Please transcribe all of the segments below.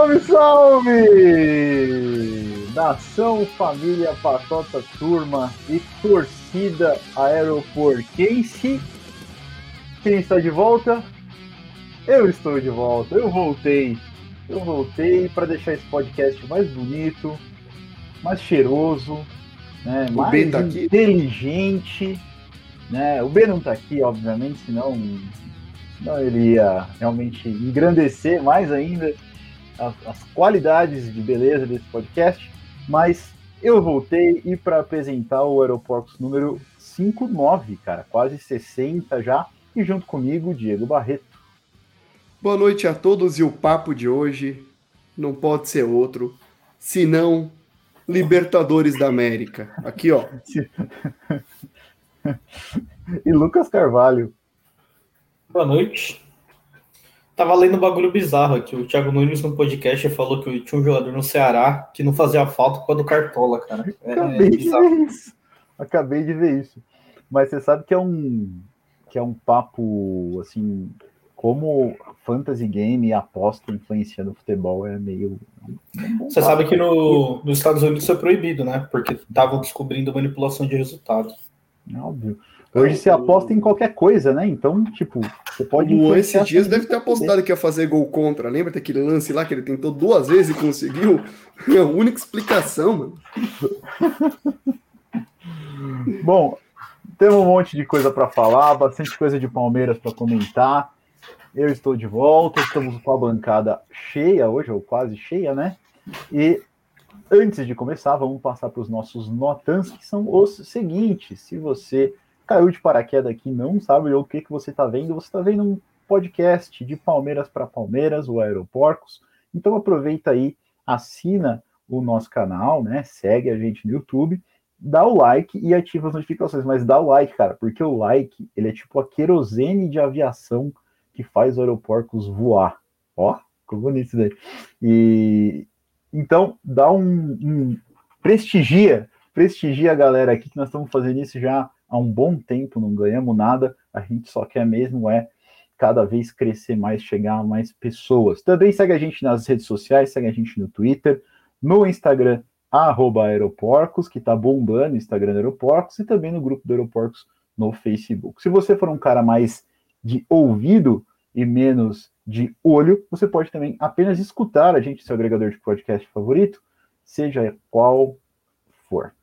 Salve, salve! Nação, família, patota, turma e torcida aeroportense. Quem está de volta? Eu estou de volta, eu voltei. Eu voltei para deixar esse podcast mais bonito, mais cheiroso, né? O mais B tá aqui? inteligente. Né? O B não está aqui, obviamente, senão, senão ele ia realmente engrandecer mais ainda as, as qualidades de beleza desse podcast. Mas eu voltei e para apresentar o Aeroportos número 59, cara, quase 60 já. E junto comigo, Diego Barreto. Boa noite a todos e o papo de hoje não pode ser outro, senão Libertadores da América. Aqui, ó. e Lucas Carvalho. Boa noite. Tava lendo um bagulho bizarro aqui. O Thiago Nunes no podcast falou que tinha um jogador no Ceará que não fazia falta com a do Cartola, cara. É, Acabei é de bizarro. ver isso. Acabei de ver isso. Mas você sabe que é um que é um papo assim, como fantasy game e aposta influenciando o futebol é meio. é Você sabe que no, nos Estados Unidos isso é proibido, né? Porque estavam descobrindo manipulação de resultados. É Óbvio. Hoje você aposta em qualquer coisa, né? Então, tipo, você pode. O esses dias deve ter apostado que ia fazer gol contra. Lembra daquele lance lá que ele tentou duas vezes e conseguiu? É a única explicação, mano. Bom, temos um monte de coisa para falar, bastante coisa de Palmeiras para comentar. Eu estou de volta, estamos com a bancada cheia hoje, ou quase cheia, né? E antes de começar, vamos passar para os nossos notans, que são os seguintes. Se você caiu de paraquedas aqui não sabe o que, que você está vendo, você está vendo um podcast de Palmeiras para Palmeiras, o Aeroporcos. Então aproveita aí, assina o nosso canal, né? Segue a gente no YouTube dá o like e ativa as notificações, mas dá o like, cara, porque o like, ele é tipo a querosene de aviação que faz o aeroportos voar. Ó, ficou bonito isso daí. E então, dá um, um prestigia, prestigia a galera aqui que nós estamos fazendo isso já há um bom tempo, não ganhamos nada, a gente só quer mesmo é cada vez crescer mais, chegar a mais pessoas. Também segue a gente nas redes sociais, segue a gente no Twitter, no Instagram arroba Aeroporcos, que tá bombando o Instagram Aeroporcos, e também no grupo do Aeroporcos no Facebook. Se você for um cara mais de ouvido e menos de olho, você pode também apenas escutar a gente, seu agregador de podcast favorito, seja qual for.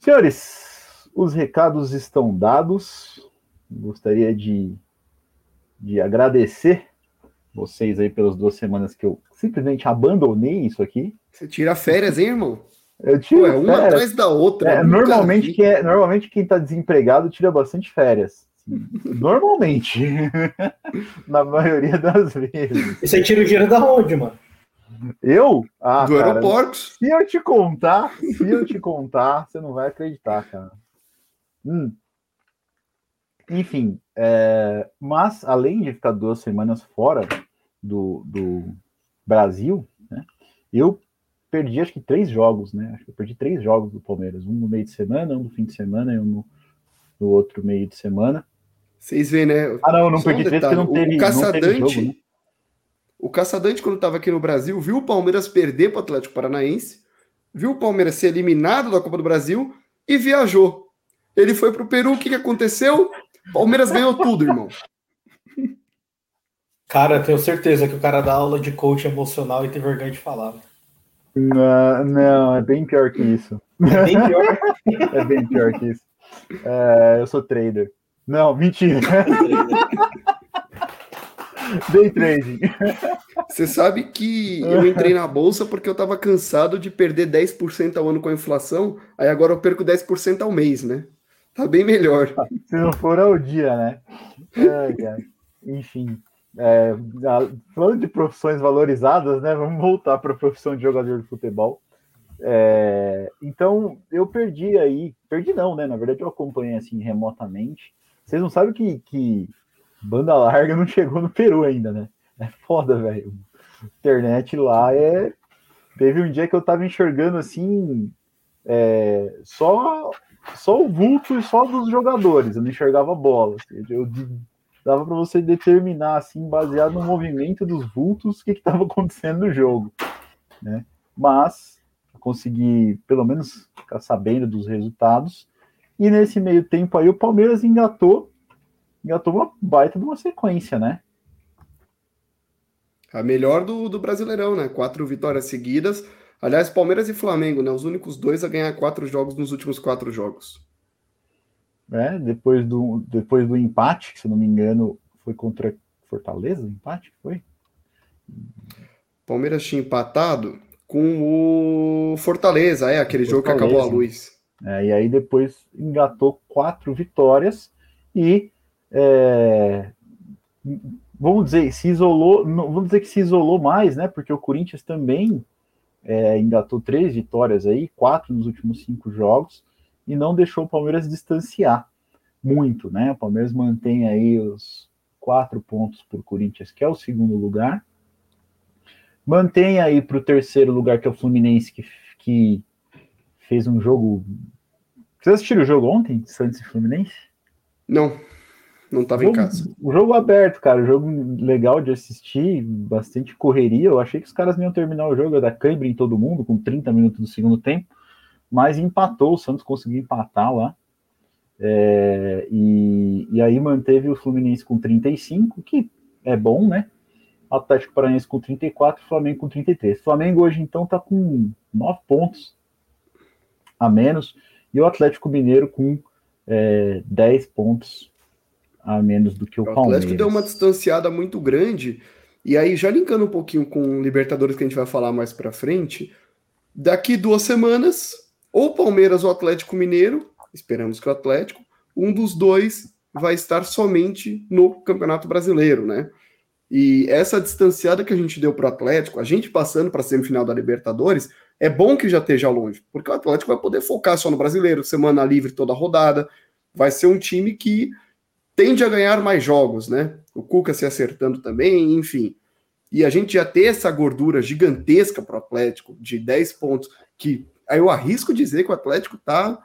Senhores, os recados estão dados. Gostaria de, de agradecer vocês aí pelas duas semanas que eu simplesmente abandonei isso aqui. Você tira férias, hein, irmão? Eu tiro Pô, é uma férias. atrás da outra. É, normalmente, vi. que é, normalmente quem tá desempregado tira bastante férias. Normalmente. Na maioria das vezes. E você tira o dinheiro da onde, mano? Eu? Ah, Do cara, Aeroportos. se eu te contar, se eu te contar, você não vai acreditar, cara. Hum. Enfim, é, mas além de ficar duas semanas fora do, do Brasil, né, eu perdi acho que três jogos, né? Acho que eu perdi três jogos do Palmeiras, um no meio de semana, um no fim de semana e um no, no outro meio de semana. Vocês veem, né? Ah, não, não Só um perdi três porque não teve, o não teve Caçadante, jogo, né? o Caçadante, quando estava aqui no Brasil, viu o Palmeiras perder para o Atlético Paranaense, viu o Palmeiras ser eliminado da Copa do Brasil e viajou. Ele foi para o Peru, o que, que aconteceu? Palmeiras ganhou tudo, irmão. Cara, eu tenho certeza que o cara dá aula de coach emocional e tem vergonha de falar. Não, não, é bem pior que isso. É bem pior. É bem pior que isso. É, eu sou trader. Não, mentira. Day trading. Você sabe que eu entrei na bolsa porque eu estava cansado de perder 10% ao ano com a inflação, aí agora eu perco 10% ao mês, né? Tá bem melhor. Se não for ao dia, né? Ai. Enfim. é, falando de profissões valorizadas, né? Vamos voltar para a profissão de jogador de futebol. É, então, eu perdi aí. Perdi não, né? Na verdade, eu acompanhei assim remotamente. Vocês não sabem que, que banda larga não chegou no Peru ainda, né? É foda, velho. Internet lá é. Teve um dia que eu tava enxergando assim. é, só, só o vulto e só dos jogadores. Eu não enxergava a bola. assim, Eu, dava para você determinar, assim, baseado no movimento dos vultos, o que estava acontecendo no jogo, né? Mas consegui, pelo menos, ficar sabendo dos resultados. E nesse meio tempo aí, o Palmeiras engatou, engatou uma baita de uma sequência, né? A melhor do, do Brasileirão, né? Quatro vitórias seguidas. Aliás, Palmeiras e Flamengo, né? Os únicos dois a ganhar quatro jogos nos últimos quatro jogos. É, depois do, depois do empate, se não me engano, foi contra Fortaleza o empate? Foi? Palmeiras tinha empatado com o Fortaleza, é aquele Fortaleza. jogo que acabou a luz. É, e aí depois engatou quatro vitórias e é, vamos dizer, se isolou, vamos dizer que se isolou mais, né? Porque o Corinthians também é, engatou três vitórias aí, quatro nos últimos cinco jogos, e não deixou o Palmeiras distanciar muito, né? O Palmeiras mantém aí os quatro pontos por Corinthians, que é o segundo lugar. Mantém aí para o terceiro lugar, que é o Fluminense, que, que fez um jogo. Vocês assistiram o jogo ontem, Santos e Fluminense? Não. Não estava em casa. O jogo aberto, cara. O jogo legal de assistir, bastante correria. Eu achei que os caras iam terminar o jogo, da cãibra em todo mundo, com 30 minutos do segundo tempo. Mas empatou, o Santos conseguiu empatar lá. É, e, e aí manteve o Fluminense com 35, que é bom, né? Atlético Paranaense com 34, Flamengo com 33. Flamengo hoje então tá com 9 pontos a menos e o Atlético Mineiro com é, 10 pontos a menos do que o, o Palmeiras. O Atlético deu uma distanciada muito grande. E aí, já linkando um pouquinho com o Libertadores, que a gente vai falar mais para frente, daqui duas semanas, ou Palmeiras ou Atlético Mineiro, esperamos que o Atlético, um dos dois vai estar somente no Campeonato Brasileiro, né? E essa distanciada que a gente deu para o Atlético, a gente passando para a semifinal da Libertadores, é bom que já esteja longe, porque o Atlético vai poder focar só no brasileiro, semana livre toda rodada. Vai ser um time que tende a ganhar mais jogos, né? O Cuca se acertando também, enfim. E a gente já ter essa gordura gigantesca para o Atlético, de 10 pontos, que aí eu arrisco dizer que o Atlético está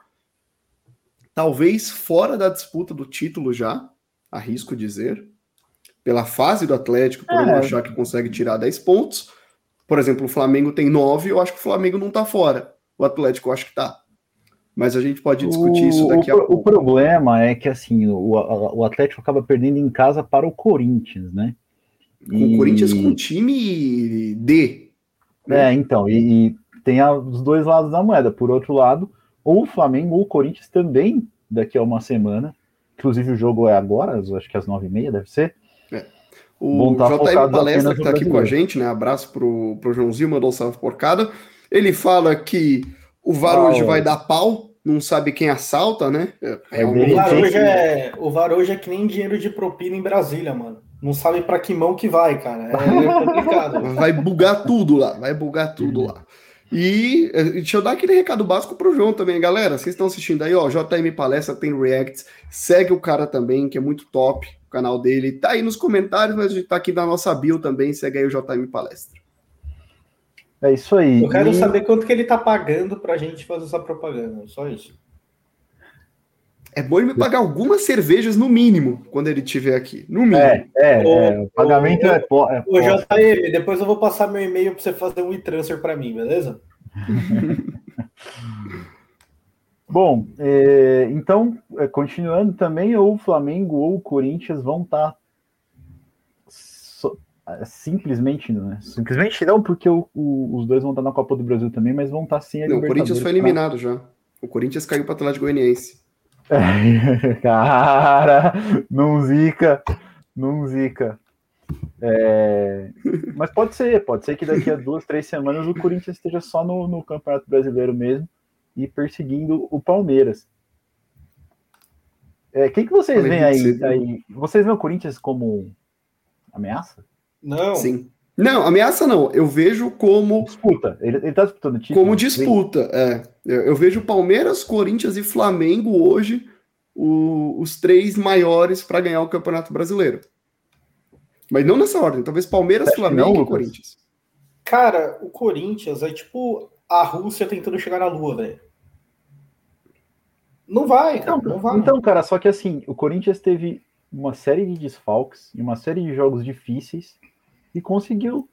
talvez fora da disputa do título já, arrisco dizer, pela fase do Atlético, por é. achar que consegue tirar 10 pontos. Por exemplo, o Flamengo tem 9, eu acho que o Flamengo não está fora. O Atlético eu acho que está mas a gente pode discutir o, isso daqui o, a pouco. O problema é que assim o, o Atlético acaba perdendo em casa para o Corinthians, né? E... O Corinthians com time D. Né? É, então, e, e tem os dois lados da moeda. Por outro lado, ou o Flamengo ou o Corinthians também daqui a uma semana. Inclusive o jogo é agora, acho que às nove e meia deve ser. É. O JM Palestra que está aqui com a gente, né? Abraço pro, pro Joãozinho, mandou um salve porcada. Ele fala que o VAR ah, hoje vai dar pau não sabe quem assalta, né? É, é o, VAR hoje é, o VAR hoje é que nem dinheiro de propina em Brasília, mano. Não sabe para que mão que vai, cara. É, complicado. vai bugar tudo lá, vai bugar tudo lá. E eh, deixa eu dar aquele recado básico pro João também, galera. Vocês estão assistindo aí, ó. JM Palestra tem Reacts. Segue o cara também, que é muito top. O canal dele tá aí nos comentários, mas a gente tá aqui na nossa bio também. Segue aí o JM Palestra. É isso aí. Eu quero e... saber quanto que ele tá pagando pra gente fazer essa propaganda. Só isso. É bom ele me pagar algumas cervejas no mínimo quando ele estiver aqui. No mínimo. É, é, o, é o pagamento o, é, é. O JM, depois eu vou passar meu e-mail para você fazer um e-transfer para mim, beleza? Bom, é, então, é, continuando também, ou o Flamengo ou o Corinthians vão estar tá é, simplesmente não, né? Simplesmente não, porque o, o, os dois vão estar na Copa do Brasil também, mas vão estar sim a Não, o Corinthians foi eliminado já. O Corinthians caiu para o Atlético Goianiense. cara, não zica, não zica. É... Mas pode ser, pode ser que daqui a duas, três semanas o Corinthians esteja só no, no Campeonato Brasileiro mesmo e perseguindo o Palmeiras. É, quem que vocês veem aí, aí? Vocês veem o Corinthians como ameaça? Não. Sim. Não, ameaça não. Eu vejo como. Disputa. Ele, ele tá disputando título. Como disputa, é. Eu, eu, vejo Palmeiras, Corinthians e Flamengo hoje o, os três maiores para ganhar o Campeonato Brasileiro. Mas não nessa ordem. Talvez Palmeiras, Flamengo não, e Corinthians. Cara, o Corinthians é tipo a Rússia tentando chegar na Lua, velho. Não vai, cara, não, não vai. Então, cara, só que assim, o Corinthians teve uma série de desfalques e uma série de jogos difíceis e conseguiu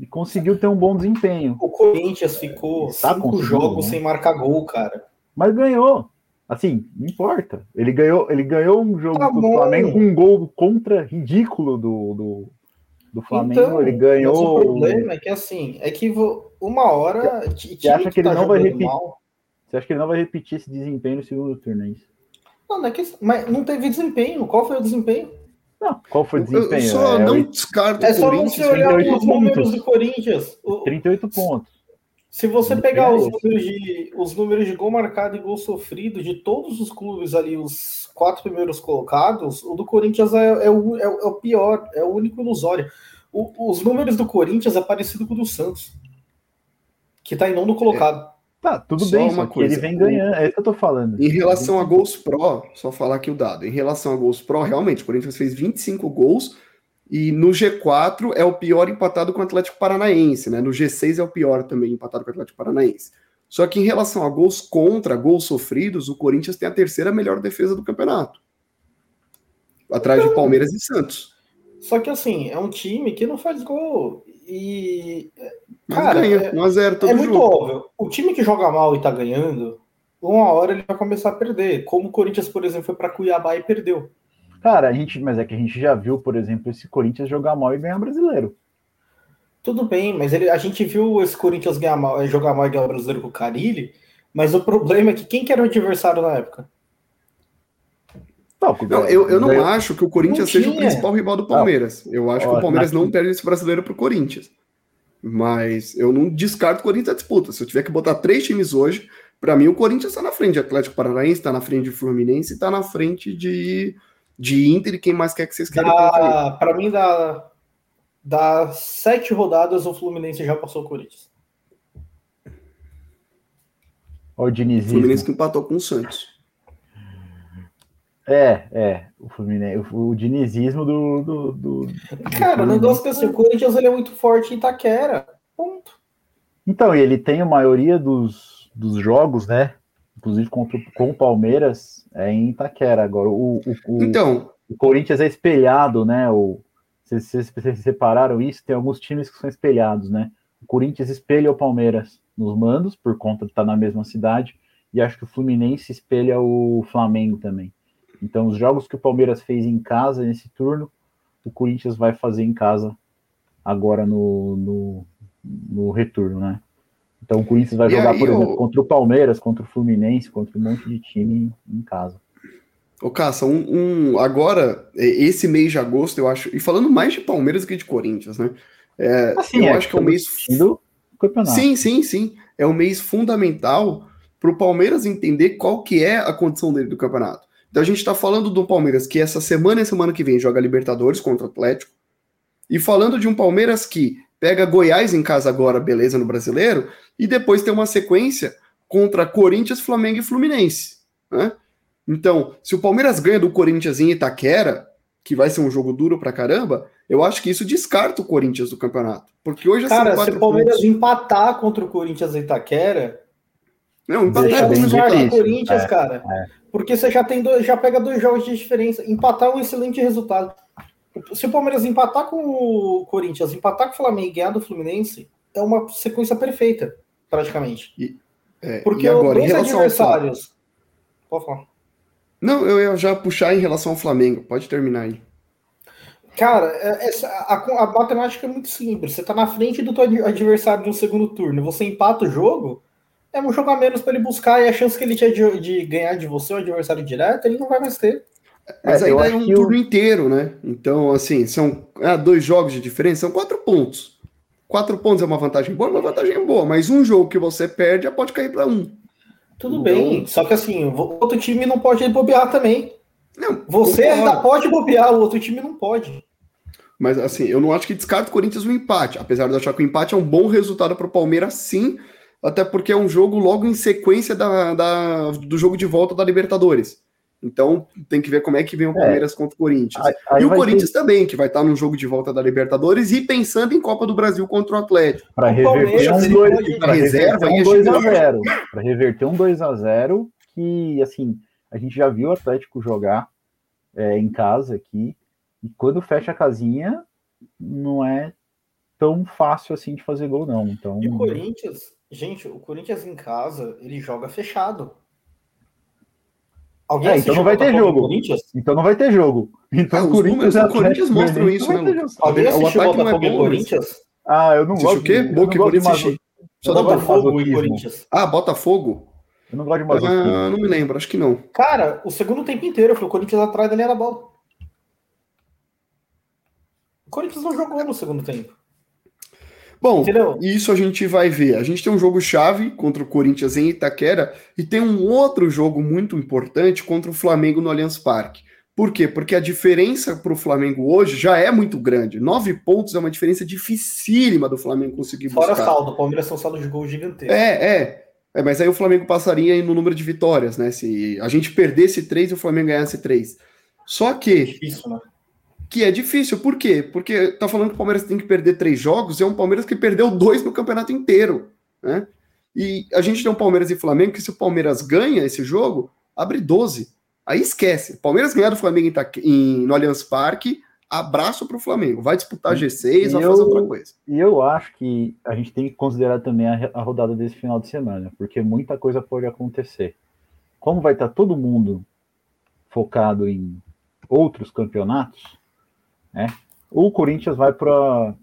e conseguiu ter um bom desempenho. O Corinthians ficou tá cinco jogos né? sem marcar gol, cara. Mas ganhou. Assim, não importa. Ele ganhou, ele ganhou um jogo tá do Flamengo com um gol contra ridículo do, do, do Flamengo. Então, ele ganhou. o problema é que assim, é que uma hora. Você acha que ele tá não vai repetir? Mal. Você acha que ele não vai repetir esse desempenho no segundo turno, é isso? Não, não é que, mas não teve desempenho. Qual foi o desempenho? Não, qual foi o desempenho? Eu, só é, não descarto é o Corinthians. É só você olhar os números do Corinthians. 38 pontos. Se você pegar os números, de, os números de gol marcado e gol sofrido de todos os clubes ali, os quatro primeiros colocados, o do Corinthians é, é, o, é, é o, pior, é o único ilusório. O, os números do Corinthians é parecido com o do Santos, que está em nono colocado. Tá, tudo só bem, uma coisa. ele vem ganhando, é isso que eu tô falando. Em relação a gols pró, só falar aqui o dado. Em relação a gols pró, realmente, o Corinthians fez 25 gols e no G4 é o pior empatado com o Atlético Paranaense, né? No G6 é o pior também empatado com o Atlético Paranaense. Só que em relação a gols contra, gols sofridos, o Corinthians tem a terceira melhor defesa do campeonato. Atrás de Palmeiras e Santos. Só que assim, é um time que não faz gol. E. Cara, ganha, é, 1x0 todo é muito jogo. óbvio. O time que joga mal e tá ganhando, uma hora ele vai começar a perder. Como o Corinthians, por exemplo, foi para Cuiabá e perdeu. Cara, a gente, mas é que a gente já viu, por exemplo, esse Corinthians jogar mal e ganhar brasileiro. Tudo bem, mas ele, a gente viu esse Corinthians ganhar mal, jogar mal e ganhar brasileiro com o Carilli, mas o problema é que quem que era o adversário na época? Não, eu, eu não acho que o Corinthians seja o principal rival do Palmeiras. Eu acho que o Palmeiras não perde esse brasileiro pro Corinthians. Mas eu não descarto o Corinthians da disputa. Se eu tiver que botar três times hoje, para mim o Corinthians está na frente de Atlético Paranaense, está na frente de Fluminense, está na frente de, de Inter e quem mais quer que vocês queiram. Para mim, dá, dá sete rodadas, o Fluminense já passou o Corinthians. O Diniz. O Fluminense que empatou com o Santos. É, é. O Fluminense, o, o dinizismo do, do, do, Cara, o negócio é assim, o Corinthians ele é muito forte em Itaquera. Ponto. Então, e ele tem a maioria dos, dos jogos, né? Inclusive contra, com o Palmeiras, é em Itaquera. Agora, o, o, o, então, o Corinthians é espelhado, né? O, vocês, vocês, vocês separaram isso? Tem alguns times que são espelhados, né? O Corinthians espelha o Palmeiras nos mandos, por conta de estar na mesma cidade, e acho que o Fluminense espelha o Flamengo também. Então, os jogos que o Palmeiras fez em casa nesse turno, o Corinthians vai fazer em casa agora no, no, no retorno, né? Então, o Corinthians vai e jogar, por exemplo, contra o Palmeiras, contra o Fluminense, contra um monte de time em, casa. Ô, Caça, um, um, agora, é, esse mês de agosto, eu acho, e falando mais de Palmeiras que de Corinthians, né? É, assim, eu é, acho que é um mês. Do campeonato. Sim, sim, sim. É um mês fundamental para o Palmeiras entender qual que é a condição dele do campeonato. Então a gente está falando do Palmeiras que essa semana e semana que vem joga Libertadores contra o Atlético. E falando de um Palmeiras que pega Goiás em casa agora, beleza, no brasileiro, e depois tem uma sequência contra Corinthians, Flamengo e Fluminense. Né? Então, se o Palmeiras ganha do Corinthians em Itaquera, que vai ser um jogo duro pra caramba, eu acho que isso descarta o Corinthians do campeonato. Porque hoje Cara, se o Palmeiras pontos. empatar contra o Corinthians em Itaquera. Não, empatar contra o Corinthians, é, cara. É. Porque você já tem dois, já pega dois jogos de diferença. Empatar é um excelente resultado. Se o Palmeiras empatar com o Corinthians, empatar com o Flamengo e ganhar do Fluminense, é uma sequência perfeita, praticamente. E, é, Porque e agora, dois adversários. Pode falar. Não, eu ia já puxar em relação ao Flamengo. Pode terminar aí. Cara, é, essa, a, a, matemática é muito simples. Você está na frente do teu adversário no segundo turno, você empata o jogo, é um jogo a menos para ele buscar e a chance que ele tinha de, de, ganhar de você, o adversário direto, ele não vai mais ter. Mas é, ainda é um turno eu... inteiro, né? Então, assim, são ah, dois jogos de diferença, são quatro pontos. Quatro pontos é uma vantagem boa, uma vantagem boa, mas um jogo que você perde já pode cair para um. Tudo então... bem, só que assim, o outro time não pode bobear também. Não, você concordo. ainda pode bobear, o outro time não pode. Mas assim, eu não acho que descarta o Corinthians o um empate, apesar de achar que o empate é um bom resultado para o Palmeiras, sim, até porque é um jogo logo em sequência da, da, do jogo de volta da Libertadores. Então tem que ver como é que vem o é. Palmeiras é. contra o Corinthians. Aí, aí e o Corinthians ter... também, que vai estar no jogo de volta da Libertadores e pensando em Copa do Brasil contra o Atlético. Para reverter um 2 para reserva um 2 a 0. Para reverter um 2 a 0 que assim, a gente já viu o Atlético jogar é, em casa aqui. E quando fecha a casinha, não é tão fácil assim de fazer gol, não. Então... E o Corinthians, gente, o Corinthians em casa, ele joga fechado. Alguém é, então não vai ter jogo. Então não vai ter jogo. Então ah, o Corinthians, números, o Corinthians mostram isso, né? Alguém o ataque não é bom, Corinthians? Ah, eu não gosto. o quê? Boca e Corinthians Só Botafogo e Corinthians. Ah, Botafogo? Eu não gosto de masoquismo. Ah, não me lembro, acho que não. Cara, o segundo tempo inteiro foi o Corinthians atrás da linha da bola. O Corinthians não jogou no segundo tempo. Bom, Entendeu? isso a gente vai ver. A gente tem um jogo chave contra o Corinthians em Itaquera e tem um outro jogo muito importante contra o Flamengo no Allianz Parque. Por quê? Porque a diferença para o Flamengo hoje já é muito grande. Nove pontos é uma diferença dificílima do Flamengo conseguir buscar. Fora saldo, o Palmeiras são saldo de gol gigantesco. É, é. É, mas aí o Flamengo passaria no número de vitórias, né? Se a gente perdesse três e o Flamengo ganhasse três. Só que. É difícil, né? Que é difícil, por quê? Porque tá falando que o Palmeiras tem que perder três jogos, é um Palmeiras que perdeu dois no campeonato inteiro, né? E a gente tem um Palmeiras e Flamengo que se o Palmeiras ganha esse jogo, abre 12. Aí esquece. Palmeiras ganhar do Flamengo em, em, no Allianz Parque, abraço para o Flamengo. Vai disputar G6, vai fazer outra coisa. E eu acho que a gente tem que considerar também a, a, rodada desse final de semana, porque muita coisa pode acontecer. Como vai estar tá todo mundo focado em outros campeonatos, né? O Corinthians vai para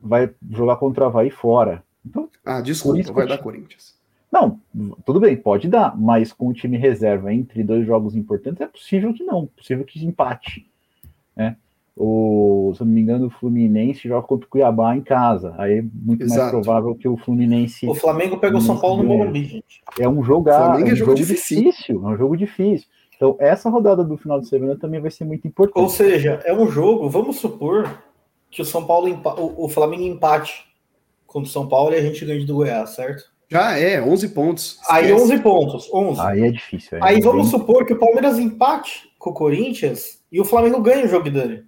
vai jogar contra o Havaí fora. Então, ah, desculpa, vai dar Corinthians. Não, tudo bem, pode dar, mas com o time reserva entre dois jogos importantes é possível que não, possível que empate. Né? O, se eu não me engano, o Fluminense joga contra o Cuiabá em casa. Aí é muito Exato. mais provável que o Fluminense. O Flamengo pega o São Paulo no Morumbi, gente. É um jogar, é um é jogo, difícil. difícil. É um jogo difícil. Então, essa rodada do final de semana também vai ser muito importante. Ou seja, é um jogo, vamos supor que o São Paulo o, o Flamengo empate contra o São Paulo e a gente ganhe do Goiás, certo? Já é, 11 pontos. Esquece. Aí 11 pontos, 11. Aí é difícil. Aí, aí vamos bem... supor que o Palmeiras empate com o Corinthians e o Flamengo ganha o jogo dele.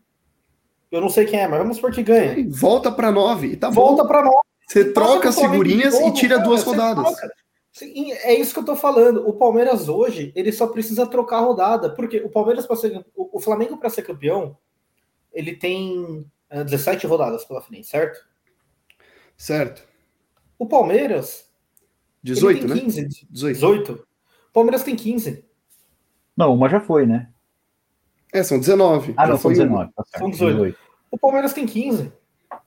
Eu não sei quem é, mas vamos supor que ganha. Volta para 9 e tá Volta para 9. Você troca as figurinhas e tira cara, duas rodadas. Troca. Sim, é isso que eu tô falando. O Palmeiras hoje, ele só precisa trocar a rodada. Porque o Palmeiras, para ser. O Flamengo, para ser campeão, ele tem 17 é, rodadas pela frente, certo? Certo. O Palmeiras. 18, né? 15, 18. 18. O Palmeiras tem 15. Não, uma já foi, né? É, são 19. Ah, não, são 19. Tá são 18. 18. O Palmeiras tem 15.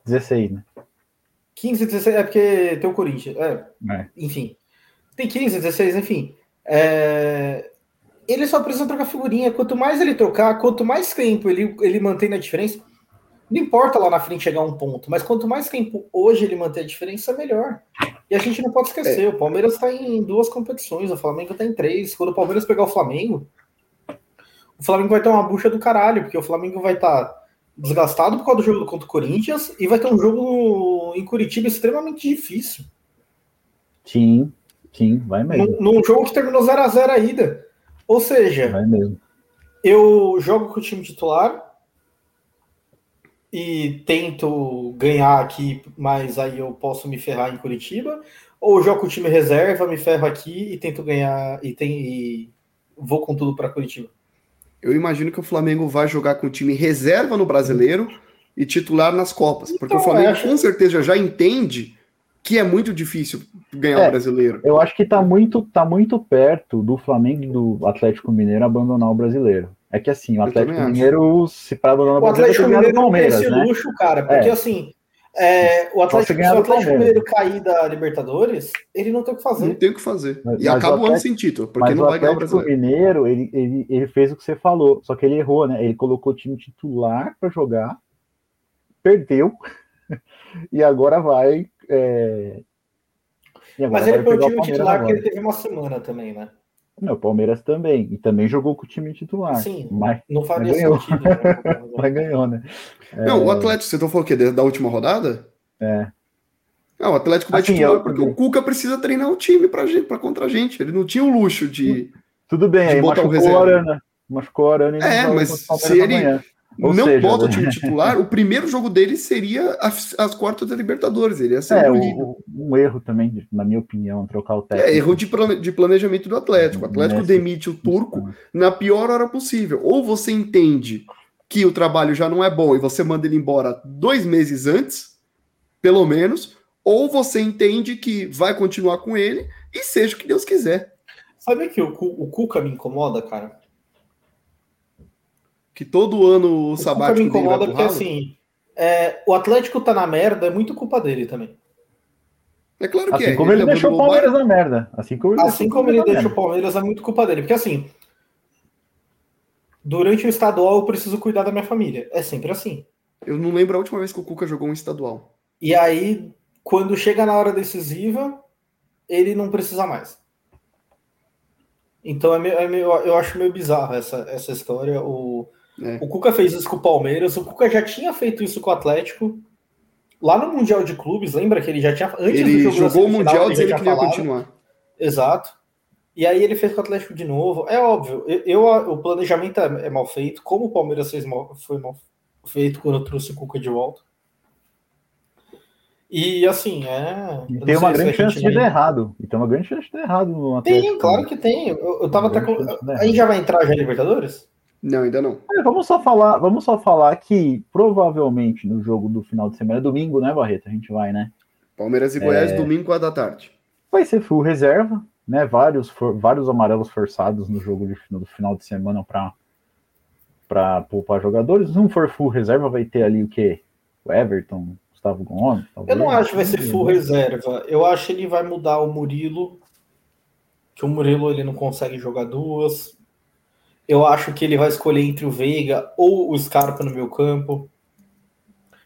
16, né? 15, 16, é porque tem o Corinthians. É, é. Enfim. Tem 15, 16, enfim. É... Ele só precisa trocar figurinha. Quanto mais ele trocar, quanto mais tempo ele, ele mantém a diferença. Não importa lá na frente chegar um ponto, mas quanto mais tempo hoje ele manter a diferença, melhor. E a gente não pode esquecer: é. o Palmeiras está em duas competições, o Flamengo está em três. Quando o Palmeiras pegar o Flamengo, o Flamengo vai ter uma bucha do caralho, porque o Flamengo vai estar tá desgastado por causa do jogo contra o Corinthians e vai ter um jogo em Curitiba extremamente difícil. Sim, sim, vai mesmo. Num, num jogo que terminou 0x0 a, ida. Ou seja, vai mesmo. eu jogo com o time titular e tento ganhar aqui, mas aí eu posso me ferrar em Curitiba, ou jogo com o time reserva, me ferro aqui e tento ganhar e, tem, e vou com tudo para Curitiba eu imagino que o Flamengo vai jogar com o time reserva no brasileiro e titular nas Copas. Porque então, o Flamengo acho... com certeza já entende que é muito difícil ganhar é, o brasileiro. Eu acho que tá muito, tá muito perto do Flamengo e do Atlético Mineiro abandonar o brasileiro. É que assim, o Atlético Mineiro, se para abandonar o, o Atlético Mineiro não tem esse né? luxo, cara, porque é. assim, é, o Atlético, se o Atlético Mineiro cair da Libertadores, ele não tem o que fazer. Não tem o que fazer. Mas, e acaba o ano sem título, porque não vai ganhar o Atlético Mineiro, ele, ele, ele fez o que você falou, só que ele errou, né? Ele colocou o time titular para jogar, perdeu, e agora vai. É... E agora Mas ele foi o time titular porque ele teve uma semana também, né? Não, o Palmeiras também. E também jogou com o time titular. Sim, mas, não faria mas ganhou. sentido. Né? mas ganhou, né? Não, é... o Atlético, você tá falando o quê? Da última rodada? É. Não, o Atlético vai assim, titular eu... porque o Cuca precisa treinar o time pra, gente, pra contra a gente. Ele não tinha o luxo de. Tudo bem, de aí machucou o Arana. Machucou o Arana É, mas se ele. Ou não seja, bota o time titular, o primeiro jogo dele seria as, as quartas da Libertadores. Ele ia ser é, um, um, erro também, na minha opinião, trocar o é, técnico. É, erro de, de planejamento do Atlético. O Atlético Nesse... demite o turco na pior hora possível. Ou você entende que o trabalho já não é bom e você manda ele embora dois meses antes, pelo menos, ou você entende que vai continuar com ele e seja o que Deus quiser. Sabe que o, o Cuca me incomoda, cara? Que todo ano o, sabático me incomoda porque assim, é, o Atlético tá na merda, é muito culpa dele também. É claro que assim é. Como ele, ele deixou o Palmeiras na merda. Assim como ele, assim como ele deixa o Palmeiras, é muito culpa dele. Porque assim, durante o estadual eu preciso cuidar da minha família. É sempre assim. Eu não lembro a última vez que o Cuca jogou um estadual. E aí, quando chega na hora decisiva, ele não precisa mais. Então é meio, é meio, eu acho meio bizarro essa, essa história. O, é. o Cuca fez isso com o Palmeiras, o Cuca já tinha feito isso com o Atlético. Lá no Mundial de Clubes, lembra que ele já tinha. Antes ele jogou o Mundial dizendo que ele ia continuar. Exato. E aí ele fez com o Atlético de novo. É óbvio, eu, eu o planejamento é, é, mal feito, como o Palmeiras fez mal, foi mal feito quando trouxe o Cuca de volta. E assim, é. E tem uma grande chance de dar errado. E tem uma grande chance de dar errado no Atlético. Tem, claro que tem. Eu, eu tava até com. A gente já vai entrar já em Libertadores? Não, ainda não. É, vamos só falar, vamos só falar que provavelmente no jogo do final de semana, é domingo, né, Barreto? A gente vai, né? Palmeiras e Goiás, é... domingo, 4 da tarde. Vai ser full reserva, né? Vários, for, vários amarelos forçados no jogo de, no final de semana para para poupar jogadores. Se não for full reserva, vai ter ali o quê? O Everton, Gustavo Gomes. Talvez. Eu não acho que vai ser full reserva. Eu acho que ele vai mudar o Murilo, que o Murilo ele não consegue jogar duas. Eu acho que ele vai escolher entre o Veiga ou o Scarpa no meu campo.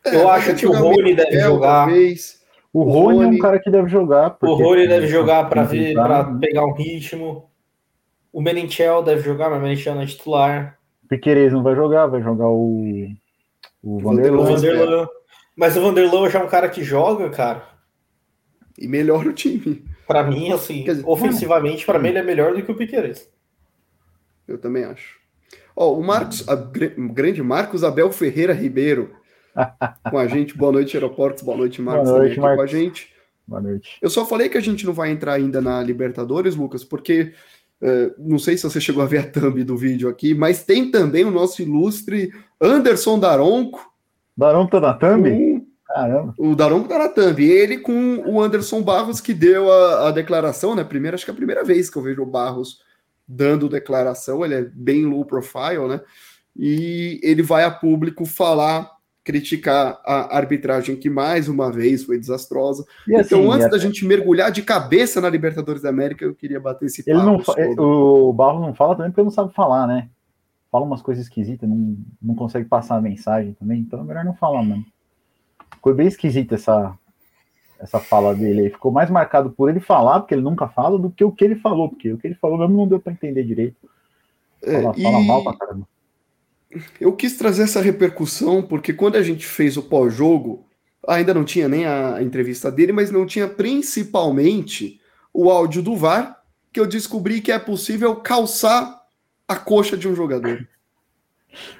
É, eu acho que o Rony deve jogar. Talvez. O, o Rony, é um cara que deve jogar. O Rony deve jogar para ver, para pegar um ritmo. O Menechel deve jogar, mas o Menechel não é titular. Piqueires não vai jogar, vai jogar o, o Vanderlan. Mas o Vanderlan já é um cara que joga, cara. E melhora o time. Para mim, assim, dizer, ofensivamente, para mim ele é melhor do que o Piqueires. Eu também acho. Ó, oh, o Marcos, a, o grande Marcos Abel Ferreira Ribeiro com a gente. Boa noite, Aeroportos. Boa noite, Marcos. Boa noite, Marcos. com a gente. Boa noite. Eu só falei que a gente não vai entrar ainda na Libertadores, Lucas, porque uh, não sei se você chegou a ver a thumb do vídeo aqui, mas tem também o nosso ilustre Anderson Daronco. Daronco tá na thumb? Um, Caramba. O Daronco tá na thumb. Ele com o Anderson Barros, que deu a, a declaração, né? Primeiro, acho que é a primeira vez que eu vejo o Barros dando declaração. Ele é bem low profile, né? E ele vai a público falar criticar a arbitragem que mais uma vez foi desastrosa. E então, assim, antes da gente mergulhar de cabeça na Libertadores da América, eu queria bater esse ele não O Barro não fala também porque não sabe falar, né? Fala umas coisas esquisitas, não, não consegue passar a mensagem também, então é melhor não falar mesmo. Ficou bem esquisita essa, essa fala dele aí. Ficou mais marcado por ele falar, porque ele nunca fala, do que o que ele falou, porque o que ele falou mesmo não deu para entender direito. Fala, é, fala mal pra caramba eu quis trazer essa repercussão porque quando a gente fez o pós-jogo, ainda não tinha nem a entrevista dele, mas não tinha principalmente o áudio do VAR, que eu descobri que é possível calçar a coxa de um jogador.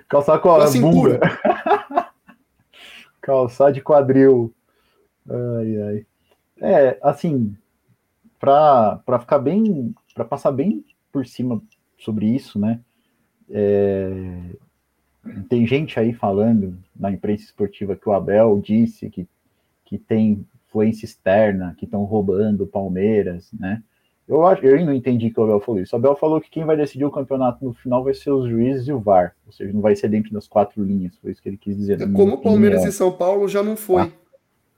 Calçar a assim, bunda. calçar de quadril. Ai, ai. É, assim, para ficar bem, para passar bem por cima sobre isso, né? É, tem gente aí falando na imprensa esportiva que o Abel disse que, que tem influência externa, que estão roubando o Palmeiras, né? Eu, acho, eu não entendi que o Abel falou isso. O Abel falou que quem vai decidir o campeonato no final vai ser os juízes e o VAR, ou seja, não vai ser dentro das quatro linhas, foi isso que ele quis dizer. É como o Palmeiras e São Paulo já não foi. Ah,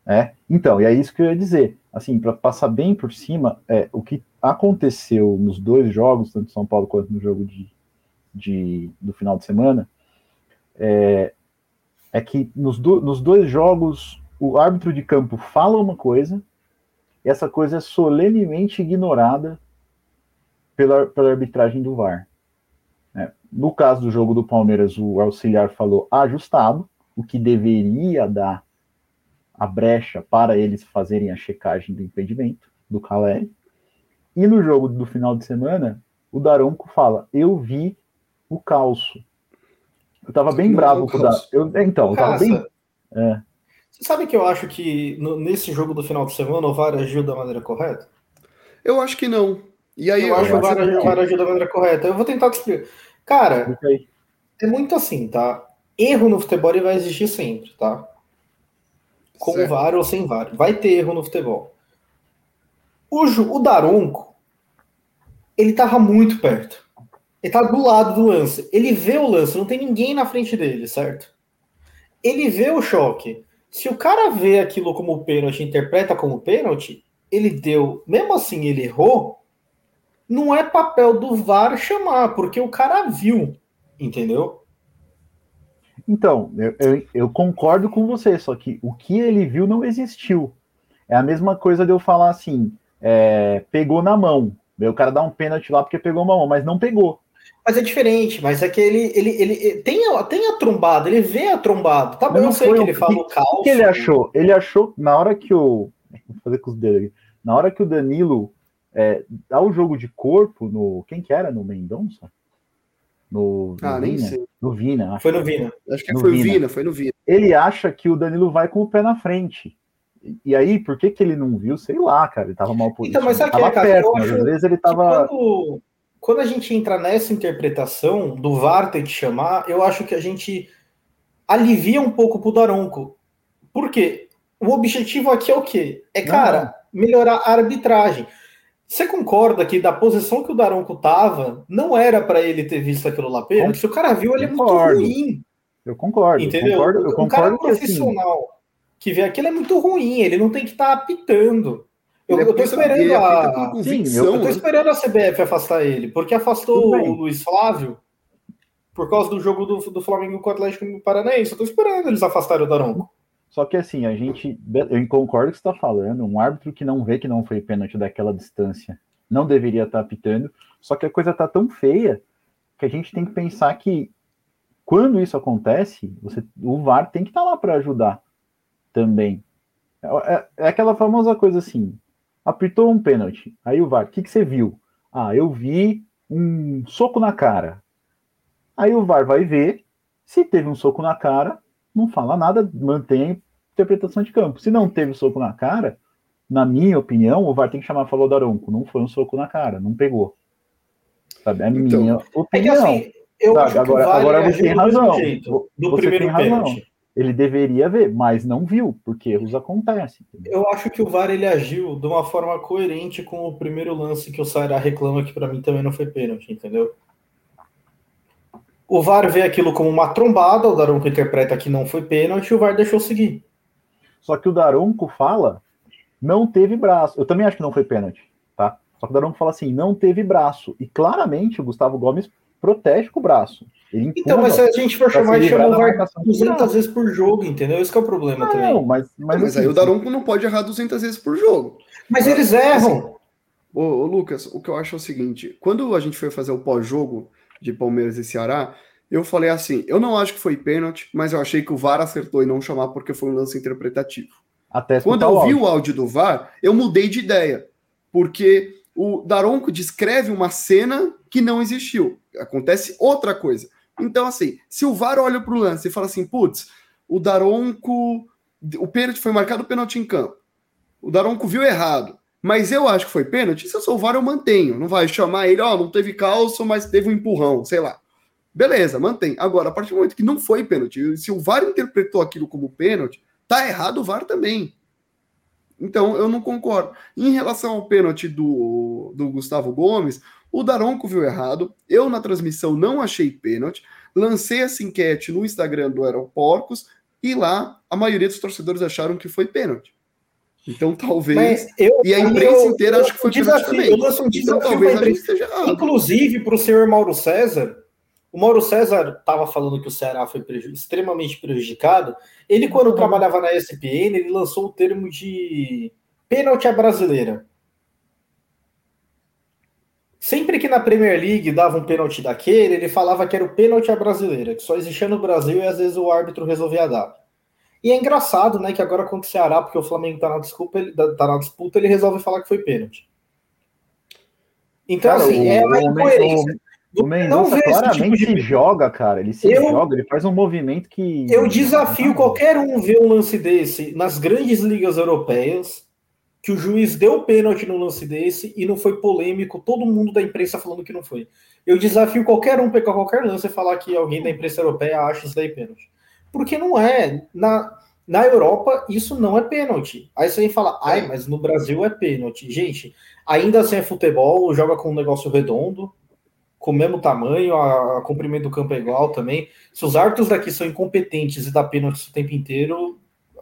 é, então, e é isso que eu ia dizer. Assim, para passar bem por cima, é, o que aconteceu nos dois jogos, tanto São Paulo quanto no jogo de, de, do final de semana, é, é que nos, do, nos dois jogos o árbitro de campo fala uma coisa e essa coisa é solenemente ignorada pela, pela arbitragem do VAR. É, no caso do jogo do Palmeiras, o auxiliar falou ajustado, o que deveria dar a brecha para eles fazerem a checagem do impedimento do Caleri. E no jogo do final de semana, o Daronco fala: Eu vi o calço. Eu tava bem bravo com o da... eu, Então, eu tava bem. É. Você sabe que eu acho que no, nesse jogo do final de semana o VAR agiu da maneira correta? Eu acho que não. E aí, eu, eu acho que o VAR, VAR agiu da maneira correta. Eu vou tentar te explicar. Cara, é muito assim, tá? Erro no futebol ele vai existir sempre, tá? Com certo. VAR ou sem VAR. Vai ter erro no futebol. O, o Daronco, ele tava muito perto. Ele tá do lado do lance. Ele vê o lance, não tem ninguém na frente dele, certo? Ele vê o choque. Se o cara vê aquilo como pênalti, interpreta como pênalti, ele deu, mesmo assim ele errou, não é papel do VAR chamar, porque o cara viu, entendeu? Então, eu, eu, eu, concordo com você, só que o que ele viu não existiu. É a mesma coisa de eu falar assim, é, pegou na mão. O cara dá um pênalti lá porque pegou uma mão, mas não pegou. Mas é diferente, mas é que ele, ele, ele tem, a, tem a trombada, ele vê a trombada. Tá bom, eu sei que ele caos. O que ele achou? Ele achou, na hora que o. Vou fazer com os dedos Na hora que o Danilo é, dá o jogo de corpo no. Quem que era? No Mendonça? No, no ah, Vina? nem sei. No Vina. Acho. Foi no Vina. Acho que no foi Vina. Vina, foi no Vina. Ele acha que o Danilo vai com o pé na frente. E aí, por que, que ele não viu? Sei lá, cara. Ele tava mal posicionado. Então, mas sabe tava que é, perto, mas às vezes ele tava. Quando, quando a gente entra nessa interpretação do VAR ter que chamar, eu acho que a gente alivia um pouco pro Daronco. Por quê? O objetivo aqui é o quê? É, cara, não. melhorar a arbitragem. Você concorda que da posição que o Daronco tava, não era para ele ter visto aquilo lá pênalti? Se o cara viu, ele é muito ruim. Eu concordo. Entendeu? Eu concordo, eu um cara profissional que, assim... que vê aquilo é muito ruim, ele não tem que estar tá apitando. Eu, eu tô esperando a. Sim, eu, eu tô esperando a CBF afastar ele, porque afastou o Luiz Flávio por causa do jogo do, do Flamengo com o Atlético Paranaense. Eu tô esperando eles afastarem o Daronco. Só que assim, a gente. Eu concordo com o que você está falando. Um árbitro que não vê que não foi pênalti daquela distância não deveria estar tá apitando. Só que a coisa tá tão feia que a gente tem que pensar que quando isso acontece, você, o VAR tem que estar tá lá para ajudar também. É, é, é, aquela famosa coisa assim: apitou um pênalti. Aí o VAR, o que, que você viu? Ah, eu vi um soco na cara. Aí o VAR vai ver, se teve um soco na cara, não fala nada, mantém a interpretação de campo. Se não teve soco na cara, na minha opinião, o VAR tem que chamar falou Daronco. Não foi um soco na cara, não pegou. Sabe? É a então, minha opinião. É que, assim, eu sabe? acho agora, agora você tem razão. Jeito, do você primeiro tem razão. Pênalti ele deveria ver, mas não viu, porque erros acontecem. Eu acho que o VAR ele agiu de uma forma coerente com o primeiro lance que o Sairá reclama que para mim também não foi pênalti, entendeu? O VAR vê aquilo como uma trombada, o Daronco interpreta que não foi pênalti e o VAR deixou seguir. Só que o Daronco fala, não teve braço. Eu também acho que não foi pênalti, tá? Só que o Daronco fala assim, não teve braço. E claramente o Gustavo Gomes protege com o braço. então, mas se a gente for chamar, ele chama o VAR 200 vezes por jogo, entendeu? Esse é o problema não, também. Mas, mas, mas assim, aí o Daronco não pode errar 200 vezes por jogo. Mas eles erram. Assim, ô, ô, Lucas, o que eu acho é o seguinte: quando a gente foi fazer o pós-jogo de Palmeiras e Ceará, eu falei assim: eu não acho que foi pênalti, mas eu achei que o VAR acertou em não chamar porque foi um lance interpretativo. Até Quando eu vi o áudio do VAR, eu mudei de ideia, porque o Daronco descreve uma cena que não existiu. Acontece outra coisa. Então, assim, se o VAR olha para o lance e fala assim, putz, o Daronco. O pênalti foi marcado pênalti em campo. O Daronco viu errado. Mas eu acho que foi pênalti. Se eu sou o VAR, eu mantenho. Não vai chamar ele, ó, oh, não teve calço, mas teve um empurrão, sei lá. Beleza, mantém. Agora, a partir do momento que não foi pênalti, se o VAR interpretou aquilo como pênalti, tá errado o VAR também. Então, eu não concordo. Em relação ao pênalti do, do Gustavo Gomes, o Daronco viu errado. Eu, na transmissão, não achei pênalti. Lancei essa enquete no Instagram do Aeroporcos e lá a maioria dos torcedores acharam que foi pênalti. Então, talvez. Eu, e a imprensa eu, inteira acha que foi desafio, também. Eu lanço um desafio então, talvez a gente esteja errado. Inclusive, para o senhor Mauro César, o Mauro César estava falando que o Ceará foi preju extremamente prejudicado. Ele, quando uhum. trabalhava na ESPN, ele lançou o termo de pênalti à brasileira. Sempre que na Premier League dava um pênalti daquele, ele falava que era o pênalti à brasileira, que só existia no Brasil e às vezes o árbitro resolvia dar. E é engraçado, né, que agora contra o Ceará, porque o Flamengo tá na, desculpa, ele, tá na disputa, ele resolve falar que foi pênalti. Então, Cara, assim, o, é uma incoerência. O Mendonça claramente tipo de... se joga, cara. Ele se eu, joga, ele faz um movimento que. Eu desafio qualquer um ver um lance desse nas grandes ligas europeias, que o juiz deu pênalti no lance desse e não foi polêmico, todo mundo da imprensa falando que não foi. Eu desafio qualquer um pegar qualquer lance e falar que alguém da imprensa europeia acha isso daí pênalti. Porque não é. Na, na Europa, isso não é pênalti. Aí você vem falar, ai, mas no Brasil é pênalti. Gente, ainda assim é futebol, joga com um negócio redondo com o mesmo tamanho, a, a comprimento do campo é igual também. Se os árbitros daqui são incompetentes e dá pênalti o tempo inteiro,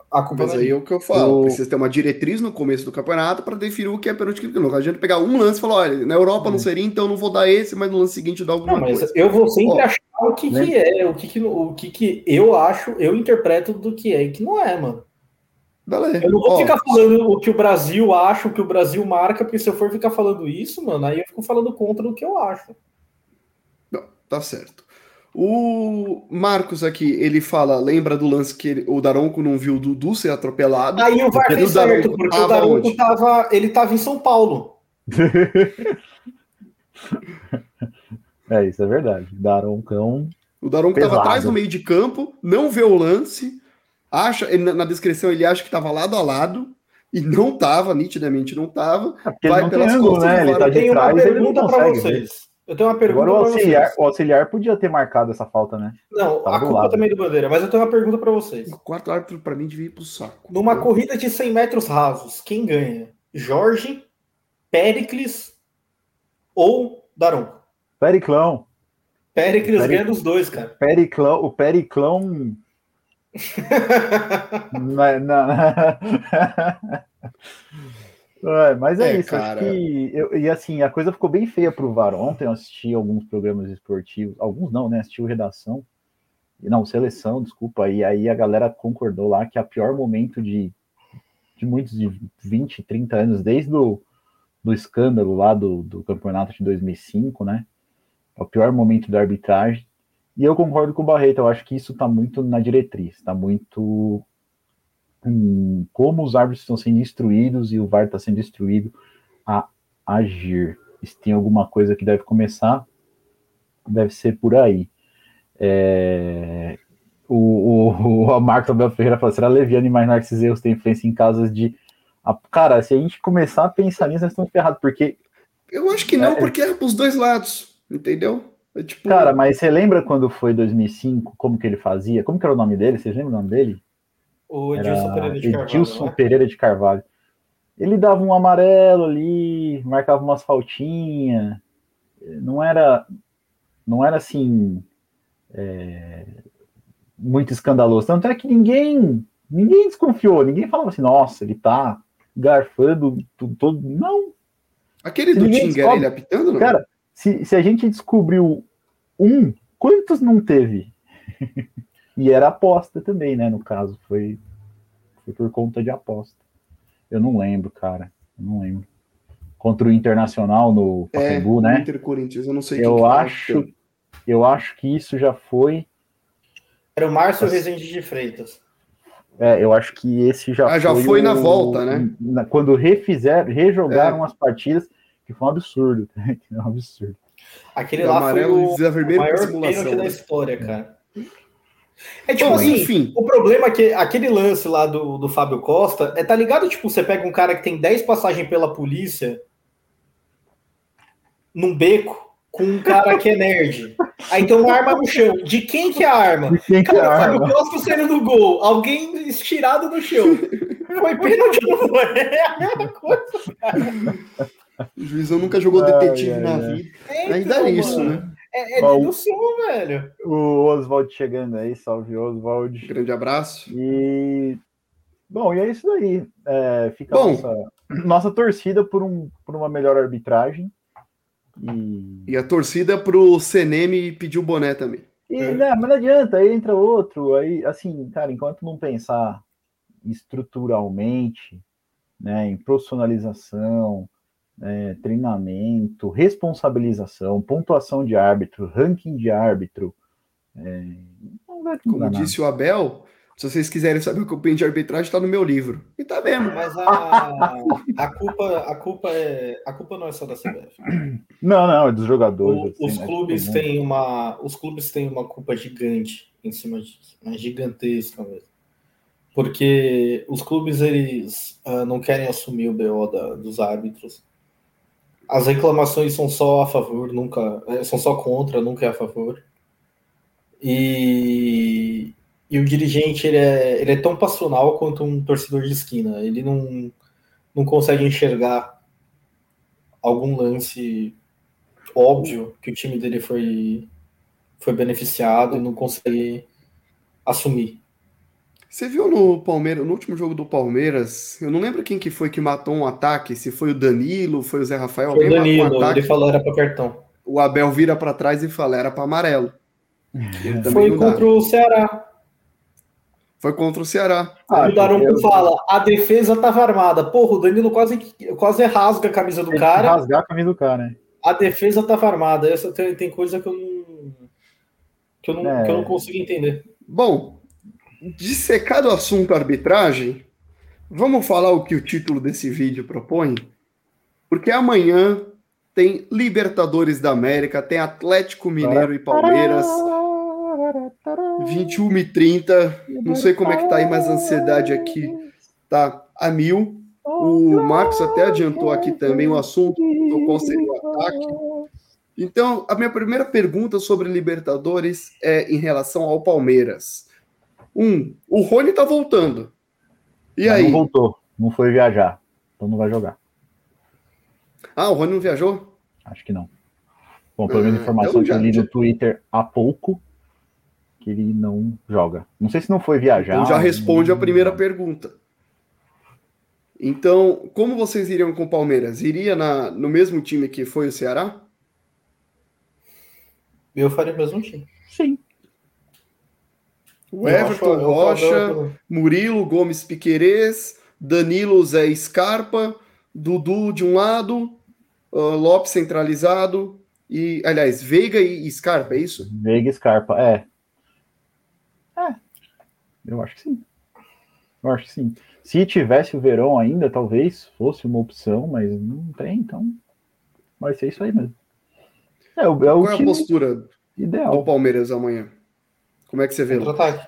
a culpa Mas aí é o que eu falo, o... precisa ter uma diretriz no começo do campeonato para definir o que é pênalti que não. A gente pegar um lance e falar, olha, na Europa não seria, então não vou dar esse, mas no lance seguinte dá alguma não, mas coisa. Eu vou sempre Ó, achar o que, né? que é, o que, que, o que, que eu acho, eu interpreto do que é e que não é, mano. Beleza. Eu não vou Ó, ficar falando o que o Brasil acha, o que o Brasil marca, porque se eu for ficar falando isso, mano, aí eu fico falando contra o que eu acho. Tá certo. O Marcos aqui, ele fala, lembra do lance que ele, o Daronco não viu o Dudu ser atropelado? Aí o VAR fez certo, porque o Daronco tava, ele tava em São Paulo. é, isso é verdade. Daroncão. O Daronco pesado. tava atrás no meio de campo, não vê o lance, acha, ele, na descrição ele acha que tava lado a lado, e não tava, nitidamente não tava. É vai pelas costas né? Ele tá de trás, ele não consegue. vocês. Eu tenho uma pergunta. Agora o auxiliar, o auxiliar podia ter marcado essa falta, né? Não, Tava a culpa lado. também do Bandeira, mas eu tenho uma pergunta para vocês. O quarto árbitro, para mim, devia ir pro saco. Numa corrida de 100 metros rasos, quem ganha? Jorge, Pericles ou Daron? Periclão. Pericles Peric... ganha dos dois, cara. Periclão, o Periclão. na, na... É, mas é, é isso, cara... acho que. Eu, e assim, a coisa ficou bem feia pro VAR. Ontem eu assisti alguns programas esportivos, alguns não, né? Assisti o Redação, não, Seleção, desculpa, e aí a galera concordou lá que a pior momento de, de muitos de 20, 30 anos, desde o do escândalo lá do, do campeonato de 2005, né? É o pior momento da arbitragem. E eu concordo com o Barreto, eu acho que isso está muito na diretriz, está muito como os árbitros estão sendo instruídos e o VAR está sendo instruído a agir. Se tem alguma coisa que deve começar, deve ser por aí. É, o, o, o Marco Abel Ferreira falou: será leviano imaginar que esses erros têm influência em casos de. Cara, se a gente começar a pensar nisso, nós estamos ferrados, porque. Eu acho que não, é, porque é os dois lados, entendeu? É tipo... Cara, mas você lembra quando foi 2005, como que ele fazia? Como que era o nome dele? Vocês lembram o nome dele? O Edilson Pereira de Carvalho. Edilson né? Pereira de Carvalho. Ele dava um amarelo ali, marcava umas faltinhas. Não era, não era assim é, muito escandaloso. Tanto é que ninguém, ninguém desconfiou, ninguém falava assim, nossa, ele tá garfando tudo, todo. Não. Aquele se do Tinga ele apitando? Não? Cara, se, se a gente descobriu um, quantos não teve? E era aposta também, né? No caso, foi, foi por conta de aposta. Eu não lembro, cara. Eu não lembro. Contra o Internacional no é, Pacaembu, é, né? Inter Corinthians, eu não sei. Eu acho, eu acho que isso já foi. Era o Márcio Rezende de Freitas. É, eu acho que esse já, ah, já foi, foi o, na volta, né? Na, quando refizeram, rejogaram é. as partidas, que foi um absurdo, que foi um absurdo. Aquele o lá foi o, o maior pênalti da né? história, cara. É tipo Bom, assim, enfim. o problema é que aquele lance lá do, do Fábio Costa é, tá ligado? Tipo, você pega um cara que tem 10 passagens pela polícia num beco com um cara que é nerd. Aí tem uma arma no chão. De quem que é a arma? De quem cara, que é a Fábio arma? Costa saindo do gol. Alguém estirado no chão. Foi pênalti não foi? É a mesma coisa, cara. O juizão nunca jogou detetive ai, na ai, vida. É, Ainda é isso, mano. né? É, é dedução, velho. O Oswald chegando aí, salve Oswald. Grande abraço. E bom, e é isso daí. É, fica bom, nossa, nossa torcida por, um, por uma melhor arbitragem. E, e a torcida pro CNM pedir o boné também. E, é. né, mas não adianta, aí entra outro, aí, assim, cara, enquanto não pensar estruturalmente, né, em profissionalização, é, treinamento, responsabilização, pontuação de árbitro, ranking de árbitro. É, Como disse o Abel, Se vocês quiserem saber o que eu penso de arbitragem, está no meu livro. E tá mesmo. Mas a, a, culpa, a, culpa é, a culpa não é só da CBF. Não, não, é dos jogadores. O, assim, os, né? clubes têm uma, os clubes têm uma culpa gigante em cima disso. Uma gigantesca mesmo. Porque os clubes eles ah, não querem assumir o BO da- dos árbitros. As reclamações são só a favor, nunca eh, são só contra, nunca é a favor. E, e o dirigente ele é, ele é tão passional quanto um torcedor de esquina. Ele não, não consegue enxergar algum lance óbvio que o time dele foi, foi beneficiado e não consegue assumir. Você viu no Palmeiras, no último jogo do Palmeiras, eu não lembro quem que foi que matou um ataque, se foi o Danilo, foi o Zé Rafael, Foi o alguém matou um Danilo, ataque, ele falou era para cartão. o Abel vira para trás e fala, era para amarelo. Também Foi contra o Ceará. Foi contra o Ceará. Ah, o Daronco fala, a defesa estava armada. Porra, o Danilo quase, quase rasga a camisa do cara. rasgar a camisa do cara, né? A defesa estava armada. Essa tem, tem coisa que eu não. Que eu não, É. que eu não consigo entender. Bom, dissecado o assunto arbitragem, vamos falar o que o título desse vídeo propõe? Porque amanhã tem Libertadores da América, tem Atlético Mineiro e Palmeiras, 21 e 30. Não sei como é que tá aí, mas a ansiedade aqui tá a mil. O Marcos até adiantou aqui também o assunto do qual seria o ataque. Então, a minha primeira pergunta sobre Libertadores é em relação ao Palmeiras. Um, o Rony tá voltando. E Mas aí? Não voltou, não foi viajar. Então não vai jogar. Ah, o Rony não viajou? Acho que não. Bom, pelo menos Ah, informação então que eu li no Twitter há pouco, que ele não joga. Não sei se não foi viajar. Então já responde a não- primeira pergunta. Então, como vocês iriam com o Palmeiras? Iria na, no mesmo time que foi o Ceará? Eu faria o mesmo time. Sim. O Everton, Rocha, eu- Murilo, Gomes Piquerez, Danilo, Zé Scarpa, Dudu de um lado, ah, Lopes centralizado, e, aliás, Veiga e Scarpa, é isso? Veiga e Scarpa, é. É. Eu acho que sim. Eu acho que sim. Se tivesse o Verão ainda, talvez fosse uma opção, mas não tem, então vai ser isso aí mesmo. É, o, é o Qual é a postura do ideal. Palmeiras amanhã? Como é que você vê? Contra-ataque.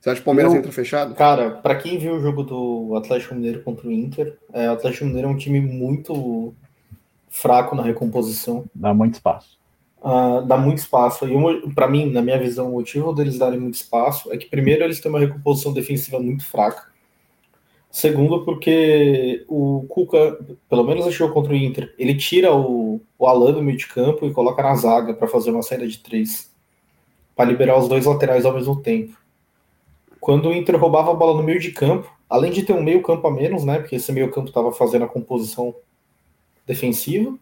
Você acha que o Palmeiras Eu- entra fechado? Cara, pra quem viu o jogo do Atlético Mineiro contra o Inter, é, o Atlético Mineiro é um time muito fraco na recomposição. Dá muito espaço. Ah, dá muito espaço. E pra mim, na minha visão, o motivo deles darem muito espaço é que, primeiro, eles têm uma recomposição defensiva muito fraca. Segundo, porque o Cuca, pelo menos no jogo contra o Inter, ele tira o, o Alan do meio de campo e coloca na zaga para fazer uma saída de três, para liberar os dois laterais ao mesmo tempo. Quando o Inter roubava a bola no meio de campo, além de ter um meio campo a menos, né, porque esse meio campo estava fazendo a composição defensiva,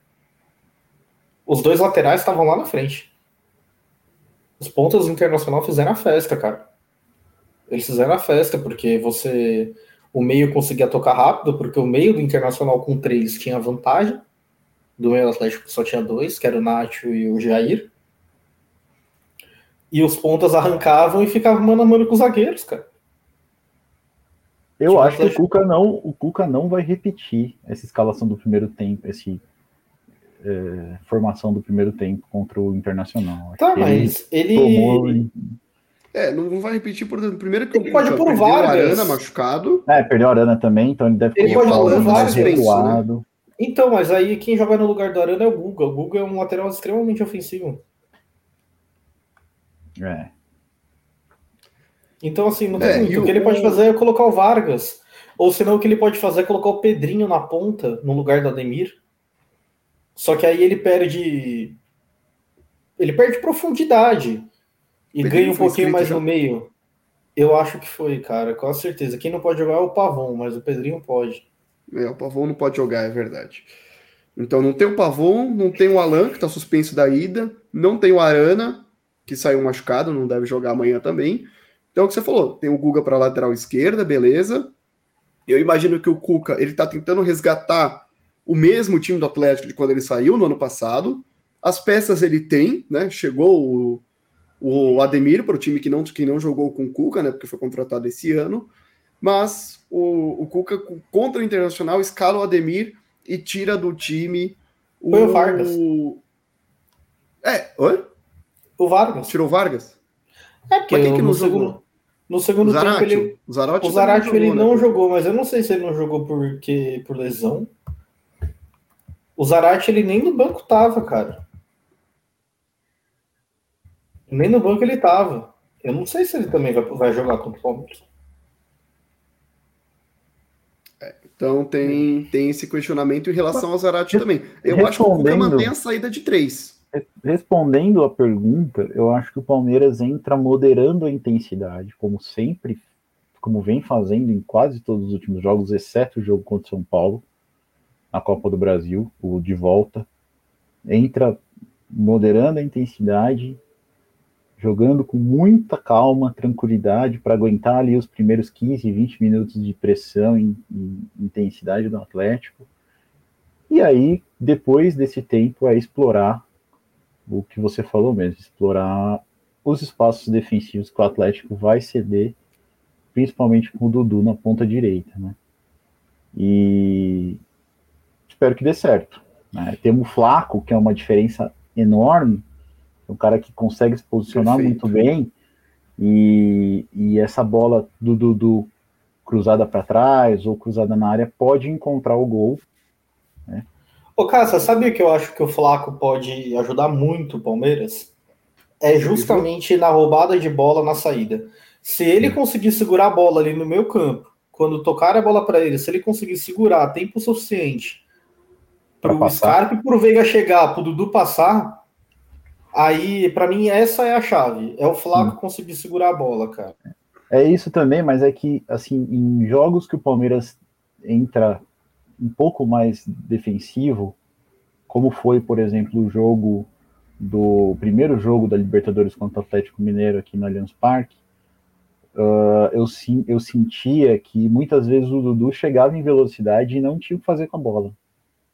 os dois laterais estavam lá na frente. Os pontas do Internacional fizeram a festa, cara. Eles fizeram a festa, porque você. O meio conseguia tocar rápido, porque o meio do Internacional com três tinha vantagem. Do meio Atlético só tinha dois, que era o Nacho e o Jair. E os pontas arrancavam e ficavam mano a mano com os zagueiros, cara. Eu Tipo, acho que o Cuca não, o Cuca não vai repetir essa escalação do primeiro tempo, esse é, formação do primeiro tempo contra o Internacional. Tá, mas ele. É, não vai repetir por primeiro que Ele pode pôr o perdeu Vargas. Arana machucado. É, perdeu a Arana também, então ele deve Ele pode o o mais Vargas, recuado. Então, mas aí quem joga no lugar do Arana é o Guga. O Guga é um lateral extremamente ofensivo. É. Então, assim, não tem É, muito. O que o- ele pode fazer é colocar o Vargas. Ou senão o que ele pode fazer é colocar o Pedrinho na ponta, no lugar do Ademir. Só que aí ele perde. Ele perde profundidade. E Pedrinho ganha um pouquinho mais já? no meio. Eu acho que foi, cara, com certeza. Quem não pode jogar é o Pavon, mas o Pedrinho pode. É, o Pavon não pode jogar, é verdade. Então não tem o Pavon, não tem o Alan, que tá suspenso da ida, não tem o Arana, que saiu machucado, não deve jogar amanhã também. Então é o que você falou, tem o Guga para lateral esquerda, beleza. Eu imagino que o Cuca, ele tá tentando resgatar o mesmo time do Atlético de quando ele saiu no ano passado. As peças ele tem, né? Chegou o, o Ademir para o time que não, que não jogou com o Cuca, né? Porque foi contratado esse ano. Mas o, o Cuca, contra o Internacional, escala o Ademir e tira do time o. O Vargas. É, oi? O Vargas. Tirou o Vargas? É, porque quem que não jogou? Segundo, no segundo tempo ele. O Zarate, o Zarate ele não né? jogou, mas eu não sei se ele não jogou porque, por lesão. O Zarate ele nem no banco tava, cara. Nem no banco ele tava. Eu não sei se ele também vai, vai jogar contra o Palmeiras. É, então tem, tem esse questionamento em relação ao Zarate também. Eu acho que o Cuca mantém a saída de três. Respondendo a pergunta, eu acho que o Palmeiras entra moderando a intensidade, como sempre, como vem fazendo em quase todos os últimos jogos, exceto o jogo contra o São Paulo, na Copa do Brasil, o de volta. Entra moderando a intensidade, jogando com muita calma, tranquilidade, para aguentar ali os primeiros 15, 20 minutos de pressão e intensidade do Atlético. E aí, depois desse tempo, é explorar o que você falou mesmo, explorar os espaços defensivos que o Atlético vai ceder, principalmente com o Dudu na ponta direita, né? E espero que dê certo. Né? Temos o Flaco, que é uma diferença enorme, é um cara que consegue se posicionar Perfeito. muito bem, e, e essa bola do Dudu cruzada para trás ou cruzada na área pode encontrar o gol Ô, sabe o que eu acho que o Flaco pode ajudar muito o Palmeiras? É justamente na roubada de bola na saída. Se ele conseguir segurar a bola ali no meu campo, quando tocar a bola para ele, se ele conseguir segurar tempo suficiente para o Scarpa e para o Veiga chegar, para o Dudu passar, aí, para mim, essa é a chave. É o Flaco hum. conseguir segurar a bola, cara. É isso também, mas é que, assim, em jogos que o Palmeiras entra um pouco mais defensivo, como foi, por exemplo, o jogo do primeiro jogo da Libertadores contra o Atlético Mineiro aqui no Allianz Parque, uh, eu, eu sentia que muitas vezes o Dudu chegava em velocidade e não tinha o que fazer com a bola,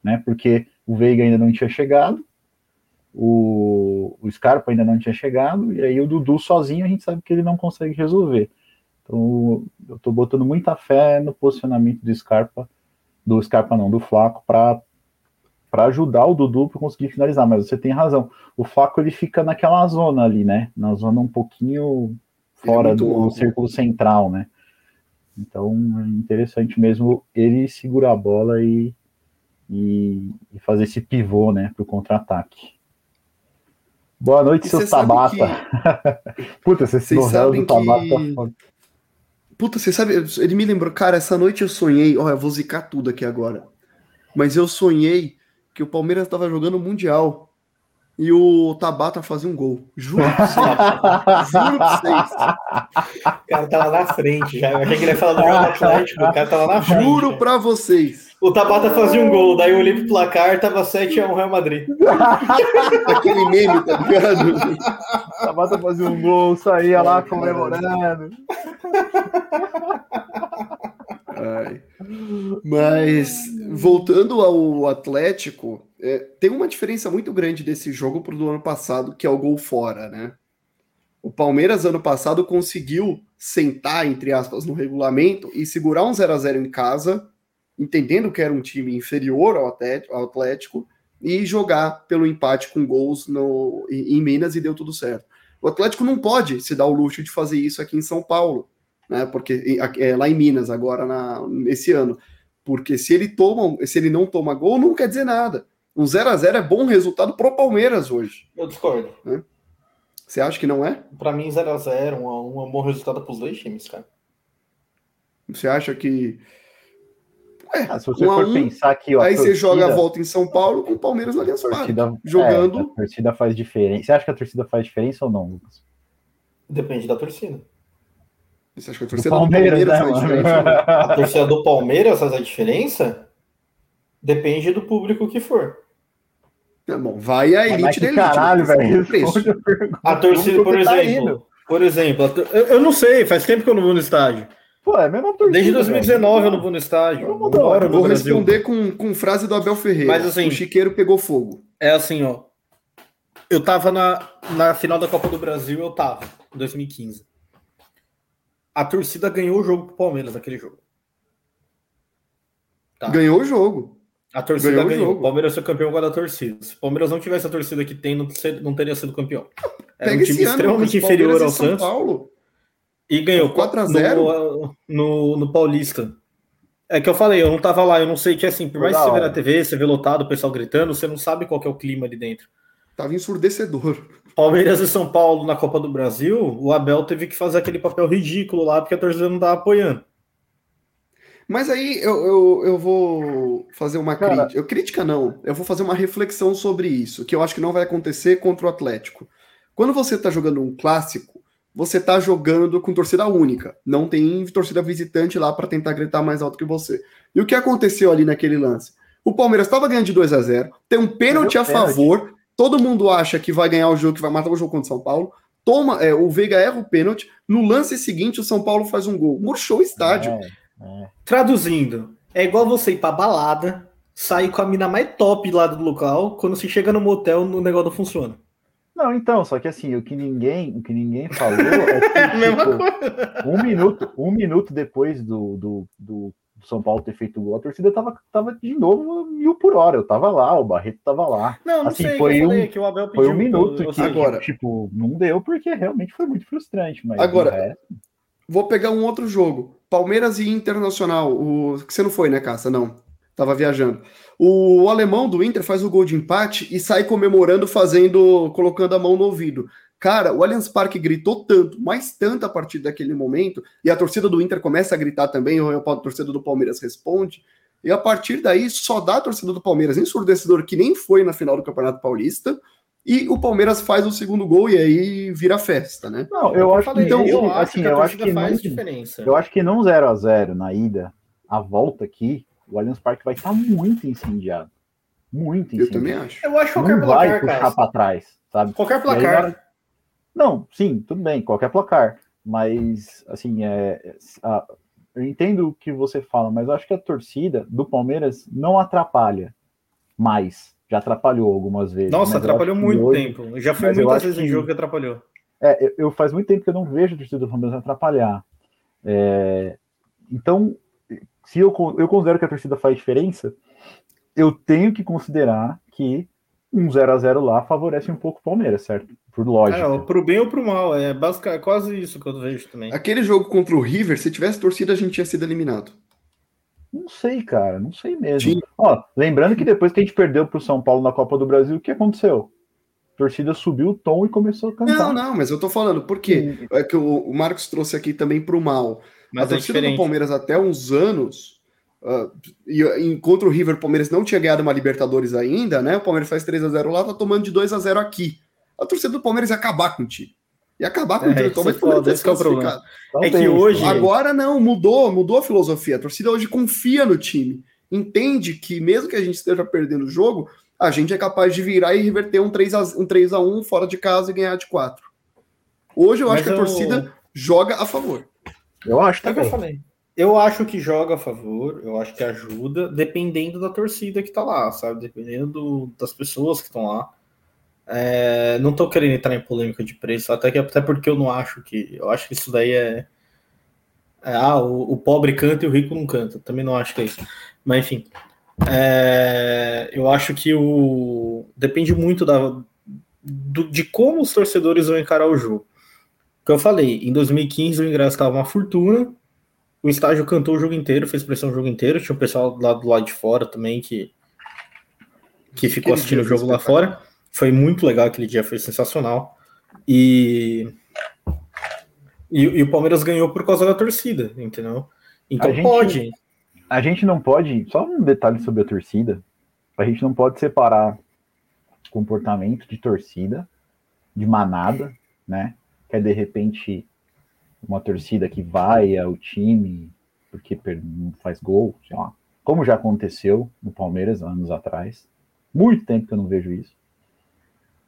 né? Porque o Veiga ainda não tinha chegado, o, o Scarpa ainda não tinha chegado, e aí o Dudu sozinho a gente sabe que ele não consegue resolver. Então eu estou botando muita fé no posicionamento do Scarpa do Scarpa não, do Flaco, para para ajudar o Dudu para conseguir finalizar, mas você tem razão. O Flaco ele fica naquela zona ali, né? Na zona um pouquinho fora é do bom. círculo central, né? Então é interessante mesmo ele segurar a bola e, e, e fazer esse pivô, né, para o contra-ataque. Boa noite, seu Tabata. Que... Puta, você se do Tabata. Que... Puta, você sabe, ele me lembrou, cara, essa noite eu sonhei, ó, eu vou zicar tudo aqui agora. Mas eu sonhei que o Palmeiras estava jogando o Mundial e o Tabata fazia um gol. Juro pra vocês. Juro pra vocês. O cara tá lá na frente já. Eu achei que ele ia falar do jogo Atlético. O cara tá lá na frente. Juro já. pra vocês. O Tabata fazia um gol, daí eu olhei pro placar, tava 7x1 Real Madrid. Aquele meme, tá ligado? O Tabata fazia um gol, saía lá comemorando. Mas, voltando ao Atlético, é, tem uma diferença muito grande desse jogo pro do ano passado, que é o gol fora, né? O Palmeiras, ano passado, conseguiu sentar, entre aspas, no regulamento e segurar um 0 a 0 em casa entendendo que era um time inferior ao Atlético, e jogar pelo empate com gols no, em Minas e deu tudo certo. O Atlético não pode se dar o luxo de fazer isso aqui em São Paulo, né? Porque é, lá em Minas agora na, esse ano, porque se ele toma, se ele não toma gol, não quer dizer nada. Um 0 a 0 é bom resultado pro Palmeiras hoje. Eu discordo. Né? Você acha que não é? Para mim 0 a 0 um, um bom resultado para os dois times, cara. Você acha que é, ah, se você for um, pensar que. Ó, aí torcida, você joga a volta em São Paulo com o Palmeiras na Aliança torcida, Jogando. É, a torcida faz diferença. Você acha que a torcida faz diferença ou não, Lucas? Depende da torcida. Você acha que a torcida do Palmeiras, do Palmeiras né, faz diferença? A torcida do Palmeiras faz a diferença? Depende do público que for. É bom, vai a elite da elite. Caralho, velho. A torcida, por tá exemplo. Tá por exemplo, eu, eu não sei, faz tempo que eu não vou no estádio. Pô, é a mesma torcida. Desde 2019 velho. eu não vou no estádio. Eu vou responder com, com frase do Abel Ferreira. Mas assim, o chiqueiro pegou fogo. É assim, ó. Eu tava na, na final da Copa do Brasil, eu tava, em 2015. A torcida ganhou o jogo pro Palmeiras naquele jogo. Tá. Ganhou o jogo. A torcida ganhou. ganhou. O, o Palmeiras foi campeão com a torcida. Se o Palmeiras não tivesse a torcida que tem, não, não teria sido campeão. Era Pega um time extremamente inferior ao Santos. Paulo. E ganhou 4 a 0 no, no, no, Paulista. É que eu falei, eu não tava lá, eu não sei que assim, por mais que você vê na TV, você vê lotado, o pessoal gritando, você não sabe qual é o clima ali dentro. Tava ensurdecedor. Palmeiras e São Paulo na Copa do Brasil, o Abel teve que fazer aquele papel ridículo lá, porque a torcida não tava apoiando. Mas aí eu, eu, eu vou fazer uma crítica. Eu, crítica não, eu vou fazer uma reflexão sobre isso, que eu acho que não vai acontecer contra o Atlético. Quando você tá jogando um clássico, você tá jogando com torcida única. Não tem torcida visitante lá para tentar gritar mais alto que você. E o que aconteceu ali naquele lance? O Palmeiras estava ganhando de 2 a 0 tem um pênalti a favor, todo mundo acha que vai ganhar o jogo, que vai matar o jogo contra o São Paulo. Toma, é, o Veiga erra o pênalti. No lance seguinte, o São Paulo faz um gol. Murchou o estádio. É, é. Traduzindo, é igual você ir pra balada, sair com a mina mais top lá do local, quando você chega no motel, o negócio não funciona. Não, então, só que assim, o que ninguém, o que ninguém falou é que, tipo, um minuto, um minuto depois do, do, do, São Paulo ter feito o gol, a torcida tava, tava de novo mil por hora. Eu tava lá, o Barreto tava lá. Não, não assim, sei, foi um, foi um minuto que, agora, tipo, não deu porque realmente foi muito frustrante. Mas agora, resto... vou pegar um outro jogo. Palmeiras e Internacional. O que você não foi, né, Caça? Não. Tava viajando. O alemão do Inter faz o gol de empate e sai comemorando, fazendo, colocando a mão no ouvido. Cara, o Allianz Parque gritou tanto, mas tanto a partir daquele momento, e a torcida do Inter começa a gritar também, ou a torcida do Palmeiras responde, e a partir daí só dá a torcida do Palmeiras ensurdecedor, que nem foi na final do Campeonato Paulista, e o Palmeiras faz o segundo gol e aí vira festa, né? Não, eu, acho que então, eu, assim, eu acho que faz não, diferença. Eu acho que não 0 a 0 na ida, a volta aqui, o Allianz Parque vai estar muito incendiado. Muito incendiado. Eu também acho. Eu acho qualquer não placar, vai puxar para trás, sabe? Qualquer placar. Não, sim, tudo bem, qualquer placar. Mas, assim, é a, eu entendo o que você fala, mas eu acho que a torcida do Palmeiras não atrapalha mais. Já atrapalhou algumas vezes. Nossa, atrapalhou muito hoje, tempo. Já foi muitas vezes que, em jogo que atrapalhou. É, eu, eu, faz muito tempo que eu não vejo a torcida do Palmeiras atrapalhar. É, então, se eu, eu considero que a torcida faz diferença, eu tenho que considerar que um 0 a 0 lá favorece um pouco o Palmeiras, certo? Por lógica. É, pro bem ou pro mal, é basicamente quase isso que eu vejo também. Aquele jogo contra o River, se tivesse torcida, a gente tinha sido eliminado. Não sei, cara, não sei mesmo. Ó, lembrando que depois que a gente perdeu pro São Paulo na Copa do Brasil, o que aconteceu? A torcida subiu o tom e começou a cantar. Não, não, mas eu tô falando, por quê? É que o, o Marcos trouxe aqui também pro mal. Mas a é torcida do Palmeiras até uns anos, uh, e, enquanto o River Palmeiras não tinha ganhado uma Libertadores ainda, né? O Palmeiras faz 3 a 0 lá, tá tomando de 2 a 0 aqui. A torcida do Palmeiras ia acabar com o time. Ia acabar com é, o time. Então, foda, esse é o problema. É que hoje. Agora não, mudou, mudou a filosofia. A torcida hoje confia no time. Entende que, mesmo que a gente esteja perdendo o jogo, a gente é capaz de virar e reverter um 3 a, um 3 a 1 fora de casa e ganhar de 4. Hoje eu Mas acho que a torcida joga a favor. Eu acho que eu falei. Eu acho que joga a favor, eu acho que ajuda, dependendo da torcida que tá lá, sabe? Dependendo do, das pessoas que estão lá. É, não tô querendo entrar em polêmica de preço, até, que, até porque eu não acho que. Eu acho que isso daí é. é ah, o, o, pobre canta e o rico não canta. Também não acho que é isso. Mas enfim. É, eu acho que o. Depende muito da, do, de como os torcedores vão encarar o jogo que eu falei, em 2015 o ingresso estava uma fortuna, o estágio cantou o jogo inteiro, fez pressão o jogo inteiro, tinha o pessoal lá do lado de fora também que, que ficou assistindo o jogo lá fora. Foi muito legal aquele dia, foi sensacional. E, e, e o Palmeiras ganhou por causa da torcida, entendeu? Então a pode. Gente, a gente não pode, só um detalhe sobre a torcida, a gente não pode separar comportamento de torcida, de manada, né? é de repente uma torcida que vai ao time porque não faz gol, sei lá, como já aconteceu no Palmeiras anos atrás. Muito tempo que eu não vejo isso.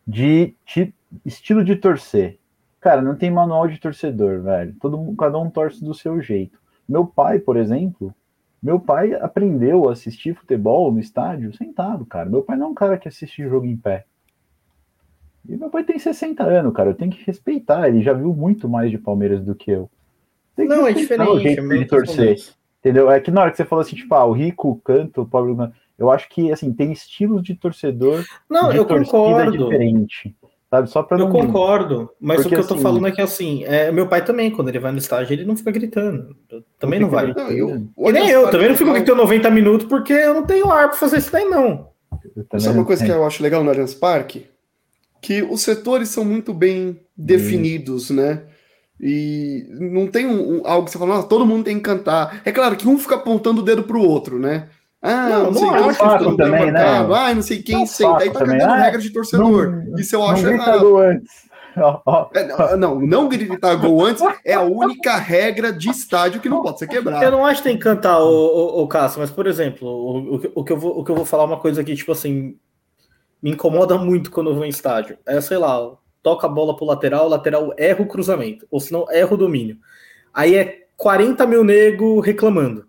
De, de estilo de torcer. Cara, não tem manual de torcedor, velho. Todo cada um torce do seu jeito. Meu pai, por exemplo, meu pai aprendeu a assistir futebol no estádio sentado, cara. Meu pai não é um cara que assiste jogo em pé. E meu pai tem 60 anos, cara. Eu tenho que respeitar. Ele já viu muito mais de Palmeiras do que eu. Que não, é diferente. O jeito de torcer. Entendeu? É que na hora que você falou assim, tipo, ah, o rico canta, o pobre. Eu acho que, assim, tem estilos de torcedor. Não, de eu concordo. diferente. Sabe? Só pra eu concordo, mas Porque, o que eu tô assim, falando é que assim, é, meu pai também, quando ele vai no estágio, ele não fica gritando. Também não, não vai. Não, eu, e nem eu, também não fico gritando 90 minutos porque eu não tenho ar pra fazer isso daí, não. Sabe uma coisa que eu acho legal no Allianz Parque? Que os setores são muito bem definidos, né? E não tem um, um, algo que você fala, todo mundo tem que cantar. É claro que um fica apontando o dedo pro outro, né? Ah, não, não sei não quem acho também, né? Ah, não sei quem não senta. Aí tá cagando ah, regra de torcedor. Não, Isso eu acho errado. Antes. É, não, não gritar gol antes é a única regra de estádio que não pode ser quebrada. Eu não acho que tem que cantar, o, o, o Cássio, mas, por exemplo, o, o, o, que eu vou, o que eu vou falar é uma coisa aqui, tipo assim, me incomoda muito quando eu vou em estádio. É, sei lá, toca a bola pro lateral, o lateral erra o cruzamento, ou senão erra o domínio. Aí é 40 mil nego reclamando.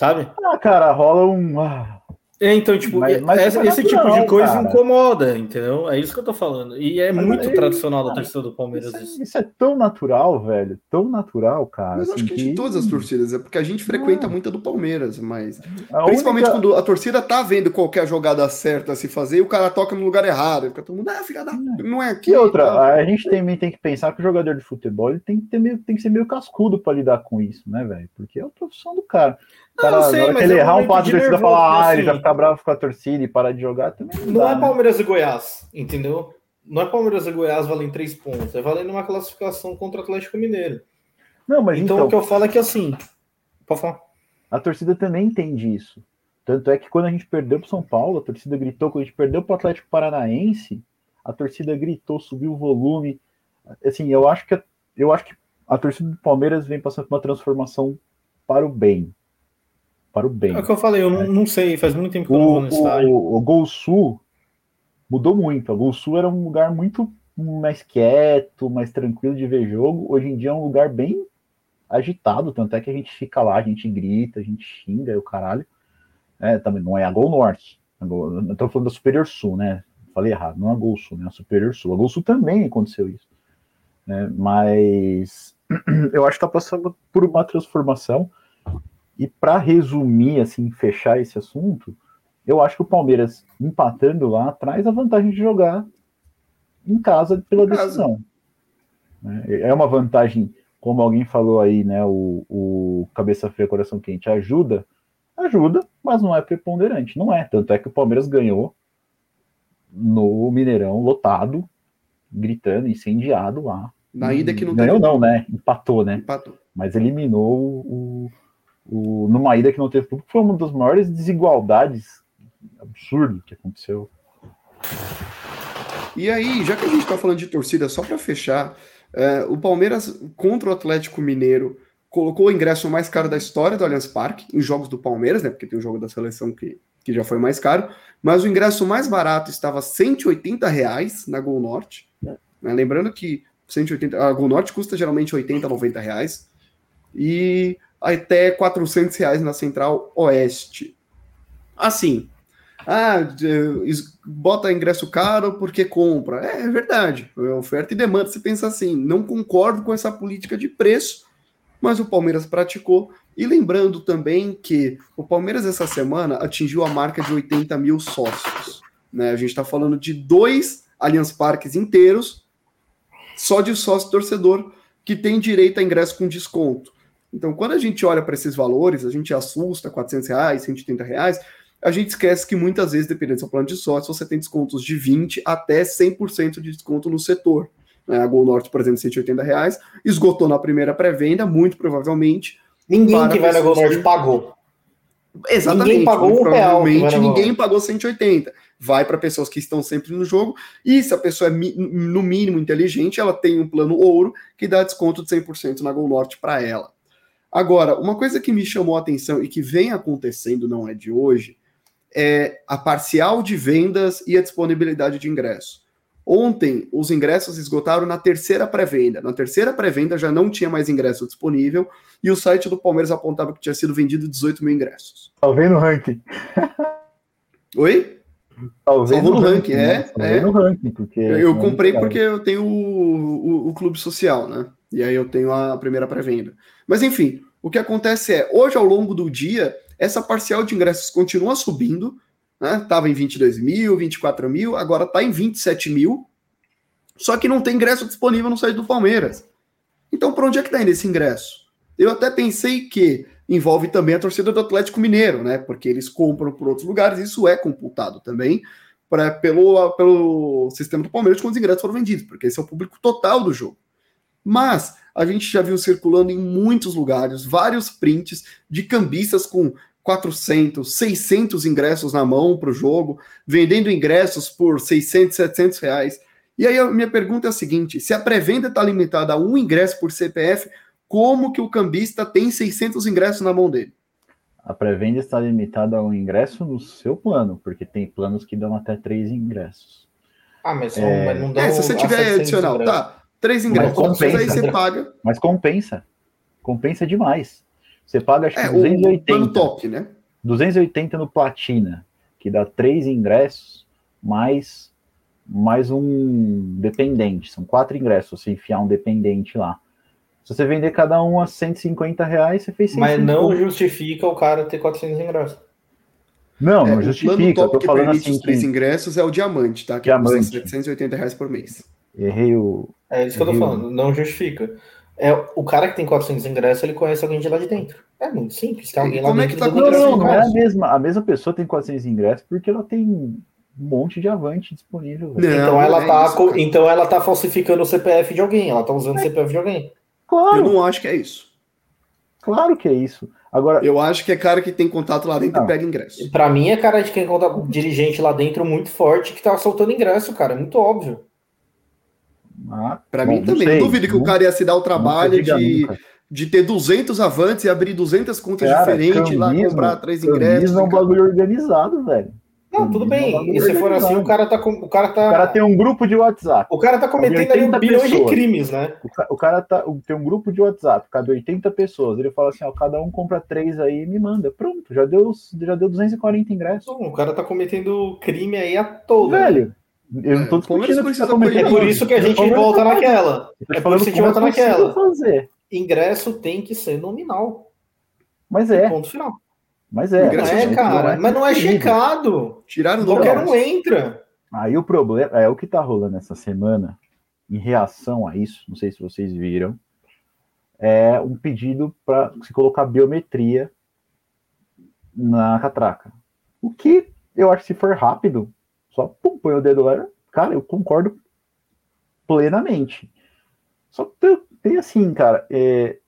Sabe? Ah, cara, rola um. Ah, é, então, tipo, mas, mas esse, esse tipo de coisa cara. incomoda, entendeu? É isso que eu tô falando. E é mas muito aí, tradicional cara, da torcida do Palmeiras. Isso é, isso é, tão natural, velho. Tão natural, cara. Mas assim, acho que, que de todas as torcidas, é porque a gente frequenta muito a do Palmeiras, mas. A principalmente única... quando a torcida tá vendo qualquer jogada certa a se fazer e o cara toca no lugar errado. Fica todo mundo, ah, fica da... É. não é aqui. E outra, tá? a gente também tem que pensar que o jogador de futebol ele tem que, ter meio, tem que ser meio cascudo pra lidar com isso, né, velho? Porque é a profissão do cara cara, sei, na hora que ele errar um passo de torcida falar, ah, ele já assim. fica bravo com a torcida e parar de jogar também. Não, não dá, é né? Palmeiras e Goiás, entendeu? Não é Palmeiras e Goiás valendo três pontos, é valendo uma classificação contra o Atlético Mineiro. Não, mas então, então, o que eu falo é que assim. Pode falar. A torcida também entende isso. Tanto é que quando a gente perdeu para São Paulo, a torcida gritou. Quando a gente perdeu para o Atlético Paranaense, a torcida gritou, subiu o volume. Assim, eu acho que a, eu acho que a torcida do Palmeiras vem passando por uma transformação para o bem para o bem. É o que eu falei, eu não, não sei, faz muito tempo que eu não vou no estádio. O, o Gol Sul mudou muito. O Gol Sul era um lugar muito mais quieto, mais tranquilo de ver jogo. Hoje em dia é um lugar bem agitado, tanto é que a gente fica lá, a gente grita, a gente xinga o caralho. É, também não é a Gol Norte. Tô falando da Superior Sul, né? Falei errado, não é a Gol Sul, né? A Superior Sul. A Gol Sul também aconteceu isso. Né? Mas eu acho que tá passando por uma transformação e para resumir, assim, fechar esse assunto, eu acho que o Palmeiras empatando lá traz a vantagem de jogar em casa pela decisão. Né? É uma vantagem, como alguém falou aí, né? O, o cabeça fria, coração quente ajuda, ajuda, mas não é preponderante, não é. Tanto é que o Palmeiras ganhou no Mineirão lotado, gritando, incendiado lá. Na ida que não ganhou, não, né? Empatou, né? Empatou. Mas eliminou o, o, numa ida que não teve público, foi uma das maiores desigualdades absurdo que aconteceu. E aí, já que a gente está falando de torcida, só para fechar, é, o Palmeiras contra o Atlético Mineiro colocou o ingresso mais caro da história do Allianz Parque, em jogos do Palmeiras, né? Porque tem o jogo da seleção que, que já foi mais caro, mas o ingresso mais barato estava 180 reais na Gol Norte. Né? Lembrando que 180, a Gol Norte custa geralmente 80, 90 reais. E até 400 reais na Central Oeste. Assim, ah, bota ingresso caro porque compra. É, é verdade, é oferta e demanda. Você pensa assim, não concordo com essa política de preço, mas o Palmeiras praticou. E lembrando também que o Palmeiras essa semana atingiu a marca de 80 mil sócios. Né? A gente está falando de dois Allianz Parques inteiros, só de sócio torcedor, que tem direito a ingresso com desconto. Então, quando a gente olha para esses valores, a gente assusta, 400 reais, 130 reais, a gente esquece que muitas vezes, dependendo do seu plano de sócio, você tem descontos de 20% até 100% de desconto no setor. Né? A Gol Norte, por exemplo, 180 reais, esgotou na primeira pré-venda, muito provavelmente. Ninguém que vai na Gol Norte pagou. Exatamente. Ninguém pagou um real ninguém pagou 180. Vai para pessoas que estão sempre no jogo. E se a pessoa é no mínimo inteligente, ela tem um plano ouro que dá desconto de 100% na Gol Norte para ela. Agora, uma coisa que me chamou a atenção e que vem acontecendo, não é de hoje, é a parcial de vendas e a disponibilidade de ingresso. Ontem, os ingressos esgotaram na terceira pré-venda. Na terceira pré-venda já não tinha mais ingresso disponível e o site do Palmeiras apontava que tinha sido vendido 18 mil ingressos. Tá vendo o ranking? Oi? Talvez no, no ranking, é. Né? é. no ranking, porque. Eu, eu comprei porque eu tenho o, o, o, clube social, né? E aí eu tenho a primeira pré-venda. Mas enfim, o que acontece é, hoje ao longo do dia, essa parcial de ingressos continua subindo, né? Tava em 22 mil, 24 mil, agora tá em 27 mil. Só que não tem ingresso disponível no site do Palmeiras. Então, por onde é que tá indo esse ingresso? Eu até pensei que envolve também a torcida do Atlético Mineiro, né? Porque eles compram por outros lugares, isso é computado também pra, pelo, pelo sistema do Palmeiras quando os ingressos foram vendidos, porque esse é o público total do jogo. Mas a gente já viu circulando em muitos lugares vários prints de cambistas com 400, 600 ingressos na mão para o jogo, vendendo ingressos por 600, 700 reais. E aí a minha pergunta é a seguinte: se a pré-venda está limitada a um ingresso por CPF, como que o cambista tem 600 ingressos na mão dele? A pré-venda está limitada a um ingresso no seu plano, porque tem planos que dão até três ingressos. Ah, mas, é... não dá. É, se você tiver adicional, ingressos. tá. Três ingressos, compensa, aí você paga. Mas compensa. Compensa demais. Você paga acho que é, 280. O plano top, né? 280 no Platina, que dá três ingressos, mais, mais um dependente. São quatro ingressos, você enfiar um dependente lá. Se você vender cada um a 150 reais, você fez 150. Mas não justifica o cara ter 400 ingressos. Não, não é, justifica. O plano top tô falando assim. Os três ingressos é o diamante, tá? Que diamante. custa 780 reais por mês. Errei o. É isso que eu tô falando, não justifica. É, o cara que tem 400 ingressos, ele conhece alguém de lá de dentro. É muito simples. Tem alguém lá Como dentro. É que tá não, não, não é a mesma. A mesma pessoa tem 400 ingressos porque ela tem um monte de avante disponível. Não, então, ela é tá, isso, então ela tá falsificando o CPF de alguém. Ela tá usando o CPF de alguém. Claro. Eu não acho que é isso. Claro que é isso. Agora, eu acho que é cara que tem contato lá dentro não. e pega ingresso. Para mim é cara de quem conta dirigente lá dentro muito forte que tá soltando ingresso, cara, é muito óbvio. Ah, para mim também. Sei, duvido que o cara ia se dar o trabalho de, de ter 200 avantes e abrir 200 contas cara, diferentes lá, comprar três ingressos. é um bagulho organizado, velho. Não, tudo bem. E se for assim, o cara tá com. O cara tá. O cara tem um grupo de WhatsApp. O cara tá cometendo ali um bilhão de crimes, né? O, ca... o cara tá, tem um grupo de WhatsApp, cabe 80 pessoas. Ele fala assim: ó, cada um compra três aí e me manda. Pronto, já deu, já deu 240 ingressos. Não, o cara tá cometendo crime aí a todo. Velho. Eu não tô é, discutindo que tá cometendo. É por isso que a gente volta naquela. É por isso que a gente volta naquela. Fazer. Ingresso tem que ser nominal. Mas é. Ponto final. Mas é. Não é, cara. Não é mas não é checado. Tiraram Qualquer um entra. Aí o problema é o que tá rolando essa semana, em reação a isso, não sei se vocês viram, é um pedido para se colocar biometria na catraca. O que eu acho que se for rápido, só pum, põe o dedo lá, cara, eu concordo plenamente. Só que tem assim, cara, é,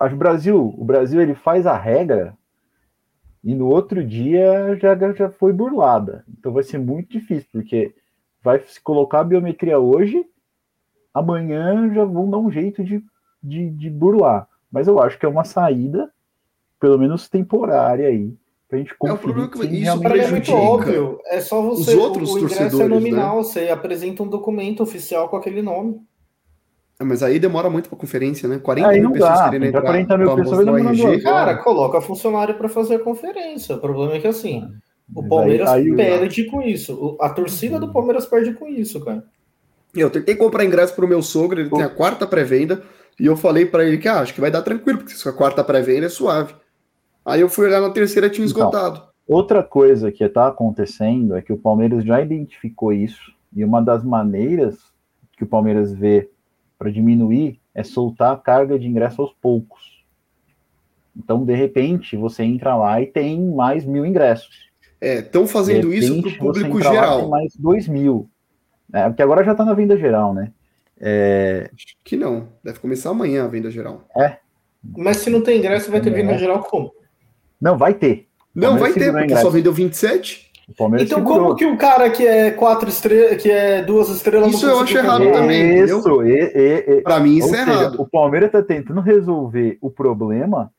o Brasil, o Brasil ele faz a regra e no outro dia já, já foi burlada. Então vai ser muito difícil, porque vai se colocar a biometria hoje, amanhã já vão dar um jeito de, de, de burlar. Mas eu acho que é uma saída, pelo menos temporária aí, pra gente conferir. É, o problema é que isso é muito óbvio. É só você. Os outros o, o ingresso é torcedores, é nominal, né? você apresenta um documento oficial com aquele nome. É, mas aí demora muito para conferência, né? 40 aí mil pessoas querendo entrar. 40 mil pessoas no RG. Cara, coloca funcionário para fazer a conferência. O problema é que assim, o Palmeiras aí, aí, perde com isso. A torcida do Palmeiras perde com isso, cara. Eu tentei comprar ingresso para o meu sogro, ele Pô. tem a quarta pré-venda, e eu falei para ele que ah, acho que vai dar tranquilo, porque se a quarta pré-venda é suave. Aí eu fui olhar na terceira tinha então, esgotado. Outra coisa que está acontecendo é que o Palmeiras já identificou isso, e uma das maneiras que o Palmeiras vê para diminuir é soltar a carga de ingresso aos poucos. Então, de repente, você entra lá e tem mais mil ingressos. É, estão fazendo repente, isso para o público geral. mais dois mil. É, porque agora já está na venda geral, né? É... Acho que não. Deve começar amanhã a venda geral. É. Mas se não tem ingresso, vai ter venda é. geral como? Não, vai ter. Não, vai ter, porque só vendeu 27 então, segurou. como que o cara que é quatro estrelas, que é duas estrelas, isso eu acho errado também. Isso, e, e, e, para mim isso é seja, errado. O Palmeiras tá tentando resolver o problema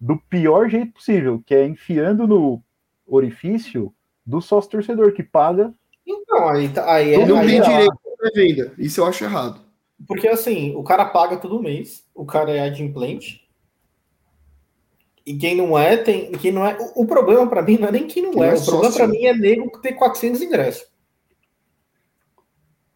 do pior jeito possível, que é enfiando no orifício do sócio torcedor que paga. Então, aí, tá, aí é. Não aí tem é direito à venda. Isso eu acho errado. Porque assim, o cara paga todo mês, o cara é adimplente, E quem não é, tem. Quem não é, o, o problema para mim não é nem quem não quem é. é. O problema para mim é nego ter 400 ingressos.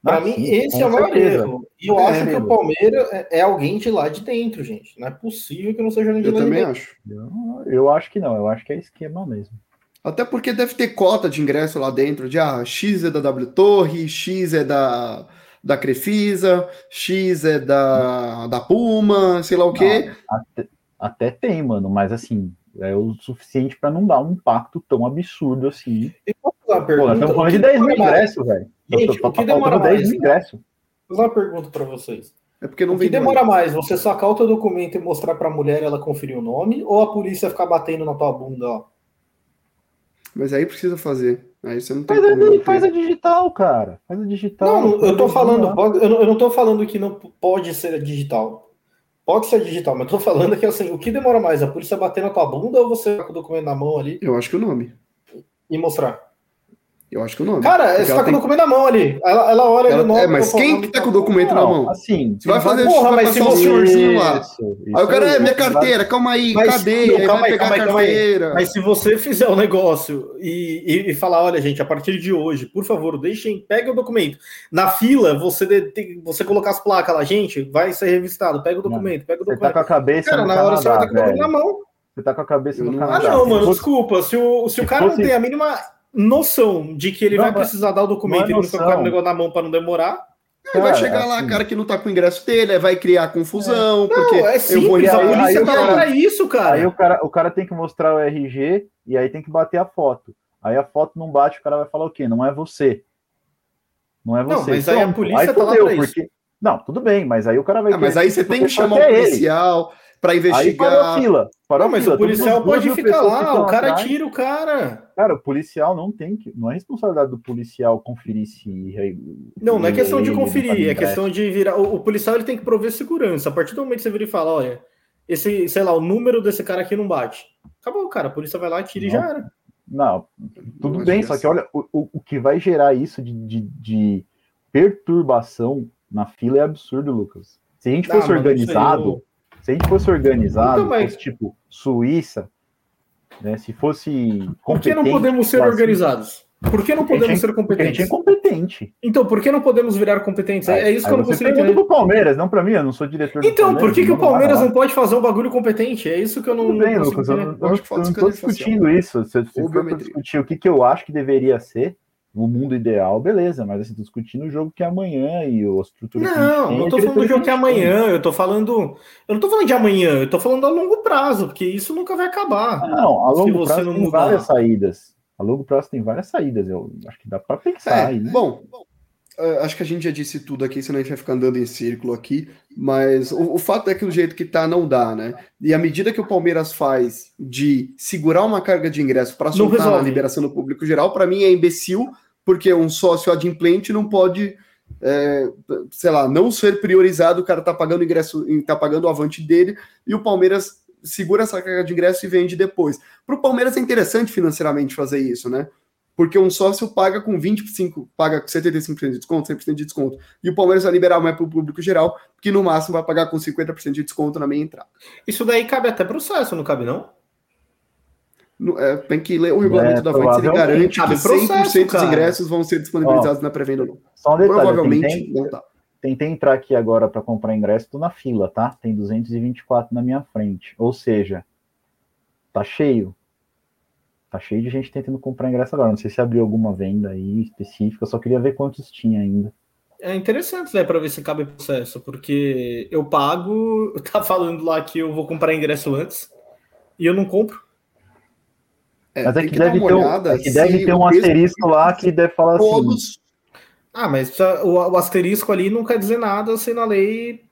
Para mim, esse é o maior erro. E eu é, acho que o Palmeiras é, é, alguém de lá de dentro, gente. Não é possível que não seja ninguém de lá Eu também acho. Eu, eu, acho que não. Eu acho que é esquema mesmo. Até porque deve ter cota de ingresso lá dentro de ah, X é da W Torre, X é da, da Crefisa, X é da, da Puma, sei lá o quê. Não, até, até tem, mano, mas assim, é o suficiente para não dar um impacto tão absurdo assim. E posso fazer uma pergunta? Pô, estamos falando de 10 mil ingressos, velho. Gente, tô, o que demora mais? 10 mil ingressos. Vou fazer uma pergunta para vocês. É porque não o que demora mais? Você sacar o teu documento e mostrar para a mulher ela conferir o nome ou a polícia ficar batendo na tua bunda, ó? Mas aí precisa fazer. Aí você não tem faz, a, faz a digital, cara. Faz a digital. Não, eu tô falando, eu não, eu não tô falando que não pode ser digital. Pode ser digital, mas tô falando que assim, o que demora mais? A polícia bater na tua bunda ou você com o documento na mão ali? Eu acho que o nome. E mostrar. Eu acho que o nome. Cara, você tá com o documento na mão ali. Ela, ela olha ela, nome. É, mas quem que tá com o documento não, na mão? Assim, você vai fazer porra, mas se você senhorzinho lá. Isso, aí o cara, é minha carteira, vai... calma aí, mas, cadê? Não, calma aí, calma aí, calma aí. Mas se você fizer o um negócio e, e, e, falar, olha, gente, a partir de hoje, por favor, deixem, pega o documento. Na fila, você de, você colocar as placas lá, gente, vai ser revistado, pega o documento, pega o documento. Você tá com a cabeça cara, na hora você vai estar com o documento na mão. Você tá com a cabeça no Canadá. Ah, não, mano, desculpa. Se o, se o cara não tem a mínima noção de que ele não, vai precisar dar o documento e não ficar o negócio na mão para não demorar. Cara, vai chegar lá, assim, cara que não tá com o ingresso dele, vai criar confusão, é. porque não, é simples, eu vou a polícia tá lá pra isso, cara. Aí o cara, o cara tem que mostrar o RG e aí tem que bater a foto. Aí a foto não bate, o cara vai falar o quê? Não é você. Não é você. Não, mas aí a polícia aí tá lá pra porque... isso. Não, tudo bem, mas aí o cara vai. Ah, mas aí você tem que chamar o policial para investigar. Aí parou a fila. Parou não, mas fila. o policial pode ficar lá, o cara atrás. tira o cara. Cara, o policial não tem que. Não é responsabilidade do policial conferir se. Não, não é questão de conferir, é questão de virar. O, o, policial ele tem que prover segurança. A partir do momento que você vira e fala, olha, esse, sei lá, o número desse cara aqui não bate. Acabou, cara. A polícia vai lá, tira não. e já era. Não, tudo bem, só que olha, o, o, o que vai gerar isso de, de, de perturbação na fila é absurdo, Lucas. Se a gente fosse ah, organizado, se a gente fosse organizado, então, mas... fosse tipo Suíça, né, se fosse. Por que não podemos ser organizados? Por que não podemos ser competentes? A gente é competente. Então, por que não podemos virar competentes? É, é isso que eu não consigo entender. pro Palmeiras, não para mim, eu não sou diretor Então, por que, que o Palmeiras não pode fazer um bagulho competente? É isso que eu não. Tudo bem, Lucas, eu, eu, eu, eu não estou discutindo isso. Se, se for discutir o que, que eu acho que deveria ser, no mundo ideal, beleza, mas assim, tô discutindo o jogo que é amanhã e a estrutura. Não, não tô falando do jogo que é amanhã, eu tô falando. Eu não tô falando de amanhã, eu tô falando a longo prazo, porque isso nunca vai acabar. Não, a longo prazo tem mudar. várias saídas. A longo prazo tem várias saídas, eu acho que dá para pensar é, aí. Né? Bom, uh, acho que a gente já disse tudo aqui, senão a gente vai ficar andando em círculo aqui, mas o, o fato é que o jeito que tá não dá, né? E a medida que o Palmeiras faz de segurar uma carga de ingresso para soltar na liberação do público geral, para mim é imbecil porque um sócio adimplente não pode, é, sei lá, não ser priorizado, o cara tá pagando ingresso, tá pagando o avante dele, e o Palmeiras segura essa carga de ingresso e vende depois. Para o Palmeiras é interessante financeiramente fazer isso, né? Porque um sócio paga com 25, paga com 75% de desconto, 100% de desconto. E o Palmeiras vai liberar mais para o público geral, que no máximo vai pagar com 50% de desconto na meia entrada. Isso daí cabe até processo, não cabe não? É, tem que ler o regulamento é, da VAT, ele garante que 100% dos ingressos vão ser disponibilizados Ó, na pré-venda ou não. Só um detalhe, Provavelmente tentei, não tá. Tentei entrar aqui agora para comprar ingresso, tô na fila, tá? Tem 224 na minha frente. Ou seja, tá cheio. Tá cheio de gente tentando comprar ingresso agora. Não sei se abriu alguma venda aí específica, só queria ver quantos tinha ainda. É interessante, né, para ver se cabe processo, porque eu pago, tá falando lá que eu vou comprar ingresso antes e eu não compro. É, mas é que, deve ter, olhada, é que deve ter um asterisco lá que deve falar assim. todos... assim. Ah, mas o, o, asterisco ali não quer dizer nada sem na lei.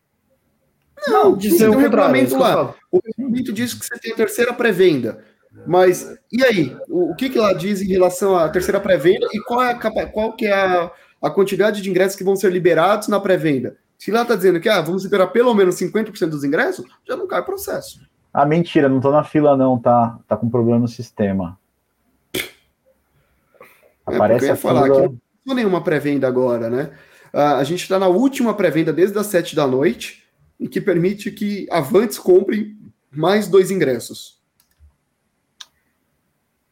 Não, não dizer o regulamento lá. O regulamento diz que você tem a terceira pré-venda. Mas e aí? O, o, que, que lá diz em relação à terceira pré-venda e qual é a, qual que é a, a quantidade de ingressos que vão ser liberados na pré-venda? Se lá está dizendo que ah, vamos liberar pelo menos 50% dos ingressos, já não cai processo. Ah, mentira, não tô na fila não, tá? Tá com problema no sistema. É, Aparece é, eu ia falar fila... que não nenhuma pré-venda agora, né? Uh, a gente está na última pré-venda desde as 7 da noite, e que permite que avantes comprem mais dois ingressos.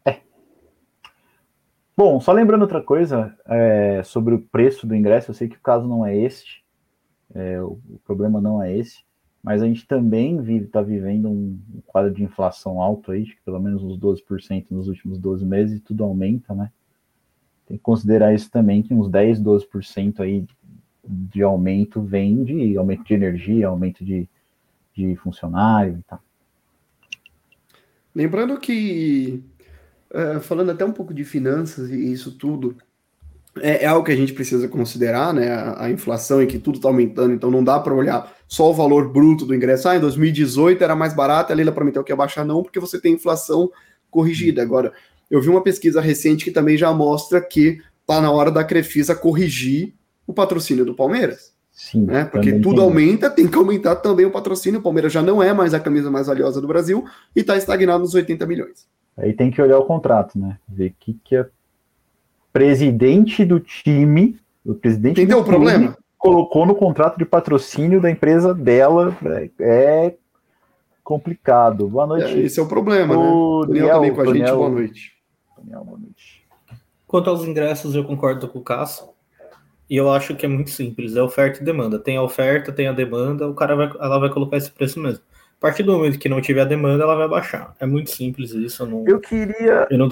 É. Bom, só lembrando outra coisa é, sobre o preço do ingresso, eu sei que o caso não é este, é, o problema não é esse, mas a gente também está vivendo um, quadro de inflação alto aí, de pelo menos uns 12% nos últimos 12 meses, e tudo aumenta, né? Tem que considerar isso também, que uns 10, 12% aí de aumento vem de aumento de energia, aumento de, de funcionário e tal. Lembrando que, é, falando até um pouco de finanças e isso tudo, é, é, algo que a gente precisa considerar, né? A, a inflação e que tudo está aumentando, então não dá para olhar só o valor bruto do ingresso. Ah, em 2018 era mais barato, a Leila prometeu que ia baixar, não, porque você tem inflação corrigida. Agora, eu vi uma pesquisa recente que também já mostra que está na hora da Crefisa corrigir o patrocínio do Palmeiras. Sim, né? Porque tudo tem. aumenta, tem que aumentar também o patrocínio. O Palmeiras já não é mais a camisa mais valiosa do Brasil e está estagnado nos 80 milhões. Aí tem que olhar o contrato, né? Ver o que, que a presidente do time, o presidente Entendeu o problema? colocou no contrato de patrocínio da empresa dela. É complicado. Boa noite. É, esse é o problema, o né? Daniel, também com a Daniel, gente. Boa noite. Daniel, boa noite. Quanto aos ingressos, eu concordo com o Cássio. E eu acho que é muito simples, é oferta e demanda. Tem a oferta, tem a demanda, o cara vai, ela vai colocar esse preço mesmo. A partir do momento que não tiver a demanda, ela vai baixar. É muito simples isso. Eu, não, eu queria. Eu não,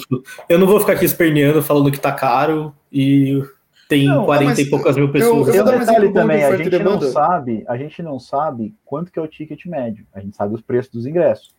eu não vou ficar aqui esperneando, falando que tá caro e tem não, 40 e poucas mil pessoas. Eu, eu um detalhe também, a gente não sabe, a gente não sabe quanto que é o ticket médio. A gente sabe os preços dos ingressos.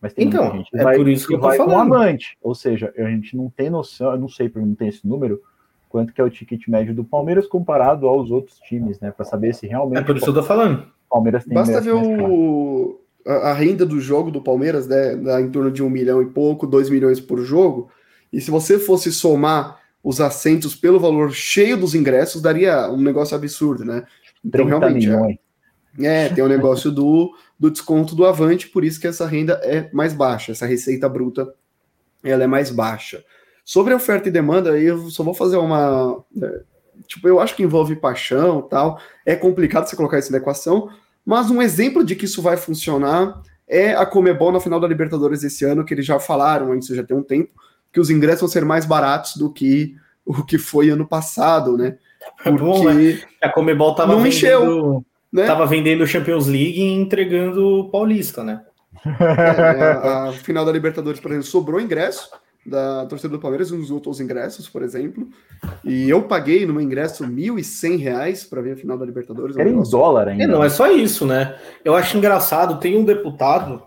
Mas tem então, gente é vai, por isso que, que eu tô vai falando. com amante. Ou seja, a gente não tem noção, eu não sei porque não tem esse número, quanto que é o ticket médio do Palmeiras comparado aos outros times, né? Para saber se realmente. É por isso que eu tô falando. Palmeiras tem Basta ver o, a, a, renda do jogo do Palmeiras, né? Dá em torno de um milhão e pouco, dois milhões por jogo. E se você fosse somar os assentos pelo valor cheio dos ingressos, daria um negócio absurdo, né? Então, realmente. É, é, tem o um negócio do, do desconto do Avante, por isso que essa renda é mais baixa, essa receita bruta ela é mais baixa. Sobre oferta e demanda, eu só vou fazer uma. É, tipo, eu acho que envolve paixão tal. É complicado você colocar isso na equação, mas um exemplo de que isso vai funcionar é a Comebol na final da Libertadores esse ano, que eles já falaram, isso já tem um tempo, que os ingressos vão ser mais baratos do que o que foi ano passado, né? Porque Bom, né? a Comebol tava não vendendo, né? tava vendendo Champions League e entregando o Paulista, né? É, a, a, final da Libertadores, por exemplo, sobrou ingresso da torcida do Palmeiras nos outros ingressos, por exemplo. E eu paguei no meu ingresso R$ 1.100 para ver a final da Libertadores. Era em dólar ainda. É, não, é só isso, né? Eu acho engraçado, tem um deputado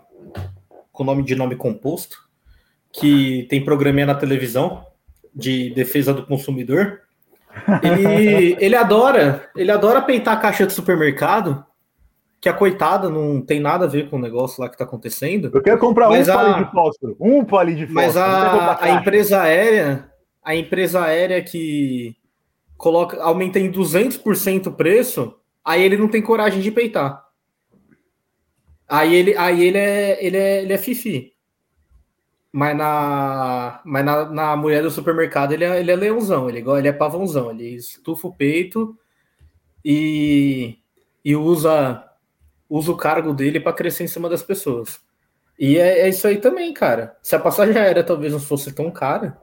com nome de nome composto que tem programinha na televisão de defesa do consumidor. Ele, ele adora, ele adora peitar a caixa de supermercado, que a coitada não tem nada a ver com o negócio lá que está acontecendo. Eu quero comprar um a... palito de fósforo, um palito de fósforo. Mas a, a empresa aérea, a empresa aérea que coloca aumenta em 200% o preço, aí ele não tem coragem de peitar. Aí ele, aí ele é, ele é, ele é fifi. Mas na, mas na, na mulher do supermercado ele é, ele é leãozão, ele, ele é pavãozão, ele estufa o peito e, e usa, usa o cargo dele para crescer em cima das pessoas. E é, é, isso aí também, cara. Se a passagem aérea talvez não fosse tão cara,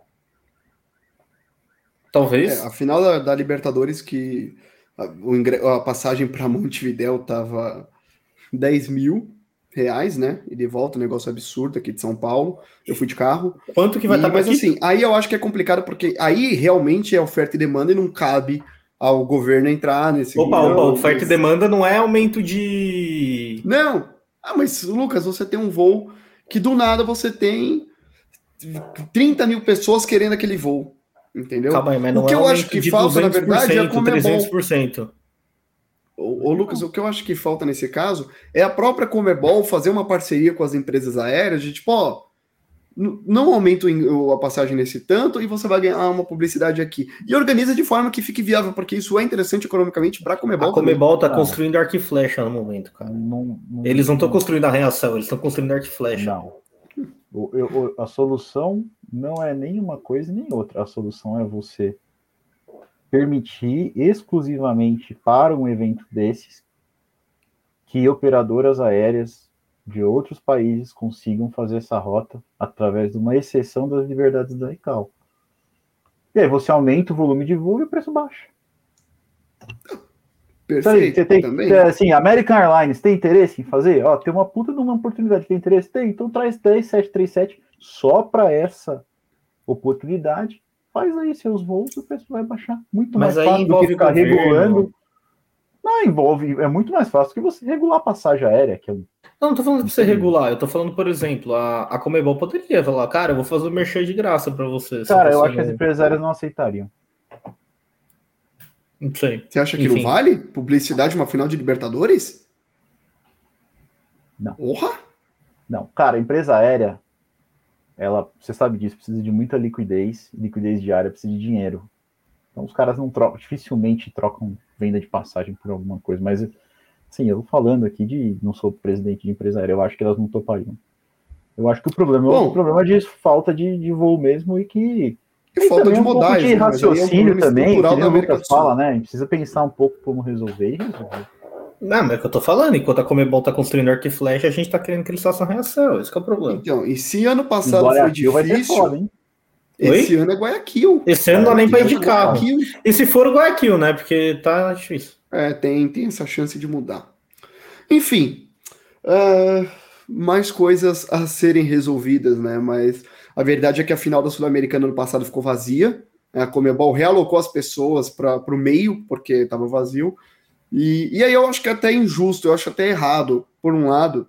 talvez. É, a final da, da Libertadores que a, o, a passagem para Montevidéu tava 10 mil reais, né? E de volta, um negócio absurdo aqui de São Paulo. Eu fui de carro. Quanto que vai estar tá Mas aqui? assim, aí eu acho que é complicado porque aí realmente é oferta e demanda e não cabe ao governo entrar nesse. Opa, opa, oferta e demanda não é aumento de. Não! Ah, mas Lucas, você tem um voo que do nada você tem 30 mil pessoas querendo aquele voo. Entendeu? Calma aí, mas não o que é eu acho que falta, na verdade, é como 300%. Ô, Lucas, o que eu acho que falta nesse caso é a própria Comebol fazer uma parceria com as empresas aéreas de tipo, ó, não aumenta a passagem nesse tanto e você vai ganhar uma publicidade aqui. E organiza de forma que fique viável, porque isso é interessante economicamente para a Comebol. A Comebol está construindo arco e flecha no momento, cara. Não, não, eles não estão construindo a reação, eles estão construindo arco e flecha. Não. O, eu, a solução não é nem uma coisa nem outra. A solução é você permitir exclusivamente para um evento desses que operadoras aéreas de outros países consigam fazer essa rota através de uma exceção das liberdades da ICAO. E aí você aumenta o volume de voo e o preço baixa. Perfeito. Você tem, também. assim, American Airlines tem interesse em fazer? Ó, tem uma puta de uma oportunidade. Tem interesse? Tem. Então traz 10 737 só para essa oportunidade. Faz aí seus voos, o preço vai baixar. Muito Mas mais aí fácil do que ficar governo. regulando. Não, envolve. É muito mais fácil que você regular a passagem aérea, que é um Não, não tô falando pra você regular, eu tô falando, por exemplo, a, a Comebol poderia falar, cara, eu vou fazer o merchan de graça pra você. Cara, eu acho que as aéreas não aceitariam. Não sei. Você acha que Enfim. não vale? Publicidade uma final de Libertadores? Não. Porra! Não, cara, a empresa aérea, ela, você sabe disso, precisa de muita liquidez, liquidez diária, precisa de dinheiro. Então os caras não trocam, dificilmente trocam venda de passagem por alguma coisa, mas sim, eu falando aqui de, não sou presidente de empresa aérea, eu acho que elas não topariam. Eu acho que o problema, Bom. o problema é de falta de, de voo mesmo e que E falta de um pouco modais. de né? É um raciocínio também, que o Lucas fala, né? A gente precisa pensar um pouco como resolver e resolver. Não, mas é o que eu tô falando, enquanto a Comebol tá construindo arco e flecha, a gente tá querendo que eles façam reação, esse que é o problema. Então, e se ano passado foi Guayaquil vai ser difícil, foda, hein? esse ano é Guayaquil. Esse ano não dá nem de Esse ano é carro. Guayaquil. E se for Guayaquil, né? Porque tá difícil. É, tem, tem essa chance de mudar. Enfim, ah, mais coisas a serem resolvidas, né? Mas a verdade é que a final da Sul-Americana ano passado ficou vazia. né? A Comebol realocou as pessoas para o meio, porque estava vazio. E, e aí eu acho que é até injusto, eu acho até errado, por um lado,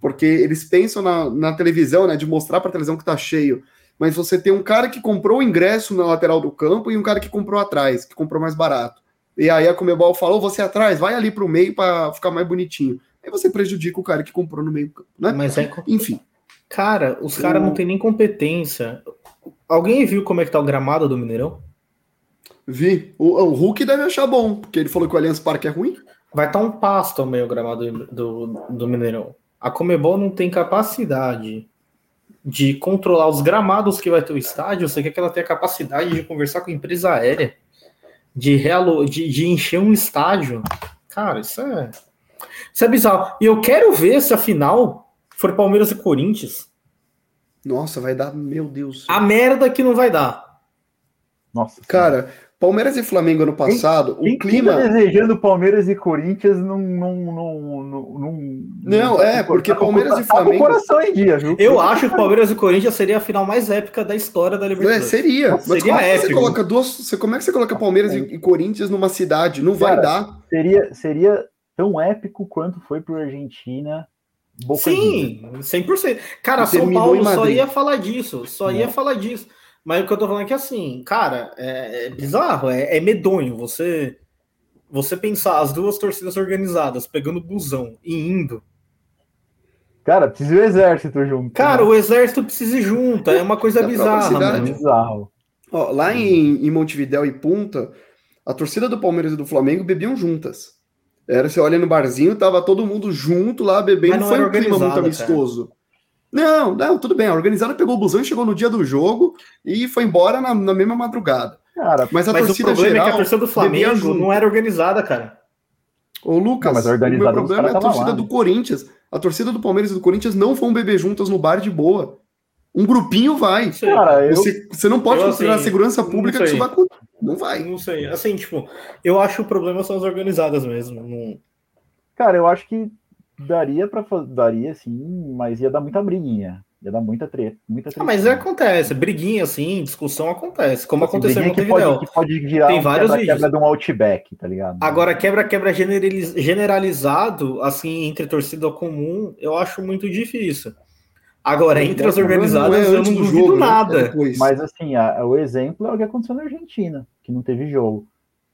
porque eles pensam na, na televisão, né? De mostrar para a televisão que tá cheio. Mas você tem um cara que comprou o ingresso na lateral do campo e um cara que comprou atrás, que comprou mais barato. E aí a Comebol falou, você atrás, vai ali pro meio para ficar mais bonitinho. Aí você prejudica o cara que comprou no meio campo, né? Mas é. Enfim, Cara, os caras não têm nem competência. Alguém viu como é que tá o gramado do Mineirão? vi. O, o Hulk deve achar bom, porque ele falou que o Allianz Parque é ruim. Vai estar um pasto ao meio gramado do, do Mineirão. A Comebol não tem capacidade de controlar os gramados que vai ter o estádio. Você quer que ela tenha capacidade de conversar com a empresa aérea, de, realo, de, de encher um estádio. Cara, isso é. Isso é bizarro. E eu quero ver se a final for Palmeiras e Corinthians. Nossa, vai dar, meu Deus. A merda que não vai dar. Nossa. Cara, Palmeiras e Flamengo ano passado, Quem o clima. tá desejando Palmeiras e Corinthians não. Não, não, não, não, Não, é, porque tá Palmeiras tá e com o Flamengo- coração em dia, viu? Eu acho que Palmeiras e Corinthians seria a final mais épica da história da É, Libertadores. seria. Mas Seria como é que você épico. coloca duas. Você, como é que você coloca Palmeiras e, e Corinthians numa cidade? Não vai Cara, dar. Seria, seria tão épico quanto foi pro Argentina. Boca. Sim, 100%. Cara, E São Paulo só ia falar disso, só ia Não. falar disso. Mas o que eu tô falando é que assim, cara, é, é bizarro, é, é medonho você você pensar as duas torcidas organizadas pegando busão e indo. Cara, precisa ir o exército junto. Cara, né? o exército precisa ir junto, é uma coisa própria bizarra, é bizarro. Ó, lá em, em Montevidéu e Punta, a torcida do Palmeiras e do Flamengo bebiam juntas. Era, você olha no barzinho, tava todo mundo junto lá bebendo. Mas não Foi era um clima muito amistoso. Não, não, tudo bem. A organizada pegou o busão e chegou no dia do jogo e foi embora na, na mesma madrugada. Cara, Mas a Mas o torcida problema geral. é que a torcida do Flamengo não era organizada, cara. Ô, Lucas, Não, mas a o organizada meu problema é a torcida lá, do né? Corinthians. A torcida do Palmeiras e do Corinthians não vão beber juntas no bar de boa. Um grupinho vai. Cara, eu, Você, você não pode eu, considerar assim, a segurança pública que isso vai acontecer. Não vai. Não sei. Assim, tipo, eu acho que o problema são as organizadas mesmo. Não- cara, eu acho que daria para daria sim, mas ia dar muita briguinha. Ia dar muita treta, muita Ah, treta. mas acontece, briguinha assim, discussão acontece, como aconteceu em Briguinha que pode, que pode virar Tem um vários quebra, vídeos. quebra de um outback, tá ligado? Agora, quebra-quebra generaliz- generalizado, assim, entre torcida comum, eu acho muito difícil. Agora, entre as O problema organizadas, não é eu não do duvido jogo, né? É nada. depois. Mas assim, a- o exemplo é o que aconteceu na Argentina, que não teve jogo.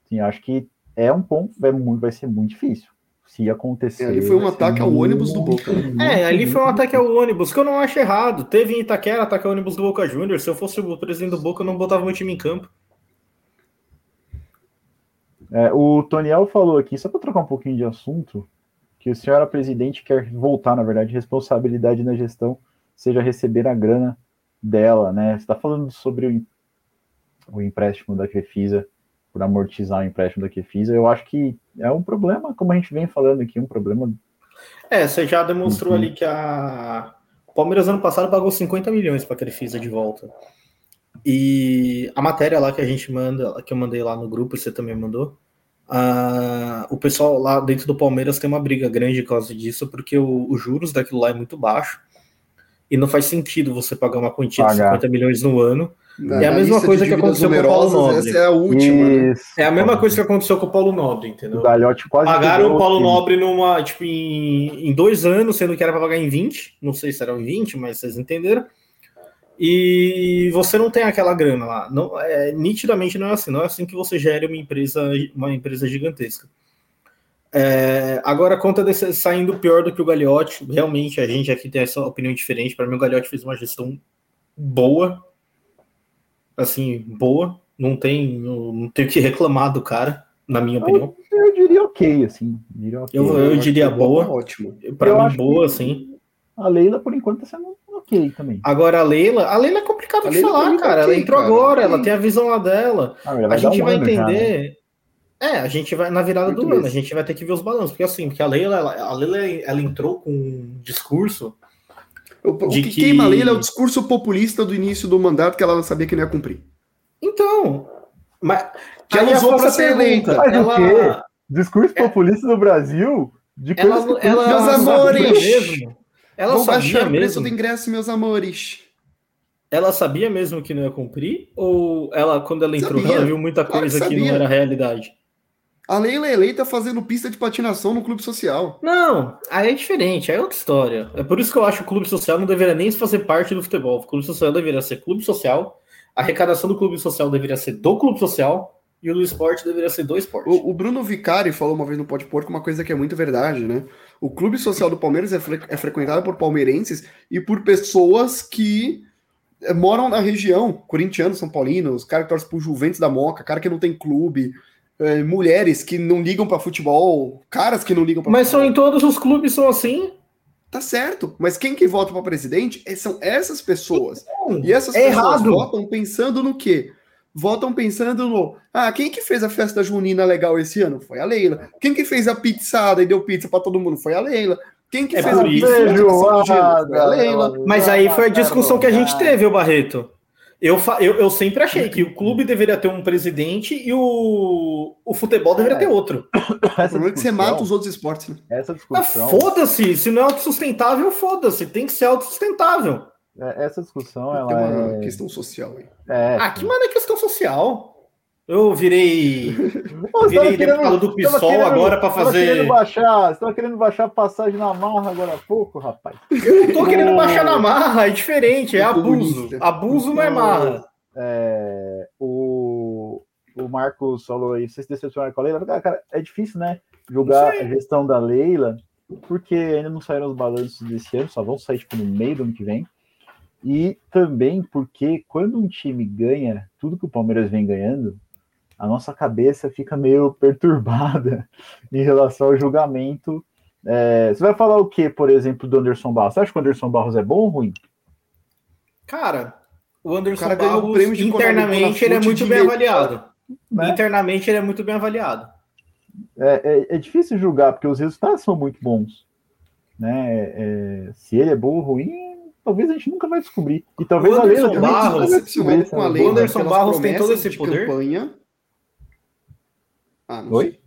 Assim, acho que é um ponto, vai, muito, vai ser muito difícil. Se acontecer. É, ali foi um ser ataque ao ônibus do Boca. muito, É, ali foi um ataque ao ônibus, que eu não acho errado. Teve em Itaquera ataque ao ônibus do Boca Juniors. Se eu fosse o presidente do Boca, eu não botava meu time em campo. É, o Toniel falou aqui, só para trocar um pouquinho de assunto, que o senhor, presidente, quer voltar, na verdade, responsabilidade na gestão, seja receber a grana dela, né? Você está falando sobre o, o empréstimo da Crefisa, por amortizar o empréstimo da Crefisa. Eu acho que é um problema, como a gente vem falando aqui, um problema. É, você já demonstrou ali que a. O Palmeiras ano passado pagou 50 milhões para a Crefisa de volta. E a matéria lá que a gente manda, que eu mandei lá no grupo, você também mandou, uh, o pessoal lá dentro do Palmeiras tem uma briga grande por causa disso, porque os juros daquilo lá é muito baixo e não faz sentido você pagar uma quantia Pagar. de 50 milhões no ano. é a mesma coisa que aconteceu com o Paulo Nobre. Essa é a última. Né? É a mesma coisa que aconteceu com o Paulo Nobre, entendeu? O Galhote quase Pagaram o Paulo Nobre numa, tipo, em, em dois anos, sendo que era para pagar em 20. Não sei se era em 20, mas vocês entenderam. E você não tem aquela grana lá. Não, é, nitidamente não é assim. Não é assim que você gere uma empresa, uma empresa gigantesca. É, agora, a conta desse, saindo pior do que o Gagliotti, realmente a gente aqui tem essa opinião diferente. Para mim, o Gagliotti fez uma gestão boa, assim, boa. Não tem, não tem o que reclamar do cara, na minha opinião. Eu, eu diria ok, assim. Diria okay. Eu, eu, diria boa. Ótimo. Para mim, boa, assim. A Leila, por enquanto, está sendo ok também. Agora, a Leila, a Leila é complicado de falar, cara. Okay, ela entrou cara, agora, ela tem a visão lá dela. Ah, a gente vai entender. Já, né? É, a gente vai na virada Muito do ano, a gente vai ter que ver os balanços, porque assim, porque a Leila, ela, a Leila, ela entrou com um discurso. O, o que, que queima a Leila é o discurso populista do início do mandato que ela não sabia que não ia cumprir. Então, mas que ela usou para ser eleita. Mas ela... o quê? Discurso é... populista no Brasil? De ela, ela, meus amores, mesmo. Ela Vou baixar o preço do ingresso, meus amores. Ela sabia mesmo que não ia cumprir? Ou ela, quando ela entrou, sabia. ela viu muita coisa claro que, que não era realidade? A Leila é eleita fazendo pista de patinação no clube social. Não, aí é diferente, aí é outra história. É por isso que eu acho que o clube social não deveria nem fazer parte do futebol. O clube social deveria ser clube social, a arrecadação do clube social deveria ser do clube social e o do esporte deveria ser do esporte. O, o Bruno Vicari falou uma vez no Pode Porco uma coisa que é muito verdade, né? O clube social do Palmeiras é, fre é frequentado por palmeirenses e por pessoas que eh, moram na região, corintianos, são paulinos, cara que torce pro Juventus da Moca, cara que não tem clube, é, mulheres que não ligam para futebol, caras que não ligam para Mas futebol. são em todos os clubes são assim? Tá certo, mas quem que vota para presidente é, são essas pessoas. Não, e essas é pessoas errado. votam pensando no quê? Votam pensando no. Ah, quem que fez a festa junina legal esse ano? Foi a Leila. Quem que fez a pizzada e deu pizza para todo mundo? Foi a Leila. Quem que é fez a pizza? Foi a Leila. Mas aí foi a discussão que a gente teve, o Barreto. Eu, eu, eu sempre achei que o clube deveria ter um presidente e o, o futebol deveria ter outro. Essa o problema é que você mata os outros esportes. Né? Essa discussão. Foda-se, se não é autossustentável, foda-se, tem que ser autossustentável. É, essa discussão ela tem uma é... questão social aí. É, ah, que mano é questão social? Eu virei. Pô, virei deputado do PSOL agora para fazer. Querendo baixar, você tava querendo baixar passagem na marra agora há pouco, rapaz. Eu não tô querendo baixar na marra, é diferente, é abuso. Abuso não é marra. É, o, o Marcos falou aí, vocês decepcionaram com a Leila. Cara, é difícil, né? Julgar a gestão da Leila, porque ainda não saíram os balanços desse ano, só vão sair tipo, no meio do ano que vem. E também porque quando um time ganha tudo que o Palmeiras vem ganhando, a nossa cabeça fica meio perturbada em relação ao julgamento. É, você vai falar o que, por exemplo, do Anderson Barros? Você acha que o Anderson Barros é bom ou ruim? Cara, o Anderson o cara Barros, o prêmio de internamente, ele é muito bem avaliado. Né? Internamente, ele é muito bem avaliado. É, é, é, difícil julgar, porque os resultados são muito bons. Né? É, se ele é bom ou ruim, talvez a gente nunca vai descobrir. E talvez o Anderson a Barros, com a lei, o Anderson Barros tem todo esse poder. Campanha, ah, Oi? Sei.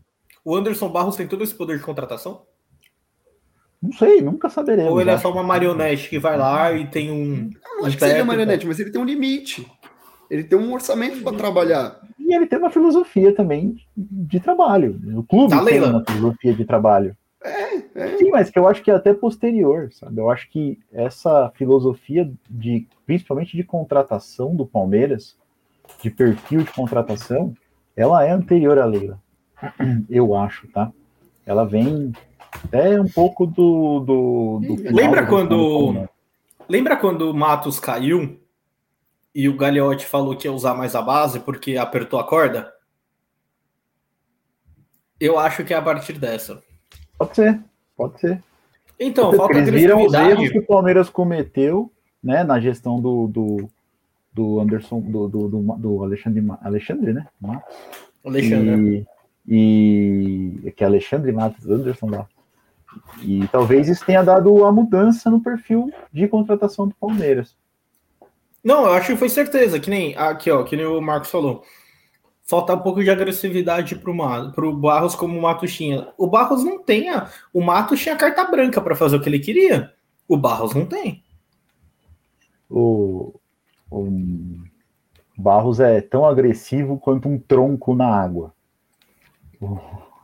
O Anderson Barros tem todo esse poder de contratação? Não sei, nunca saberemos. Ou ele é só uma marionete que vai lá e tem um. Não, não acho que seja marionete, mas ele tem um limite. Ele tem um orçamento para trabalhar. E ele tem uma filosofia também de trabalho. O clube tá tem uma filosofia de trabalho. É, é. Sim, mas que eu acho que é até posterior, sabe? Eu acho que essa filosofia de, principalmente de contratação do Palmeiras, de perfil de contratação, ela é anterior à Leila eu acho, tá? Ela vem até um pouco do. do, do lembra quando. Lembra quando o Matos caiu e o Gagliotti falou que ia usar mais a base porque apertou a corda? Eu acho que é a partir dessa. Pode ser, pode ser. Então, falta eles viram os erros que o Palmeiras cometeu, né, na gestão do, do, do Anderson, do, do, do, do Alexandre, Alexandre, né? Alexandre. E, e que é Alexandre Matos Anderson lá. E talvez isso tenha dado a mudança no perfil de contratação do Palmeiras. Não, eu acho que foi certeza, que nem aqui, ó, que nem o Marcos falou. Falta um pouco de agressividade pro, pro Barros como o Matos tinha. O Barros não tem. A, o Matos tinha carta branca para fazer o que ele queria. O Barros não tem. O, o Barros é tão agressivo quanto um tronco na água.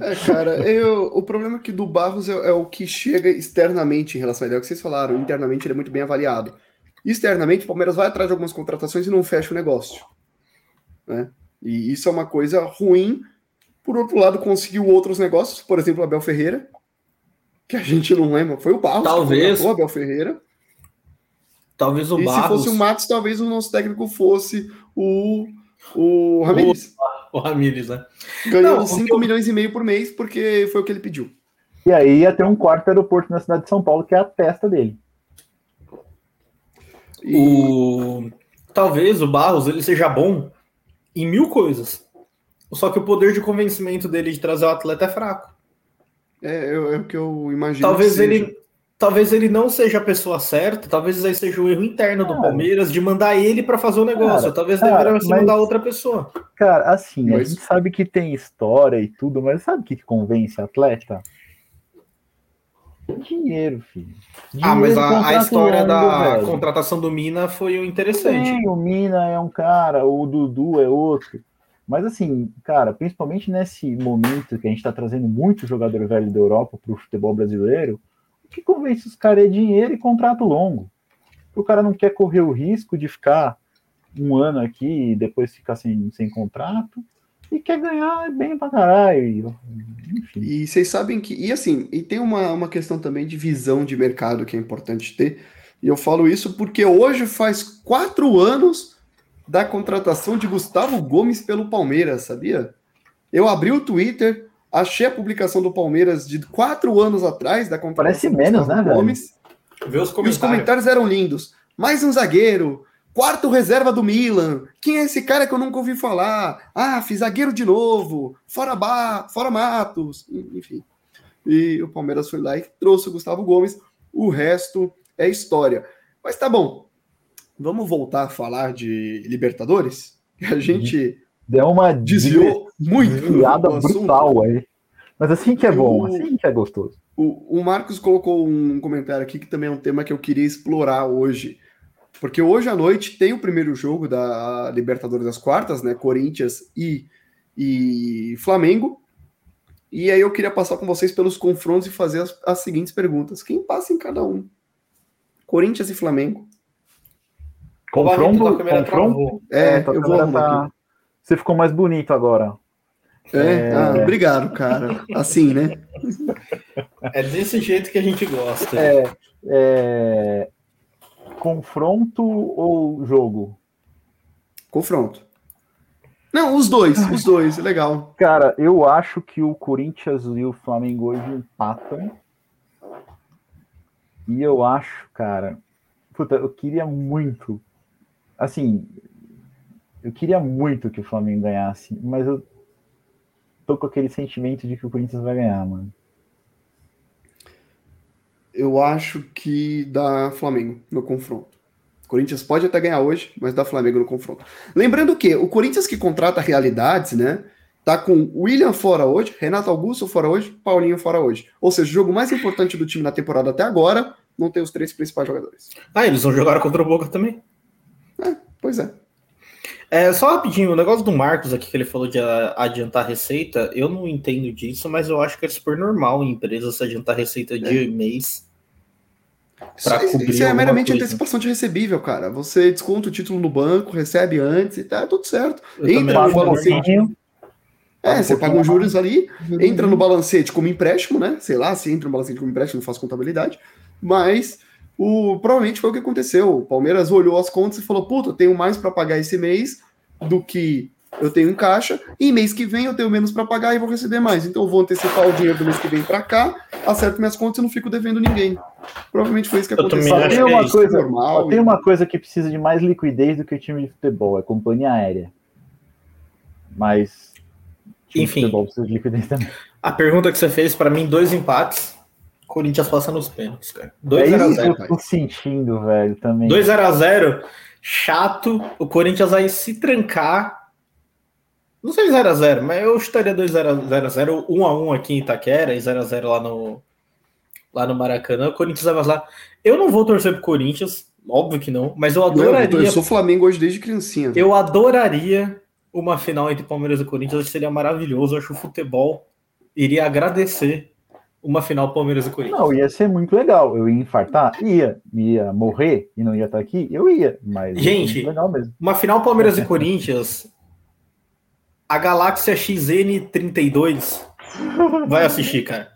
É, cara, eu, o problema é que do Barros é, é, o que chega externamente em relação a ele. É o que vocês falaram, internamente ele é muito bem avaliado. Externamente, o Palmeiras vai atrás de algumas contratações e não fecha o negócio. Né? E isso é uma coisa ruim. Por outro lado, conseguiu outros negócios, por exemplo, Abel Ferreira, que a gente não lembra, foi o Barros talvez, que o Abel Ferreira. Talvez o e Barros... se fosse o Matos, talvez o nosso técnico fosse o, o Ramires. O, o Ramires, né? Ganhando 5 milhões e meio por mês, porque foi o que ele pediu. E aí ia ter um quarto aeroporto na cidade de São Paulo, que é a testa dele. O... Talvez o Barros ele seja bom em mil coisas. Só que o poder de convencimento dele de trazer o atleta é fraco. É, é, é o que eu imagino. Talvez ele, talvez ele não seja a pessoa certa, talvez aí seja o erro interno do Palmeiras de mandar ele para fazer o negócio. Cara, talvez cara, deveria mas, mandar outra pessoa. Cara, assim, mas... a gente sabe que tem história e tudo, mas sabe o que convence atleta? Dinheiro, filho. Dinheiro, ah, mas a, a história da velho. contratação do Mina foi o interessante. Sim, o Mina é um cara, o Dudu é outro. Mas assim, cara, principalmente nesse momento que a gente está trazendo muito jogador velho da Europa para o futebol brasileiro, o que convence os caras é dinheiro e contrato longo. O cara não quer correr o risco de ficar um ano aqui e depois ficar sem, sem contrato e quer ganhar bem pra caralho. Enfim. E vocês sabem que. E assim, e tem uma, uma questão também de visão de mercado que é importante ter. E eu falo isso porque hoje faz quatro anos da contratação de Gustavo Gomes pelo Palmeiras, sabia? Eu abri o Twitter, achei a publicação do Palmeiras de quatro anos atrás da Parece menos, né, Gomes. Velho? Os e os comentários eram lindos. Mais um zagueiro, Quarto reserva do Milan. Quem é esse cara que eu nunca ouvi falar? Ah, fiz zagueiro de novo. Fora, ba... Fora Matos. Enfim. E o Palmeiras foi lá e trouxe o Gustavo Gomes. O resto é história. Mas tá bom. Vamos voltar a falar de Libertadores? A gente deu uma desviou muito desviada brutal aí. Mas assim que é bom, o, assim que é gostoso. O, o Marcos colocou um comentário aqui que também é um tema que eu queria explorar hoje porque hoje à noite tem o primeiro jogo da Libertadores das Quartas, né? Corinthians e, e Flamengo. E aí eu queria passar com vocês pelos confrontos e fazer as, as seguintes perguntas. Quem passa em cada um? Corinthians e Flamengo. Confronto? confronto? É, é eu vou tá... Você ficou mais bonito agora. É, é... Ah, obrigado, cara. Assim, né? É desse jeito que a gente gosta. É, é confronto ou jogo? Confronto. Não, os dois, os dois, é legal. Cara, eu acho que o Corinthians e o Flamengo hoje empatam. E eu acho, cara, puta, eu queria muito, assim, eu queria muito que o Flamengo ganhasse, mas eu tô com aquele sentimento de que o Corinthians vai ganhar, mano eu acho que dá Flamengo no confronto. Corinthians pode até ganhar hoje, mas dá Flamengo no confronto. Lembrando que o Corinthians que contrata realidades, né? Tá com William fora hoje, Renato Augusto fora hoje, Paulinho fora hoje. Ou seja, o jogo mais importante do time na temporada até agora não tem os três principais jogadores. Ah, eles vão jogar contra o Boca também? É, pois é. É, só rapidinho, o negócio do Marcos aqui que ele falou de adiantar receita, eu não entendo disso, mas eu acho que é super normal em empresas adiantar receita de é. mês para cobrir. Isso é meramente coisa. antecipação de recebível, cara. Você desconta o título no banco, recebe antes e tá tudo certo. Eu entra no balancete. É, você paga os juros ali, entra no balancete como empréstimo, né? Sei lá, se entra no balancete como empréstimo, não faço contabilidade, mas o, provavelmente foi o que aconteceu. O Palmeiras olhou as contas e falou: puta, tenho mais para pagar esse mês do que eu tenho em caixa, e mês que vem eu tenho menos para pagar e vou receber mais. Então eu vou antecipar o dinheiro do mês que vem para cá, acerto minhas contas e não fico devendo ninguém. Provavelmente foi isso que aconteceu. Tem é uma, coisa, normal, tem uma coisa que precisa de mais liquidez do que o time de futebol, é companhia aérea. Mas enfim, futebol precisa de liquidez também. A pergunta que você fez para mim, dois empates. Corinthians passa nos pênaltis, cara. É 2 x isso que 0 eu tô sentindo, velho, também. 2 x 0 chato. O Corinthians vai se trancar. Não sei 0 x 0 mas eu estaria 2 x 0 1 x 1 aqui em Itaquera e 0 x 0 lá no lá no Maracanã. O Corinthians vai lá. Eu não vou torcer pro Corinthians, óbvio que não, mas eu adoraria. Não, eu sou Flamengo hoje desde criancinha. Eu adoraria uma final entre Palmeiras e Corinthians, seria maravilhoso. Eu acho que o futebol iria agradecer uma final Palmeiras e Corinthians. Não, ia ser muito legal. Eu ia infartar? Ia. Ia morrer e não ia estar aqui? Eu ia. Mas Gente, legal mesmo. uma final Palmeiras e Corinthians, a Galáxia XN32 vai assistir, cara.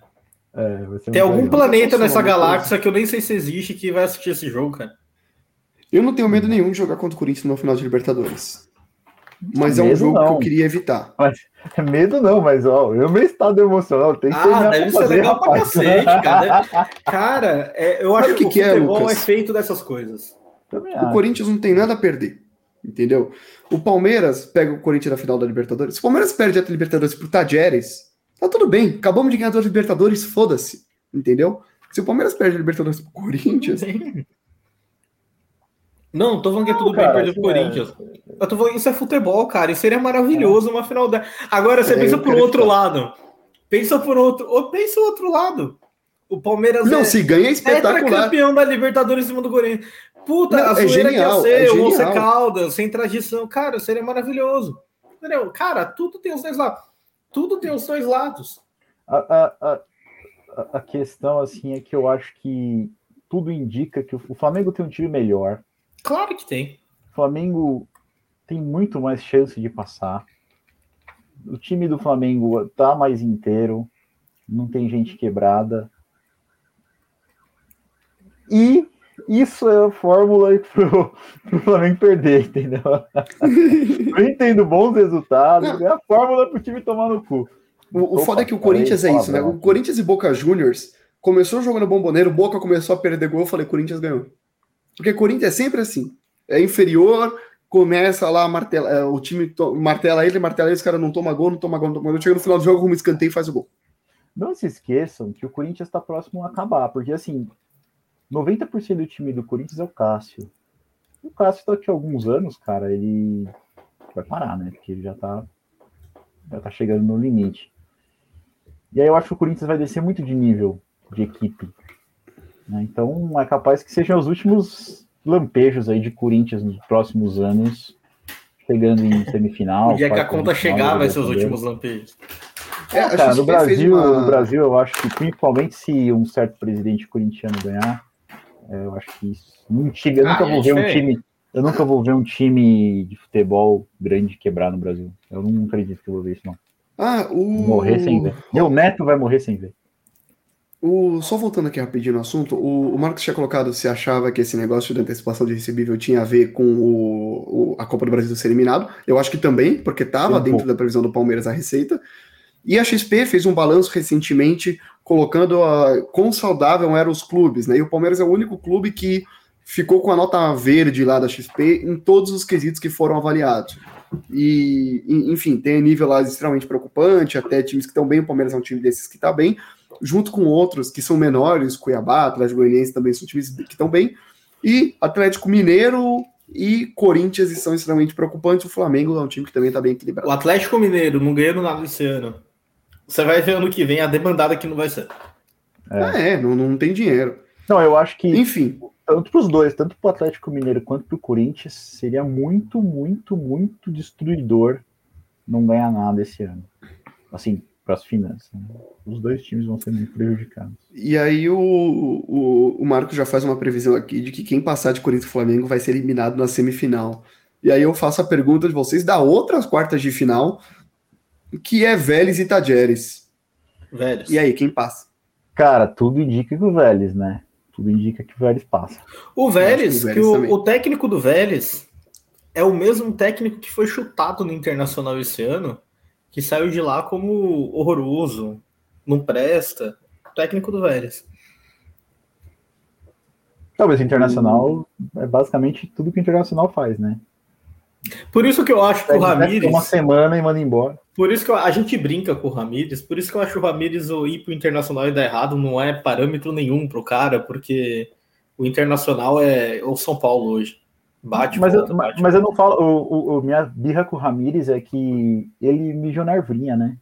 É, Tem algum legal. planeta nessa galáxia que eu nem sei se existe que vai assistir esse jogo, cara. Eu não tenho medo nenhum de jogar contra o Corinthians numa final de Libertadores. Mas é um Medo jogo que não. eu queria evitar. Medo não, mas ó, eu meu estado emocional tem que Ah, deve pra ser fazer, legal pra rapaz. cacete, cara. Deve- Cara, é, eu Sabe acho o que, que o que é, é, Lucas? feito dessas coisas. O. Corinthians não tem nada a perder. Entendeu? O Palmeiras pega o Corinthians na final da Libertadores. Se o Palmeiras perde a Libertadores pro Tajeres, tá tudo bem. Acabamos de ganhar duas Libertadores, foda-se. Entendeu? Se o Palmeiras perde a Libertadores pro Corinthians, Não, tô falando que é tudo Não, bem cara, perder pro assim, Corinthians. Eu tô falando, isso é futebol, cara. Isso seria maravilhoso uma final da. Agora você É, pensa por outro ficar. lado. Pensa por outro. Ou pensa o outro lado. O Palmeiras não, é se ganha é espetacular. campeão da Libertadores em cima do Corinthians. Puta, Não, a é zoeira que ia genial, ser, é o Once genial. Caldas, sem tradição. Cara, seria maravilhoso. Entendeu? Cara, tudo tem os dois lados. Tudo tem os dois lados. A, a, a, a questão, assim, é que eu acho que tudo indica que o o Flamengo tem um time melhor. Claro que tem. O Flamengo tem muito mais chance de passar. O time do Flamengo tá mais inteiro, não tem gente quebrada. E isso é a fórmula pro, pro Flamengo perder, entendeu? Eu entendo bons resultados, é a fórmula pro time tomar no cu. O, o foda é que o Corinthians é isso, né? O Corinthians e Boca Juniors começou jogando bomboneiro, Boca começou a perder gol, eu falei, Corinthians ganhou. Porque Corinthians é sempre assim. É inferior, começa lá, martela, é, o time to- martela ele, martela ele, os caras não toma gol, não toma gol, não toma gol. Chega no final do jogo, arruma um escanteio e faz o gol. Não se esqueçam que o Corinthians está próximo a acabar, porque assim, 90% do time do Corinthians é o Cássio. O Cássio daqui a alguns anos, cara, ele vai parar, né? Porque ele já tá, já tá chegando no limite. E aí eu acho que o Corinthians vai descer muito de nível de equipe. Né? Então é capaz que sejam os últimos lampejos aí de Corinthians nos próximos anos, chegando em semifinal. O dia que a conta chegar vai ser os últimos lampejos. É, a Cara, no Brasil, uma- no Brasil, eu acho que principalmente se um certo presidente corintiano ganhar, é, eu acho que isso. Um time, eu Ah, nunca é vou ver um time. Eu nunca vou ver um time de futebol grande quebrar no Brasil. Eu não acredito que eu vou ver isso, não. Ah, o. Morrer sem ver. Meu neto vai morrer sem ver. O, só voltando aqui rapidinho no assunto, o, o Marcos tinha colocado se achava que esse negócio de antecipação de recebível tinha a ver com o, o- a Copa do Brasil ser eliminado. Eu acho que também, porque estava Um dentro pouco. da previsão do Palmeiras a receita. E a XP fez um balanço recentemente colocando a, quão saudável eram os clubes, né? E o Palmeiras é o único clube que ficou com a nota verde lá da XP em todos os quesitos que foram avaliados. E, e, enfim, tem nível lá extremamente preocupante, até times que estão bem, o Palmeiras é um time desses que está bem, junto com outros que são menores, Cuiabá, Atlético Goianiense também são times que estão bem, e Atlético Mineiro e Corinthians são extremamente preocupantes, o Flamengo é um time que também está bem equilibrado. O Atlético Mineiro não ganhando nada esse ano. Você vai ver ano que vem a demandada que não vai ser. Ah, é, não, não tem dinheiro. Não, eu acho que Enfim, tanto para os dois, tanto para o Atlético Mineiro quanto para o Corinthians, seria muito, muito, muito destruidor não ganhar nada esse ano. Assim, para as finanças. né? Os dois times vão ser muito prejudicados. e aí o, o, o Marco já faz uma previsão aqui de que quem passar de Corinthians e Flamengo vai ser eliminado na semifinal. E aí eu faço a pergunta de vocês da outras quartas de final, que é Vélez e Tajeres. Velhos. E aí, quem passa? Cara, tudo indica que o Vélez, né? Tudo indica que o Vélez passa. O Vélez, que o que Vélez o, também. o técnico do Vélez é o mesmo técnico que foi chutado no Internacional esse ano, que saiu de lá como horroroso, não presta. Técnico do Vélez. Talvez Internacional é basicamente tudo que o Internacional faz, né? Por isso que eu acho que o Ramires. Uma semana e manda embora. Por isso que eu, a gente brinca com o Ramires, por isso que eu acho o Ramires o ir pro Internacional e dar errado não é parâmetro nenhum pro cara, porque o Internacional é o São Paulo hoje. Bate, mas, volta, eu, bate, mas eu não falo. O, o, minha birra com o Ramires é que ele mijou na arvrinha, né?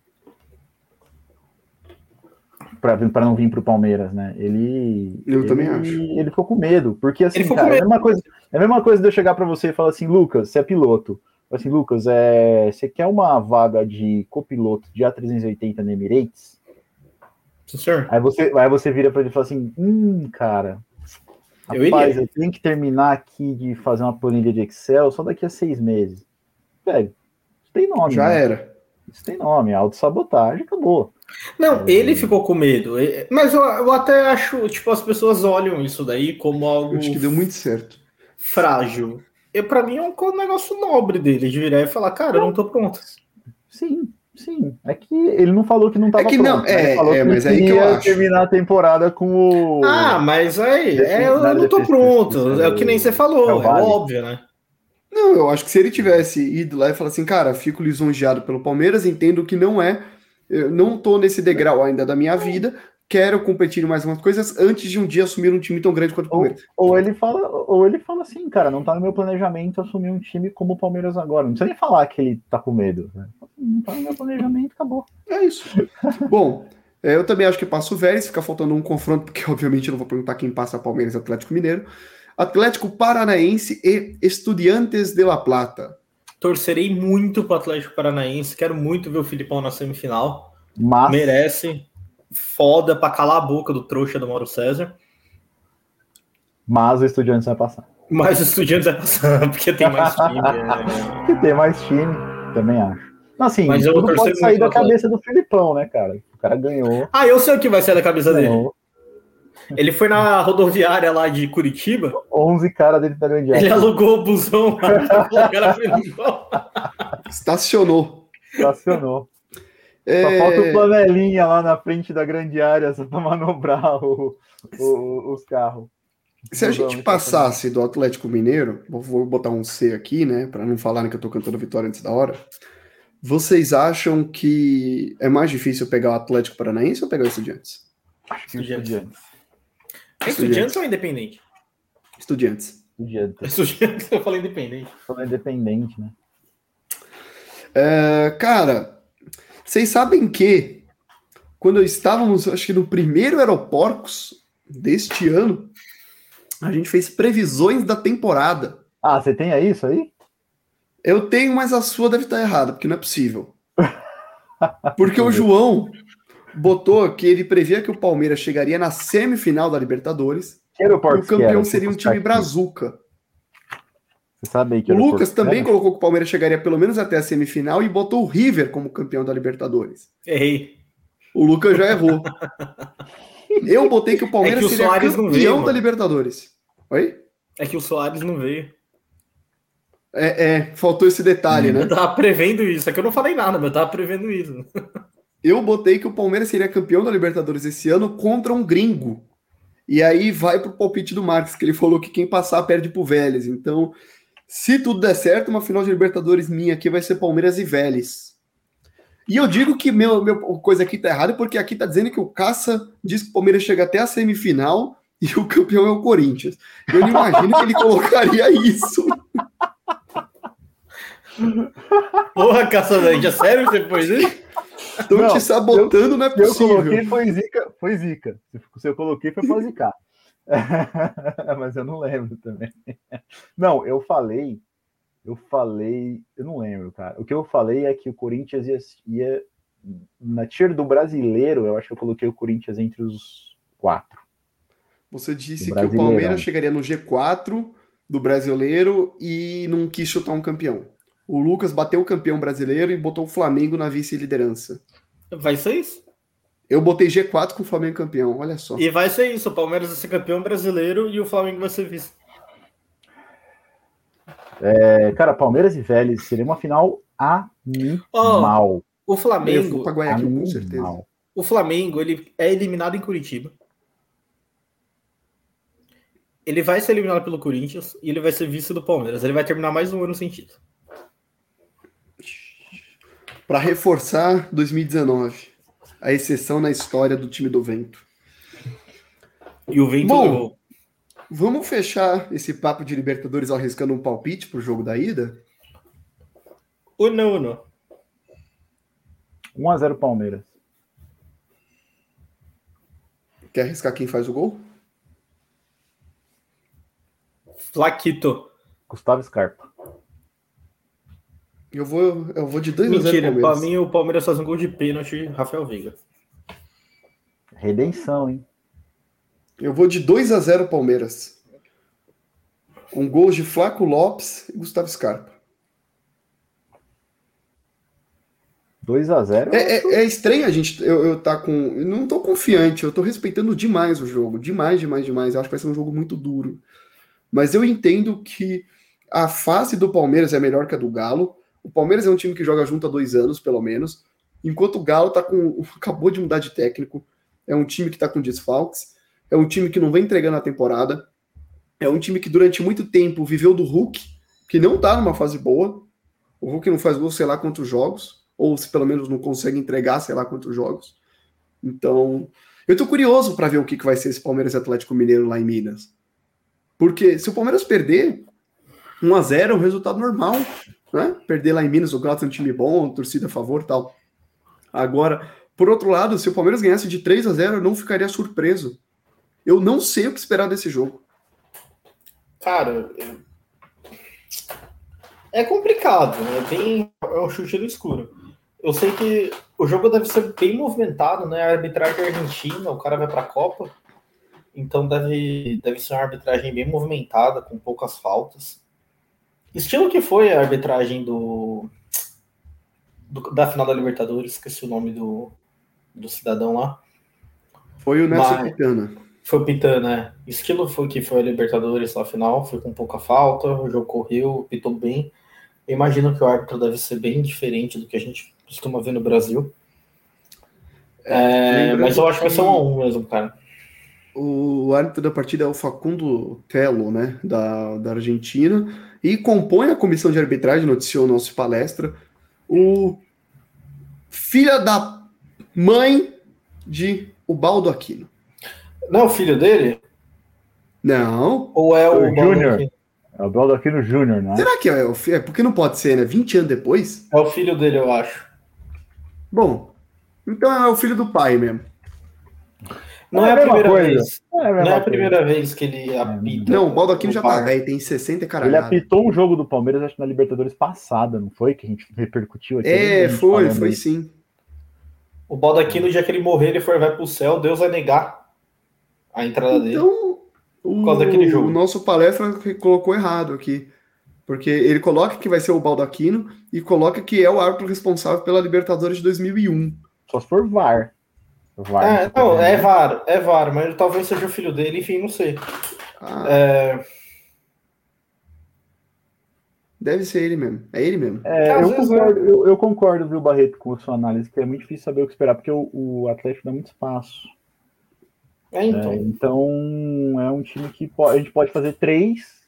para não vir para o Palmeiras, né? Ele. Eu ele, também acho. Ele ficou com medo, porque assim, cara, é a mesma coisa. É a mesma coisa de eu chegar para você e falar assim, Lucas, você é piloto. Assim, Lucas, é, você quer uma vaga de copiloto de A380 na Emirates? Sim, senhor. Aí você, aí você vira para ele e fala assim, hum, cara, Eu rapaz, iria. eu tenho que terminar aqui de fazer uma planilha de Excel só daqui a seis meses. Velho, isso tem nome. Já né? era. Isso tem nome, autossabotagem, acabou. Não, ele ficou com medo. Mas eu, eu até acho, tipo, as pessoas olham isso daí como algo Eu acho que deu muito certo. frágil. E para mim é um negócio nobre dele de virar e falar, cara, eu não tô pronto. Sim, sim. É que ele não falou que não estava É que pronto. não, né? é- ele falou é, que mas ele aí que eu acho. terminar a temporada com o. Ah, mas aí, é, eu não tô pronto. É o que nem você é falou, é Vale. óbvio, né? Não, eu acho que se ele tivesse ido lá e falar assim, cara, fico lisonjeado pelo Palmeiras, entendo que não é, eu não tô nesse degrau ainda da minha vida, quero competir em mais umas coisas antes de um dia assumir um time tão grande quanto o Palmeiras. Ou ele fala, ou ele fala assim, cara, não tá no meu planejamento assumir um time como o Palmeiras agora. Não precisa nem falar que ele tá com medo. né? Não tá no meu planejamento, acabou. É isso. Bom, é, eu também acho que passa o Vélez, fica faltando um confronto, porque obviamente eu não vou perguntar quem passa Palmeiras e Atlético Mineiro. Atlético Paranaense e Estudiantes de La Plata. Torcerei muito pro Atlético Paranaense. Quero muito ver o Filipão na semifinal. Mas Merece. Foda pra calar a boca do trouxa do Mauro César. Mas o Estudiantes vai passar. Mas o Estudiantes vai passar, porque tem mais time. é. Que tem mais time, também acho. Assim, Mas eu tudo pode sair da cabeça do Filipão, né, cara? O cara ganhou. Ah, eu sei o que vai sair da cabeça dele. ganhou. Ele foi na rodoviária lá de Curitiba. 11 caras dentro da grande Ele alugou o busão lá pra colocar na Filipão. Estacionou. Estacionou. Só É, falta o panelinha lá na frente da grande área só pra manobrar o- o- os carros. Se a gente estacionado. passasse do Atlético Mineiro, vou- botar um C aqui, né, para não falarem que eu tô cantando vitória antes da hora. Vocês acham que é mais difícil pegar o Atlético Paranaense ou pegar o Estudiantes? Estudiantes. Estudiantes. É Estudiantes ou Independente? Estudiantes. Estudiantes. Estudiantes, eu falei Independente. Só independente, né? É, cara, vocês sabem que quando estávamos, acho que no primeiro Aeroporcos deste ano, a gente fez previsões da temporada. Ah, você tem aí isso aí? Eu tenho, mas a sua deve estar errada, porque não é possível. Porque o João botou que ele previa que o Palmeiras chegaria na semifinal da Libertadores Que e o que campeão eu seria um time aqui. brazuca. Você sabe que O Lucas também era? colocou que o Palmeiras chegaria pelo menos até a semifinal e botou o River como campeão da Libertadores. Errei. O Lucas já errou. Eu botei que o Palmeiras É que o seria Soares campeão veio, da. Libertadores. Oi? É que o Soares não veio. É, é, faltou esse detalhe, né? Eu tava prevendo isso. É que eu não falei nada, mas eu tava prevendo isso. Eu botei que o Palmeiras seria campeão da Libertadores esse ano contra um gringo. E aí vai pro palpite do Marcos, que ele falou que quem passar perde pro Vélez. Então, se tudo der certo, uma final de Libertadores minha aqui vai ser Palmeiras e Vélez. E eu digo que meu, meu coisa aqui tá errada, porque aqui tá dizendo que o Caça diz que o Palmeiras chega até a semifinal e o campeão é o Corinthians. Eu não imagino que ele colocaria isso. Porra, Caçadante, é sério que você pôs isso? Estão te sabotando, não é Se eu possível. coloquei, foi zica. Foi zica. Se- Se eu coloquei, foi pra zicar. Mas eu não lembro também. Não, eu falei. Eu falei. Eu não lembro, cara. O que eu falei é que o Corinthians ia. ia na tier do brasileiro, eu acho que eu coloquei o Corinthians entre os quatro. Você disse que o. Palmeiras chegaria no G4 do brasileiro e não quis chutar um campeão. O Lucas bateu o campeão brasileiro e botou o Flamengo na vice-liderança. Vai ser isso. Eu botei G4 com o Flamengo campeão, olha só. E vai ser isso. O Palmeiras vai ser campeão brasileiro e o Flamengo vai ser vice. É, cara, Palmeiras e Vélez seria uma final animal. O Eu fui Flamengo, pra Guayaquil, com certeza. animal. o Flamengo, ele é eliminado em Curitiba. Ele vai ser eliminado pelo Corinthians e ele vai ser vice do Palmeiras. Ele vai terminar mais um ano sem título. para reforçar 2019. A exceção na história do time do Vento. E o Vento Bom, levou. Vamos fechar esse papo de Libertadores arriscando um palpite pro jogo da ida? Uno, uno. 1x0 Palmeiras. Quer arriscar quem faz o gol? Flaquito. Gustavo Scarpa. Eu vou, eu vou de 2 a 0 Mentira, pra mim o Palmeiras faz um gol de pênalti, Rafael Veiga. Redenção, hein? Eu vou de 2 a 0 Palmeiras. Com gols de Flaco Lopes e Gustavo Scarpa. 2x0. É, é- é estranho a gente eu, eu tá com. Eu não tô confiante, eu tô respeitando demais o jogo. Demais, demais, demais. Eu acho que vai ser um jogo muito duro. Mas eu entendo que a fase do Palmeiras é melhor que a do Galo. O Palmeiras é um time que joga junto há dois anos, pelo menos. Enquanto o Galo tá com. acabou de mudar de técnico. É um time que tá com desfalques. É um time que não vem entregando a temporada. É um time que durante muito tempo viveu do Hulk, que não tá numa fase boa. O Hulk não faz gol, sei lá quantos jogos ou se pelo menos não consegue entregar, sei lá quantos jogos. Então, eu tô curioso para ver o que, que vai ser esse Palmeiras Atlético Mineiro lá em Minas. Porque se o Palmeiras perder 1 a 0 é um resultado normal, né? Perder lá em Minas, o Galo tem um time bom, torcida a favor tal. Agora, por outro lado, se o Palmeiras ganhasse de 3 a 0 eu não ficaria surpreso. Eu não sei o que esperar desse jogo. Cara, é complicado, né? Bem, é um chute no escuro. Eu sei que o jogo deve ser bem movimentado, né? A arbitragem argentina, o cara vai para a Copa, então deve, deve ser uma arbitragem bem movimentada, com poucas faltas. Estilo que foi a arbitragem do, do- da final da Libertadores, esqueci o nome do, do cidadão lá. Foi o Nelson Mas- Pitana. Foi o Pitana, né? Estilo foi que foi a Libertadores lá final, foi com pouca falta, o jogo correu, pitou bem. Eu imagino que o árbitro deve ser bem diferente do que a gente costuma ver no Brasil. É, lembrando mas eu acho que vai ser um a um mesmo, cara. O árbitro da partida é o Facundo Telo, né, da, da Argentina, e compõe a comissão de arbitragem, noticiou o nosso palestra, o filha da mãe de Ubaldo Aquino. Não é o filho dele? Não, Ou é o, O Júnior. É o Baldaquino Júnior, né? será que é o fi- É porque não pode ser, né? 20 anos depois? É o filho dele, eu acho. Bom, então é o filho do pai mesmo. Não É é, a primeira coisa. vez. É a Não é a primeira vez que ele apita. Não, o Baldo Aquino no já tá velho, tem 60 e Ele caralho. apitou um jogo do Palmeiras, acho que na Libertadores passada, não foi? Que a gente repercutiu aqui. É, gente foi, foi aí. sim. O Baldaquino, no dia que ele morrer, ele for vai pro céu, Deus vai negar a entrada dele. Então, o, causa daquele jogo. o nosso palestra colocou errado aqui. Porque ele coloca que vai ser o Baldaquino e coloca que é o árbitro responsável pela Libertadores de 2001. Só se for VAR. VAR É, não, é? VAR, é VAR, mas talvez seja o filho dele, enfim, não sei. Ah, É, Deve ser ele mesmo. É ele mesmo. É, Às eu, concordo, eu, eu concordo, viu, Barreto, com a sua análise, que é muito difícil saber o que esperar, porque o, o Atlético dá muito espaço. é, então. É, então, é um time que po- a gente pode fazer três,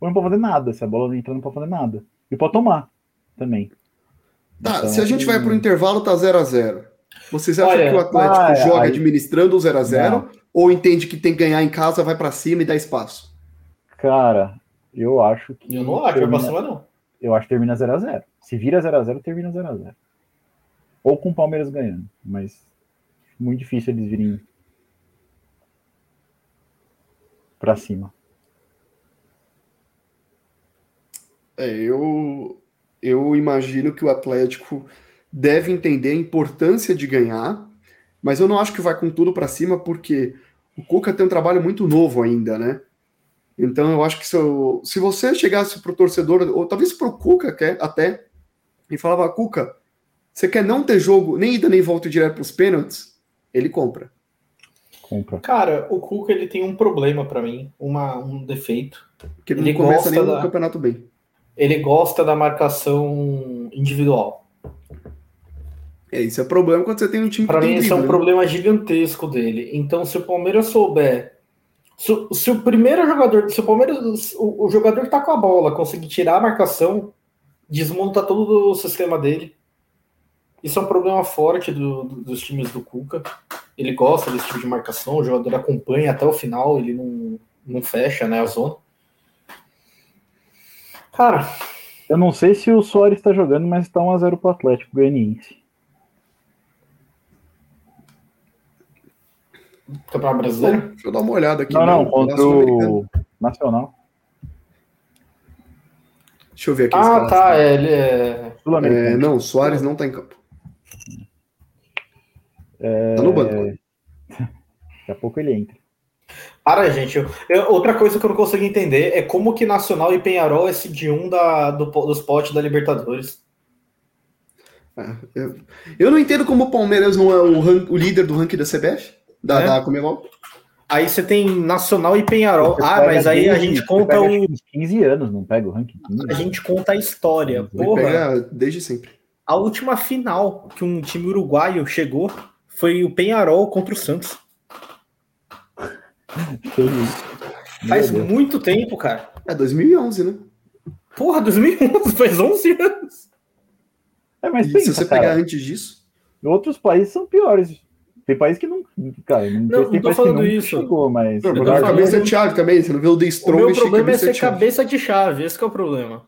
ou não pode fazer nada. Se a bola não entrar, não pode fazer nada. E pode tomar também. Tá, Então, se a gente vai pro intervalo, tá 0 a 0 Vocês acham Olha, que o Atlético ah, joga aí- administrando o 0 a 0 Não. ou entende que tem que ganhar em casa, vai pra cima e dá espaço? Cara, eu acho que. Eu não acho, vai termina, pra cima não. Eu acho que termina 0x0. Se vira 0x0, termina 0x0. Ou com o Palmeiras ganhando. Mas muito difícil eles virem pra cima. É, eu, eu imagino que o Atlético deve entender a importância de ganhar, mas eu não acho que vai com tudo pra cima, porque o Cuca tem um trabalho muito novo ainda, né? Então eu acho que se, eu- se você chegasse pro torcedor, ou talvez pro Cuca quer, até, e falava, Cuca, você quer não ter jogo, nem ida nem volta direto pros pênaltis? Ele compra. Compra. Cara, o Cuca ele tem um problema pra mim, uma, um defeito. Porque ele, Ele não começa nem no da- campeonato bem. Ele gosta da marcação individual. É, isso é problema quando você tem um time tem mim, esse é um né? problema gigantesco dele. Então, se o Palmeiras souber. Se, o- se o primeiro jogador. Se o Palmeiras. O, o jogador que tá com a bola conseguir tirar a marcação, desmonta todo o sistema dele. Isso é um problema forte do, do, dos times do Cuca. Ele gosta desse tipo de marcação, o jogador acompanha até o final, ele não, não fecha né, a zona. Cara. Eu não sei se o Soares está jogando, mas está 1x0 para o Atlético Goianiense. Campeonato Brasileiro? Deixa eu dar uma olhada aqui. Não, não, contra o Nacional. Deixa eu ver aqui. Ah, tá. É, ele é. é não, o Soares não tá em campo. É... Tá no banco. Daqui a pouco ele entra. Para, gente. Eu, eu, outra coisa que eu não consigo entender é como que Nacional e Penharol é de um da, do, dos potes da Libertadores. É, eu, eu, não entendo como o Palmeiras não é o, rank, o líder do ranking da CBF, da, é. da Comebol. Aí você tem Nacional e Penharol. ah, mas aí a gente conta o. 15 anos, não pega o ranking. A gente conta a história. Porra. Pega desde sempre. A última final que um time uruguaio chegou foi o Penharol contra o Santos. Faz muito tempo, cara. É 2011, né? Porra, 2011, faz 11 anos. É, mas pensa, se você cara, pegar antes disso. Outros países são piores. Tem país que não. Cara, não, não, não tô falando isso. Chegou, mas. Não, mas cabeça de chave também. Você não vê o The Strong. O meu problema é ser cabeça de chave. Esse é o problema.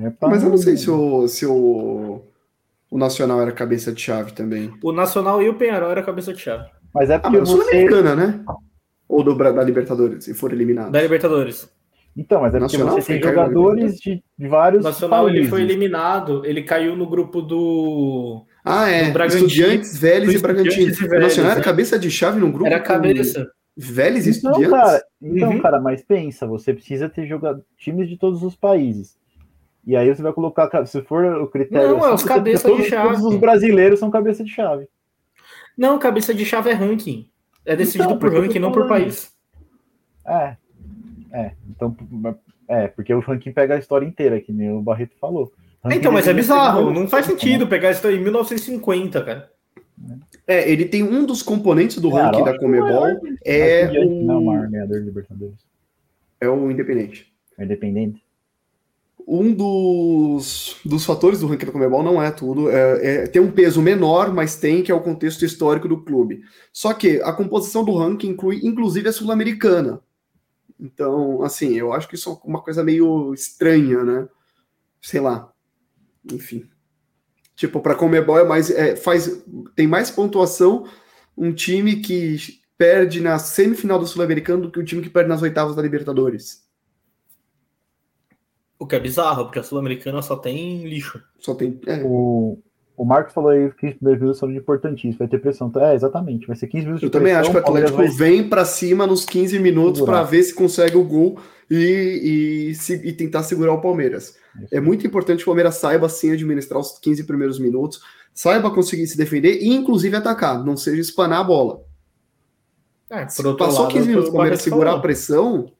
É pra... Mas eu não sei se o, se o, o Nacional era cabeça de chave também. O Nacional e o Penharol era cabeça de chave. Mas é porque ah, mas você... Sul-Americana, né? Ou do, da Libertadores, se for eliminado. Da Libertadores. Então, mas é porque Nacional você tem jogadores de, de vários. Nacional países. ele foi eliminado, ele caiu no grupo do. Ah, é. Estudiantes, Vélez e Bragantino. Nacional era é. cabeça de chave num grupo. Era cabeça. Vélez e então, Estudiantes? Cara, então, uhum. cara, mas pensa, você precisa ter jogado times de todos os países. E aí você vai colocar, se for o critério. Não, assim, é os cabeça de chave. Todos os brasileiros são cabeça de chave. Não, cabeça de chave é ranking. É decidido então, por ranking, não por país. É. É. Então, é, porque o ranking pega a história inteira, que nem o Barreto falou. Então, mas é bizarro. Não faz sentido pegar isso em 1950, cara. É, ele tem um dos componentes do ranking da Comebol. É, é o... Não, o maior ganhador de Libertadores. É o Independente. É Independente um dos, dos fatores do ranking da Comebol não é tudo, é, é, tem um peso menor, mas tem, que é o contexto histórico do clube. Só que a composição do ranking inclui, inclusive, a sul-americana. Então, assim, eu acho que isso é uma coisa meio estranha, né? Sei lá. Enfim. Tipo, para Comebol é mais, é, faz, tem mais pontuação um time que perde na semifinal do Sul-Americano do que o time que perde nas oitavas da Libertadores. O que é bizarro, porque a Sul-Americana só tem lixo. Só tem. É. O, o Marcos falou aí que 15 minutos são importantíssimos, vai ter pressão. É, exatamente, vai ser 15 minutos Eu também pressão, acho que o Atlético vai... vem para cima nos 15 minutos para ver se consegue o gol e, e, se, e tentar segurar o Palmeiras. É muito importante que o Palmeiras saiba sim administrar os 15 primeiros minutos, saiba conseguir se defender e inclusive atacar, não seja espanar a bola. É, se passou lado, 15 minutos para o Palmeiras segurar falou. a pressão,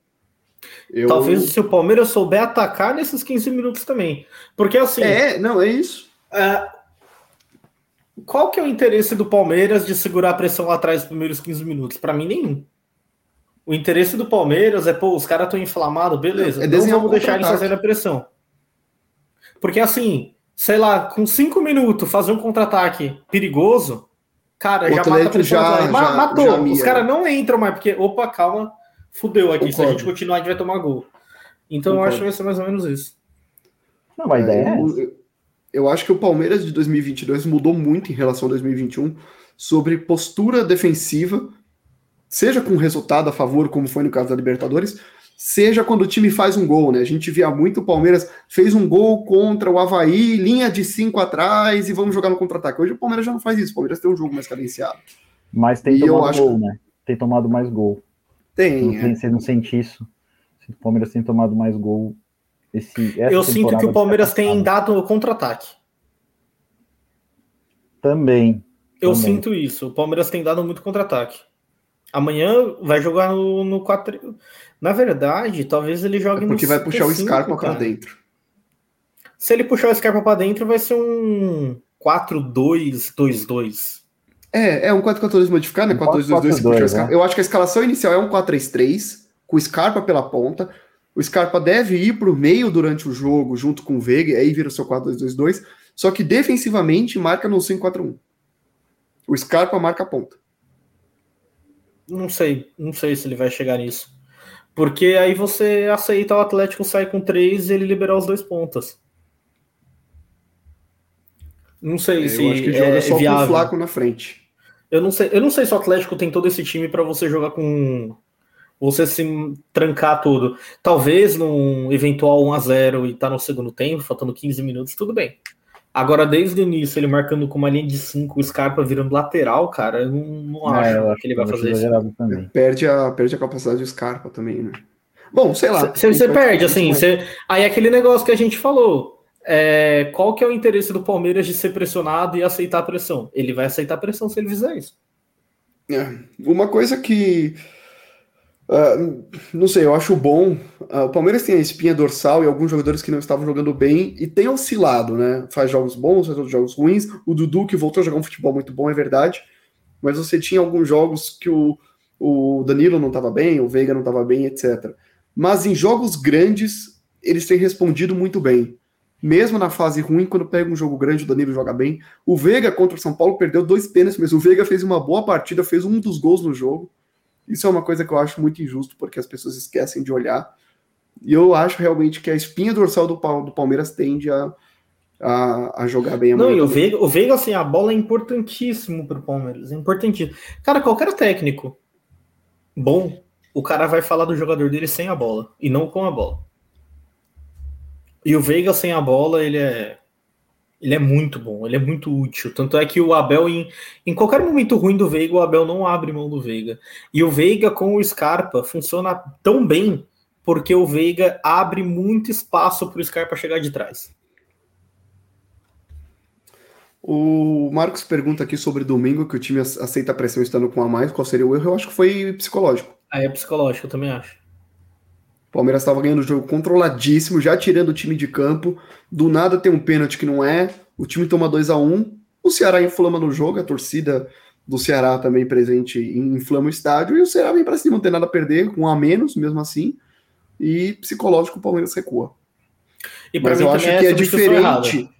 eu... Talvez se o Palmeiras souber atacar nesses 15 minutos também. Porque assim. É, não, é isso. É... Qual que é o interesse do Palmeiras de segurar a pressão lá atrás nos primeiros 15 minutos? Para mim, nenhum. O interesse do Palmeiras é, pô, os caras estão inflamados, beleza. É não vamos deixar eles fazerem a pressão. Porque assim, sei lá, com cinco minutos fazer um contra-ataque perigoso, cara, o já mata a pressão. Já, já, matou. Já os caras não entram mais, porque, opa, calma, fudeu aqui. Concordo. Se a gente continuar, a gente vai tomar gol. Então Concordo. eu acho que vai ser mais ou menos isso. Não, a ideia é, é eu, eu acho que o Palmeiras de 2022 mudou muito em relação a 2021 sobre postura defensiva, seja com resultado a favor, como foi no caso da Libertadores, seja quando o time faz um gol, né? A gente via muito o Palmeiras fez um gol contra o Havaí, linha de cinco atrás e vamos jogar no contra-ataque. Hoje o Palmeiras já não faz isso, o Palmeiras tem um jogo mais cadenciado. Mas tem e tomado gol, né? Tem tomado mais gol. Tem. Não, é. Você não sente isso? O Palmeiras tem tomado mais gol. Esse, Eu sinto que o Palmeiras tem dado o contra-ataque. Também. Eu também. sinto isso. O Palmeiras tem dado muito contra-ataque. Amanhã vai jogar no, no 4. Na verdade, talvez ele jogue é porque no. Porque vai puxar o Scarpa para dentro. Se ele puxar o Scarpa para dentro, vai ser um 4-2-2-2. É, é um 4-4-2 modificado, né? 4-2-2-2 né? Eu acho que a escalação inicial é um 4-3-3, com o Scarpa pela ponta. O Scarpa deve ir para o meio durante o jogo, junto com o Veiga, aí vira o seu 4-2-2-2. só que defensivamente marca no 5-4-1. O Scarpa marca a ponta. Não sei, não sei se ele vai chegar nisso. Porque aí você aceita o Atlético sair com três e ele liberar os dois pontas. Não sei Eu se acho que joga é só com o viável. Flaco na frente. Eu não sei, eu não sei se o Atlético tem todo esse time para você jogar com você se trancar tudo. Talvez num eventual 1 a 0 e tá no segundo tempo, faltando 15 minutos, tudo bem. Agora, desde o início, ele marcando com uma linha de 5, o Scarpa virando lateral, cara, eu não, não acho, É, eu acho que ele vai acho fazer isso. Perde a, perde a capacidade do Scarpa também, né? Bom, sei lá. Você você perde, assim, você... aí é aquele negócio que a gente falou. é, qual que é o interesse do Palmeiras de ser pressionado e aceitar a pressão? Ele vai aceitar a pressão se ele fizer isso. É, uma coisa que. Ah, não sei, eu acho bom. ah, o Palmeiras tem a espinha dorsal e alguns jogadores que não estavam jogando bem e tem oscilado, né? Faz jogos bons, faz outros jogos ruins. O Dudu, que voltou a jogar um futebol muito bom, é verdade. Mas você tinha alguns jogos que o, o Danilo não estava bem, o Veiga não estava bem, etc. Mas em jogos grandes, eles têm respondido muito bem. Mesmo na fase ruim, quando pega um jogo grande, o Danilo joga bem. O Veiga contra o São Paulo perdeu dois pênaltis, mas o Veiga fez uma boa partida, fez um dos gols no jogo. Isso é uma coisa que eu acho muito injusto, porque as pessoas esquecem de olhar. E eu acho realmente que a espinha dorsal do, do Palmeiras tende a, a, a jogar bem Não, amanhã e o. Veiga, o Veiga, assim, a bola é importantíssimo pro Palmeiras. É importantíssimo. Cara, qualquer técnico bom, o cara vai falar do jogador dele sem a bola e não com a bola. E o Veiga sem a bola, ele é. Ele é muito bom, ele é muito útil. Tanto é que o Abel, em, em qualquer momento ruim do Veiga, o Abel não abre mão do Veiga. E o Veiga com o Scarpa funciona tão bem porque o Veiga abre muito espaço pro Scarpa chegar de trás. O Marcos pergunta aqui sobre domingo, que o time aceita a pressão estando com a mais. Qual seria o erro? Eu acho que foi psicológico. Aí é psicológico, eu também acho. O Palmeiras estava ganhando o jogo controladíssimo, já tirando o time de campo. Do nada tem um pênalti que não é. O time toma 2 a 1 O Ceará inflama no jogo, a torcida do Ceará também presente inflama o estádio. E o Ceará vem para cima, não tem nada a perder, com um a menos mesmo assim. E psicológico, o Palmeiras recua. E Mas eu acho que é errada. diferente.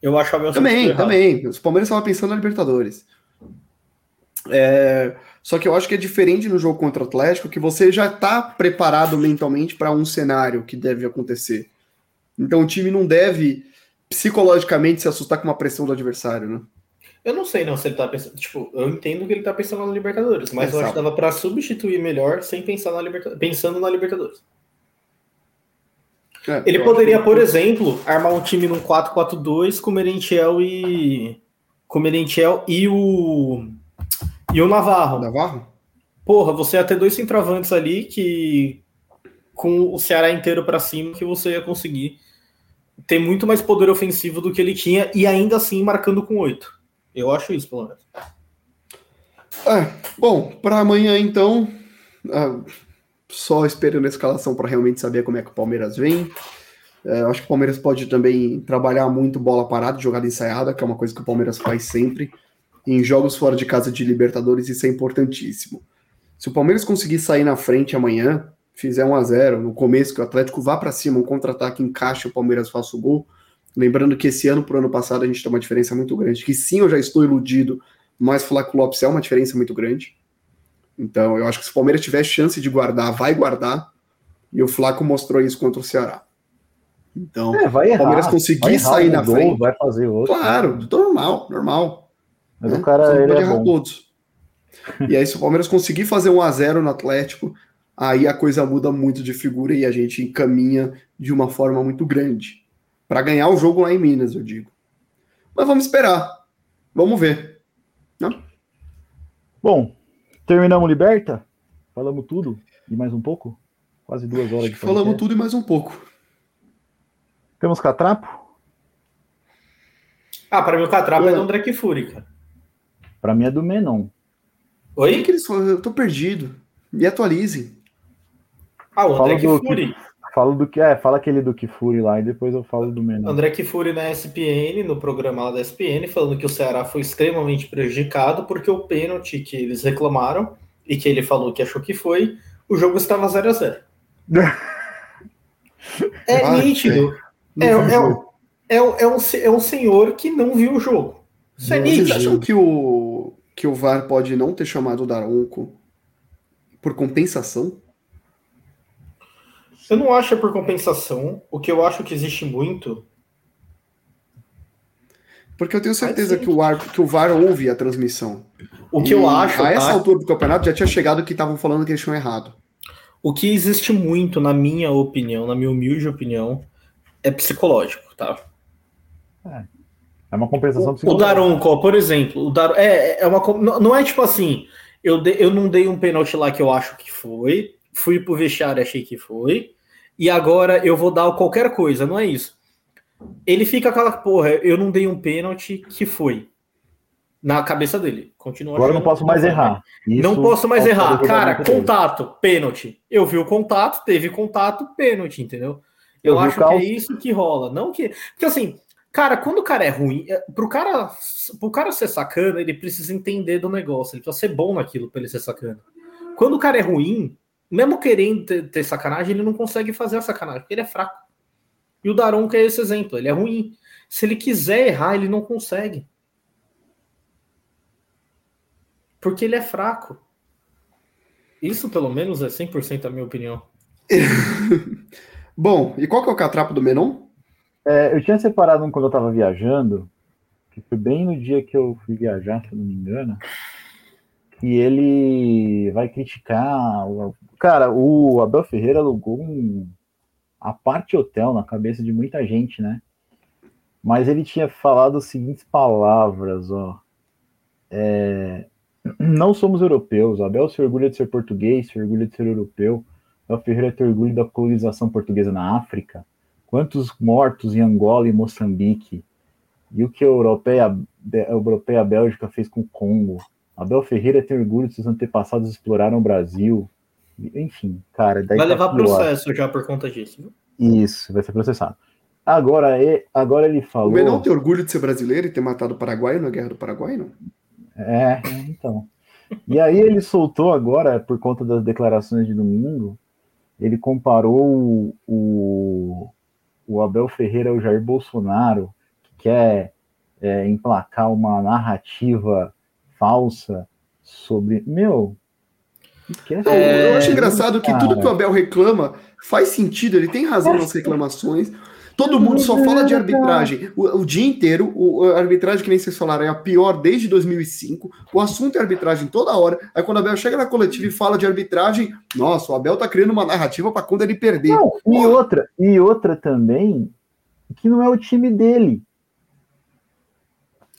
Eu acho a Também, também. Os Palmeiras estavam pensando na Libertadores. É, só que eu acho que é diferente no jogo contra o Atlético, que você já está preparado mentalmente para um cenário que deve acontecer. Então o time não deve psicologicamente se assustar com uma pressão do adversário, né? Eu não sei não se ele tá pensando. Tipo, eu entendo que ele tá pensando na Libertadores, mas eu acho que dava pra substituir melhor sem pensar na Libertadores. Pensando na Libertadores. É, Ele poderia, que- por exemplo, armar um time num 4-4-2 com o Merentiel e. Com o Merentiel e o. E o Navarro. Navarro? Porra, você ia ter dois centroavantes ali que. Com o Ceará inteiro pra cima, que você ia conseguir ter muito mais poder ofensivo do que ele tinha e ainda assim marcando com oito. Eu acho isso, pelo menos. É, bom, para amanhã então, ah, só esperando a escalação para realmente saber como é que o Palmeiras vem. Eu acho que o Palmeiras pode também trabalhar muito bola parada, jogada ensaiada, que é uma coisa que o Palmeiras faz sempre. Em jogos fora de casa de Libertadores, isso é importantíssimo. Se o Palmeiras conseguir sair na frente amanhã, fizer 1 a 0 no começo, que o Atlético vá para cima, um contra-ataque encaixe, o Palmeiras faça o gol. Lembrando que esse ano pro ano passado a gente tem uma diferença muito grande. Que sim, eu já estou iludido, mas Flaco Lopes é uma diferença muito grande. Então, eu acho que se o Palmeiras tiver chance de guardar, vai guardar. E o Flaco mostrou isso contra o Ceará. Então, É, vai errar. Palmeiras conseguir errar sair na gol, frente. Vai fazer outro. claro, normal, normal. Mas né? o cara, ele pode é errar bom. todos. E aí, se o Palmeiras conseguir fazer um a 0 no Atlético, aí a coisa muda muito de figura e a gente encaminha de uma forma muito grande. Para ganhar o jogo lá em Minas, eu digo. Mas vamos esperar. Vamos ver. Bom, terminamos Liberta? Falamos tudo e mais um pouco? Quase duas horas de Falamos tudo e mais um pouco. Temos catrapo? Ah, pra mim o Catrapa é É. do André Kifuri, cara. Pra mim é do Menon. O que, Oi? que eles falam? Eu tô perdido. Me atualizem. Ah, o André Fala do Kifuri. Falo do que é, fala aquele do Kifuri lá e depois eu falo do Menon. André Kifuri na SPN, no programa lá da SPN, falando que o Ceará foi extremamente prejudicado porque o pênalti que eles reclamaram e que ele falou que achou que foi, o jogo estava 0 a 0 É Ah, nítido. É, é, é, é, um, é um senhor que não viu o jogo. Isso é Vocês acham que o, que o VAR pode não ter chamado o Daronco por compensação? Eu não acho é por compensação. O que eu acho que existe muito. Porque eu tenho certeza que o, ar, que o VAR ouve a transmissão. O que e eu acho. A essa tá? altura do campeonato já tinha chegado que estavam falando que eles tinham errado. O que existe muito, na minha opinião, na minha humilde opinião, é psicológico, tá? É. É uma compensação O, o Daronco, por exemplo, o Dar, é, é uma não é tipo assim, eu, de, eu não dei um pênalti lá que eu acho que foi, fui pro vestiário achei que foi, e agora eu vou dar qualquer coisa, não é isso. Ele fica aquela porra, eu não dei um pênalti que foi na cabeça dele. Continua Agora não posso mais errar. Isso não posso mais errar. Cara, contato, pênalti. Eu vi o contato, teve contato, pênalti, entendeu? Eu, eu acho que é isso que rola. Não que. Porque assim, Cara, quando o cara é ruim, é, pro cara, pro cara ser sacana, ele precisa entender do negócio, ele precisa ser bom naquilo para ele ser sacana. Quando o cara é ruim, mesmo querendo ter, ter, sacanagem, ele não consegue fazer a sacanagem, porque ele é fraco. E o Daronco é esse exemplo, ele é ruim. Se ele quiser errar, ele não consegue. Porque ele é fraco. Isso, pelo menos, é 100% a minha opinião. Bom, e qual que é o catrapo do Menon? É, eu tinha separado um quando eu tava viajando, que foi bem no dia que eu fui viajar, se não me engano, que ele vai criticar. Cara, o Abel Ferreira alugou um, a parte hotel na cabeça de muita gente, né? Mas ele tinha falado as seguintes palavras, ó. É, não somos europeus. Abel se orgulha de ser português, se orgulha de ser europeu. Abel Ferreira tem orgulho da colonização portuguesa na África. Quantos mortos em Angola e Moçambique? E o que a europeia, a europeia Bélgica fez com o Congo? Abel Ferreira tem orgulho de seus antepassados exploraram o Brasil. Enfim, cara. vai levar processo já por conta disso. Isso, vai ser processado. Agora, agora ele falou. O Menão tem orgulho de ser brasileiro e ter matado o Paraguai na Guerra do Paraguai, não? É, então. E aí ele soltou agora, por conta das declarações de domingo, ele comparou o, o Abel Ferreira é o Jair Bolsonaro, que quer é, emplacar uma narrativa falsa sobre. Meu. Que é, é, eu acho engraçado que tudo que o Abel reclama faz sentido, ele tem razão nas reclamações. Todo mundo só fala de arbitragem o, o dia inteiro. O, a arbitragem, que nem vocês falaram, é a pior desde 2005. O assunto é arbitragem toda hora. Aí quando o Abel chega na coletiva e fala de arbitragem, nossa, o Abel tá criando uma narrativa para quando ele perder. Não, e outra, e outra também, que não é o time dele.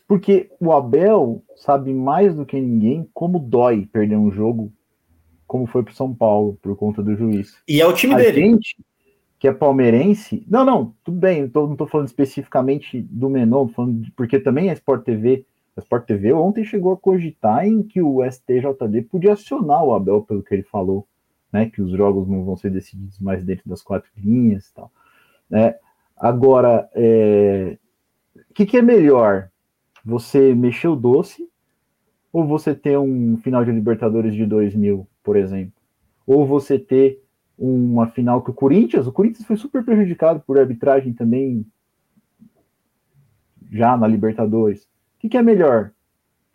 Porque o Abel sabe mais do que ninguém como dói perder um jogo, como foi pro São Paulo, por conta do juiz. E é o time a dele. Gente, que é palmeirense. Não, não, tudo bem, não tô, não tô falando especificamente do Menon, falando de, porque também a Sport TV, a Sport TV ontem chegou a cogitar em que o STJD podia acionar o Abel pelo que ele falou, né? Que os jogos não vão ser decididos mais dentro das quatro linhas e tal. Né? Agora, é, o que, que é melhor? Você mexer o doce ou você ter um final de Libertadores de 2000, por exemplo? Ou você ter uma final que o Corinthians, o Corinthians foi super prejudicado por arbitragem também já na Libertadores. O que, que, é melhor?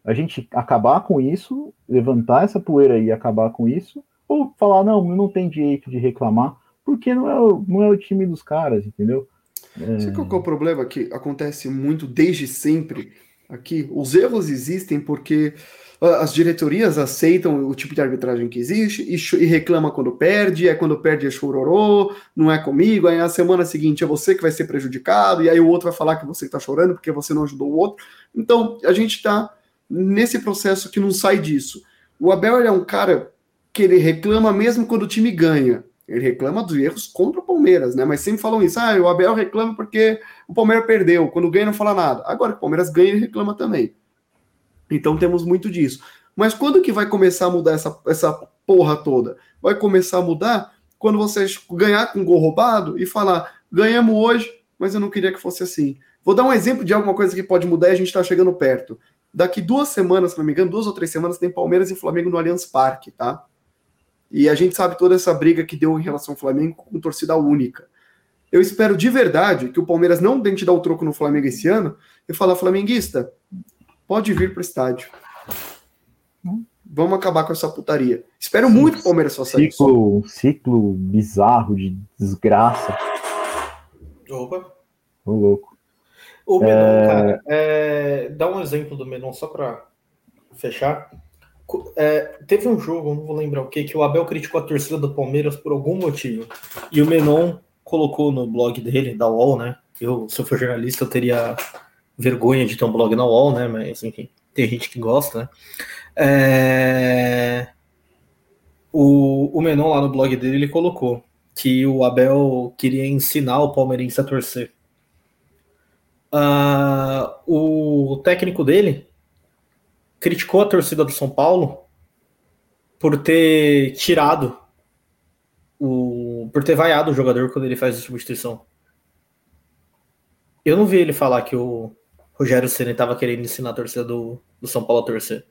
A gente acabar com isso, levantar essa poeira e acabar com isso, ou falar, não, não tem direito de reclamar, porque não é o, não é o time dos caras, entendeu? É... Sabe é o problema que acontece muito desde sempre aqui? Os erros existem porque as diretorias aceitam o tipo de arbitragem que existe e, e reclama quando perde, é quando perde é chororô, não é comigo, aí na semana seguinte é você que vai ser prejudicado, e aí o outro vai falar que você está chorando porque você não ajudou o outro. Então, a gente está nesse processo que não sai disso. O Abel é um cara que ele reclama mesmo quando o time ganha. Ele reclama dos erros contra o Palmeiras, né? Mas sempre falam isso. Ah, o Abel reclama porque o Palmeiras perdeu. Quando ganha, não fala nada. Agora que o Palmeiras ganha, ele reclama também. Então temos muito disso. Mas quando que vai começar a mudar essa, essa porra toda? Vai começar a mudar quando você ganhar com gol roubado e falar: ganhamos hoje, mas eu não queria que fosse assim. Vou dar um exemplo de alguma coisa que pode mudar e a gente está chegando perto. Daqui duas semanas, se não me engano, duas ou três semanas, tem Palmeiras e Flamengo no Allianz Parque, tá? E a gente sabe toda essa briga que deu em relação ao Flamengo com torcida única. Eu espero de verdade que o Palmeiras não tente dar o troco no Flamengo esse ano e falar, flamenguista, pode vir para o estádio. Vamos acabar com essa putaria. Espero Sim, muito que o Palmeiras faça ciclo, isso. Ciclo bizarro de desgraça. Opa. Ô, louco. O Menon, é... cara, é... dá um exemplo do Menon só para fechar. É, teve um jogo, não vou lembrar o que, que o Abel criticou a torcida do Palmeiras por algum motivo. E o Menon colocou no blog dele, da UOL, né? Eu, se eu for jornalista, eu teria vergonha de ter um blog na UOL, né? Mas, enfim, tem gente que gosta, né? É... O, o Menon lá no blog dele, ele colocou que o Abel queria ensinar o palmeirense a torcer. Uh, o técnico dele criticou a torcida do São Paulo por ter tirado o. por ter vaiado o jogador quando ele faz a substituição. Eu não vi ele falar que o Rogério Senna estava querendo ensinar a torcida do, do São Paulo a torcer.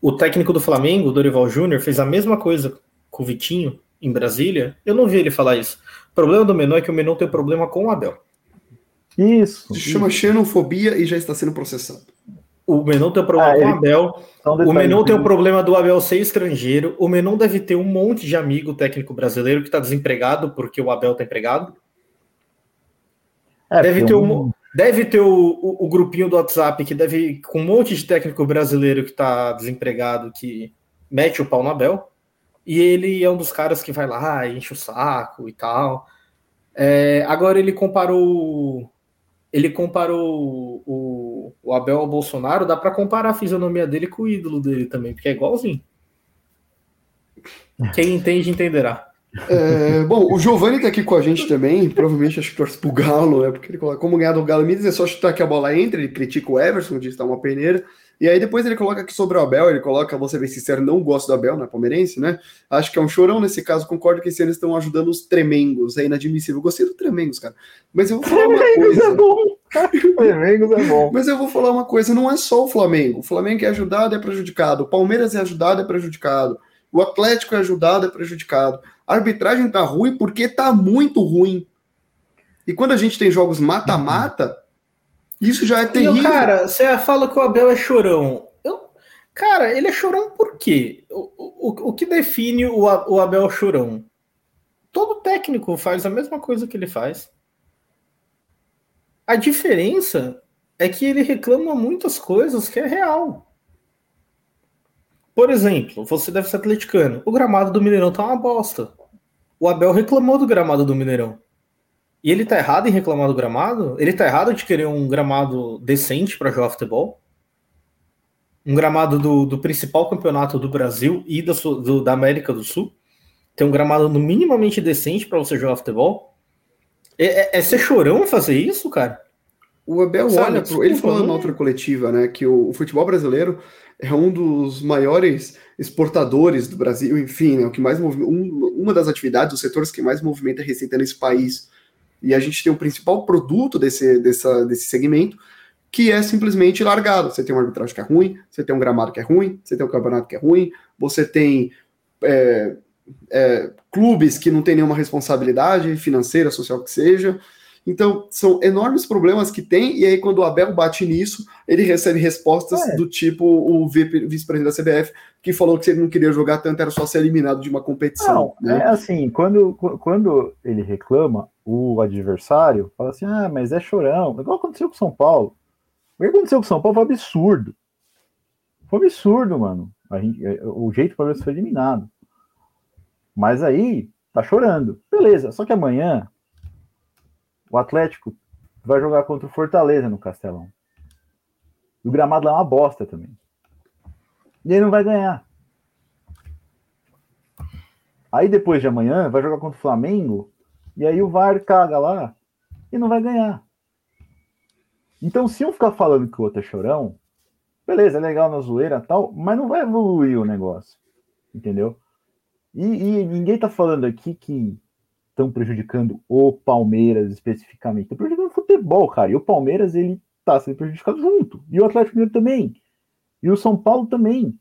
O técnico do Flamengo, Dorival Júnior, fez a mesma coisa com o Vitinho em Brasília. Eu não vi ele falar isso. O problema do Menor é que o Menor tem problema com o Abel. Isso. Se chama xenofobia e já está sendo processado. O Menon tem um problema ah, com o Abel. O Menon tem o um problema do Abel ser estrangeiro. O Menon deve ter um monte de amigo técnico brasileiro que está desempregado porque o Abel está empregado. É, deve, ter um, deve ter o, o, o, grupinho do WhatsApp que deve. com um monte de técnico brasileiro que está desempregado que mete o pau no Abel. E ele é um dos caras que vai lá, enche o saco e tal. É, agora ele comparou ele comparou o, o Abel ao Bolsonaro, dá para comparar a fisionomia dele com o ídolo dele também, porque é igualzinho. Quem entende, entenderá. É, bom, o Giovanni tá aqui com a gente também, provavelmente acho que torce pro Galo, né? Porque ele coloca como ganhar do Galo Midas é só chutar que a bola entra, ele critica o Everson, diz que tá uma peneira. E aí depois ele coloca aqui sobre o Abel, ele coloca, você bem sincero, não gosto do Abel, né, palmeirense, né? Acho que é um chorão nesse caso, concordo que esse ano estão ajudando os tremengos, é inadmissível. Eu gostei do tremengos, cara. Mas eu vou falar uma coisa. É bom. tremengos é bom. Mas eu vou falar uma coisa, não é só o Flamengo. O Flamengo é ajudado, é prejudicado. O Palmeiras é ajudado, é prejudicado. O Atlético é ajudado, é prejudicado. A arbitragem tá ruim porque tá muito ruim. E quando a gente tem jogos mata-mata, isso já é terrível. cara, você fala que o Abel é chorão. Eu, cara, ele é chorão por quê? O, o, o que define o, o Abel chorão? Todo técnico faz a mesma coisa que ele faz. A diferença é que ele reclama muitas coisas que é real. Por exemplo, você deve ser atleticano. O gramado do Mineirão tá uma bosta. O Abel reclamou do gramado do Mineirão. E ele tá errado em reclamar do gramado? Ele tá errado de querer um gramado decente para jogar futebol? Um gramado do, do principal campeonato do Brasil e da, do, da América do Sul? Ter um gramado minimamente decente para você jogar futebol? É, é, é, ser chorão fazer isso, cara? O Abel Sabe, olha, desculpa, ele falou na outra coletiva, né, que o, o, futebol brasileiro é um dos maiores exportadores do Brasil, enfim, né, o que mais um, uma das atividades, os setores que mais movimenta a receita nesse país e a gente tem o principal produto desse, dessa, desse segmento, que é simplesmente largado. Você tem uma arbitragem que é ruim, você tem um gramado que é ruim, você tem um campeonato que é ruim, você tem é, é, clubes que não têm nenhuma responsabilidade financeira, social que seja. Então, são enormes problemas que tem, e aí quando o Abel bate nisso, ele recebe respostas é. do tipo o vice-presidente da CBF, que falou que se ele não queria jogar tanto, era só ser eliminado de uma competição. Não, né? é assim, quando, quando ele reclama, o adversário fala assim, ah, mas é chorão. Igual aconteceu com o São Paulo. O que aconteceu com o São Paulo foi absurdo. Foi absurdo, mano. Gente, é, o jeito que o Palmeiras foi eliminado. Mas aí, tá chorando. Beleza, só que amanhã o Atlético vai jogar contra o Fortaleza no Castelão. o gramado lá é uma bosta também. E ele não vai ganhar. Aí depois de amanhã vai jogar contra o Flamengo. E aí o VAR caga lá e não vai ganhar. Então, se um ficar falando que o outro é chorão, beleza, é legal na zoeira tal, mas não vai evoluir o negócio. Entendeu? E, e ninguém tá falando aqui que estão prejudicando o Palmeiras especificamente. Estão prejudicando o futebol, cara. E o Palmeiras, ele tá sendo prejudicado junto. E o Atlético Mineiro também. E o São Paulo também.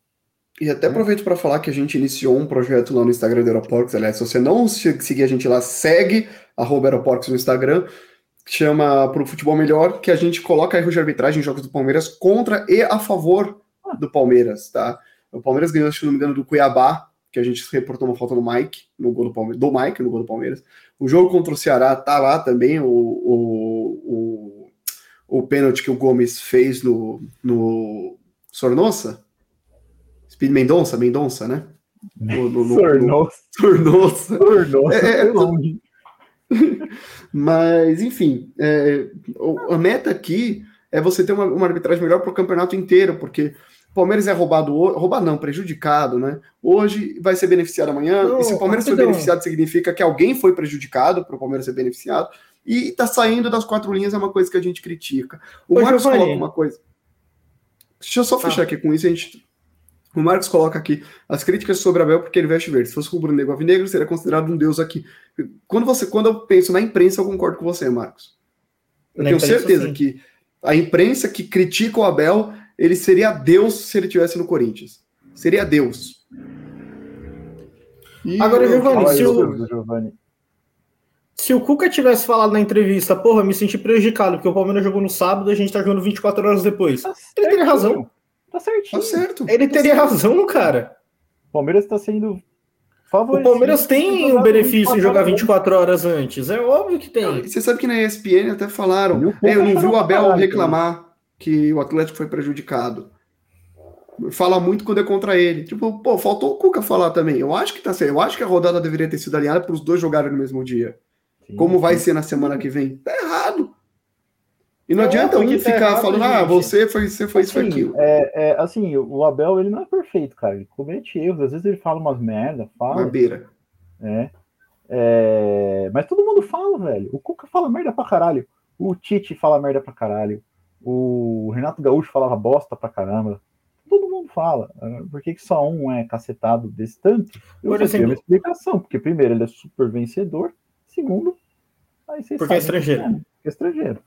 E até aproveito para falar que a gente iniciou um projeto lá no Instagram do Aeroportos. Aliás, se você não seguir a gente lá, segue Aeroporcos no Instagram, que chama Pro Futebol Melhor, que a gente coloca erros de arbitragem em jogos do Palmeiras contra e a favor do Palmeiras, tá? O Palmeiras ganhou, se não me engano, do Cuiabá, que a gente reportou uma falta no Mike, no gol do Palmeiras, do Mike, no gol do Palmeiras. O jogo contra o Ceará tá lá também, o, o, o, o pênalti que o Gomes fez no, no Sornossa? Speed Mendonça, Mendonça, né? No, no, no, Sornossa. Sornossa. Sornossa. É, é, mas, enfim, é, a meta aqui é você ter uma, uma arbitragem melhor para o campeonato inteiro, porque Palmeiras é roubado, roubado não, prejudicado, né? Hoje vai ser beneficiado amanhã, não, e se o Palmeiras foi beneficiado, significa que alguém foi prejudicado para o Palmeiras ser beneficiado, e tá saindo das quatro linhas é uma coisa que a gente critica. O Ô, Marcos coloca uma coisa. Deixa eu só fechar ah. aqui com isso, a gente o Marcos coloca aqui as críticas sobre Abel porque ele veste verde. Se fosse rubro-negro alvinegro, seria considerado um deus aqui. Quando você, quando eu penso na imprensa, eu concordo com você, Marcos. Eu na tenho imprensa, certeza sim. que a imprensa que critica o Abel, ele seria Deus se ele tivesse no Corinthians. Seria Deus. E Agora, Giovanni, se o, Giovanni. se o Cuca tivesse falado na entrevista, porra, me senti prejudicado porque o Palmeiras jogou no sábado e a gente tá jogando 24 horas depois. Tá ele teria razão. Tá certinho. Tá certo. Ele tá teria certo. razão, cara. O Palmeiras está sendo favorecido. O Palmeiras tem o benefício em jogar 24 horas antes. É óbvio que tem. Você sabe que na ESPN até falaram. É, eu não vi o Abel reclamar que o Atlético foi prejudicado. Fala muito quando é contra ele. Tipo, pô, faltou o Cuca falar também. Eu acho que tá certo. Eu acho que a rodada deveria ter sido alinhada para os dois jogarem no mesmo dia. Sim, Como vai ser na semana que vem? Tá errado. E não é adianta um ficar tá falando, ah, você foi, você foi assim, isso aquilo. É, é, assim, o Abel, ele não é perfeito, cara. Ele comete erros. Às vezes ele fala umas merda, fala. Uma beira. É, é, mas todo mundo fala, velho. O Cuca fala merda pra caralho. O Tite fala merda pra caralho. O Renato Gaúcho falava bosta pra caramba. Todo mundo fala. Ah, por que, que só um é cacetado desse tanto? Eu Por exemplo, uma explicação. Porque, primeiro, ele é super vencedor. Segundo, aí Porque é estrangeiro. É, é estrangeiro.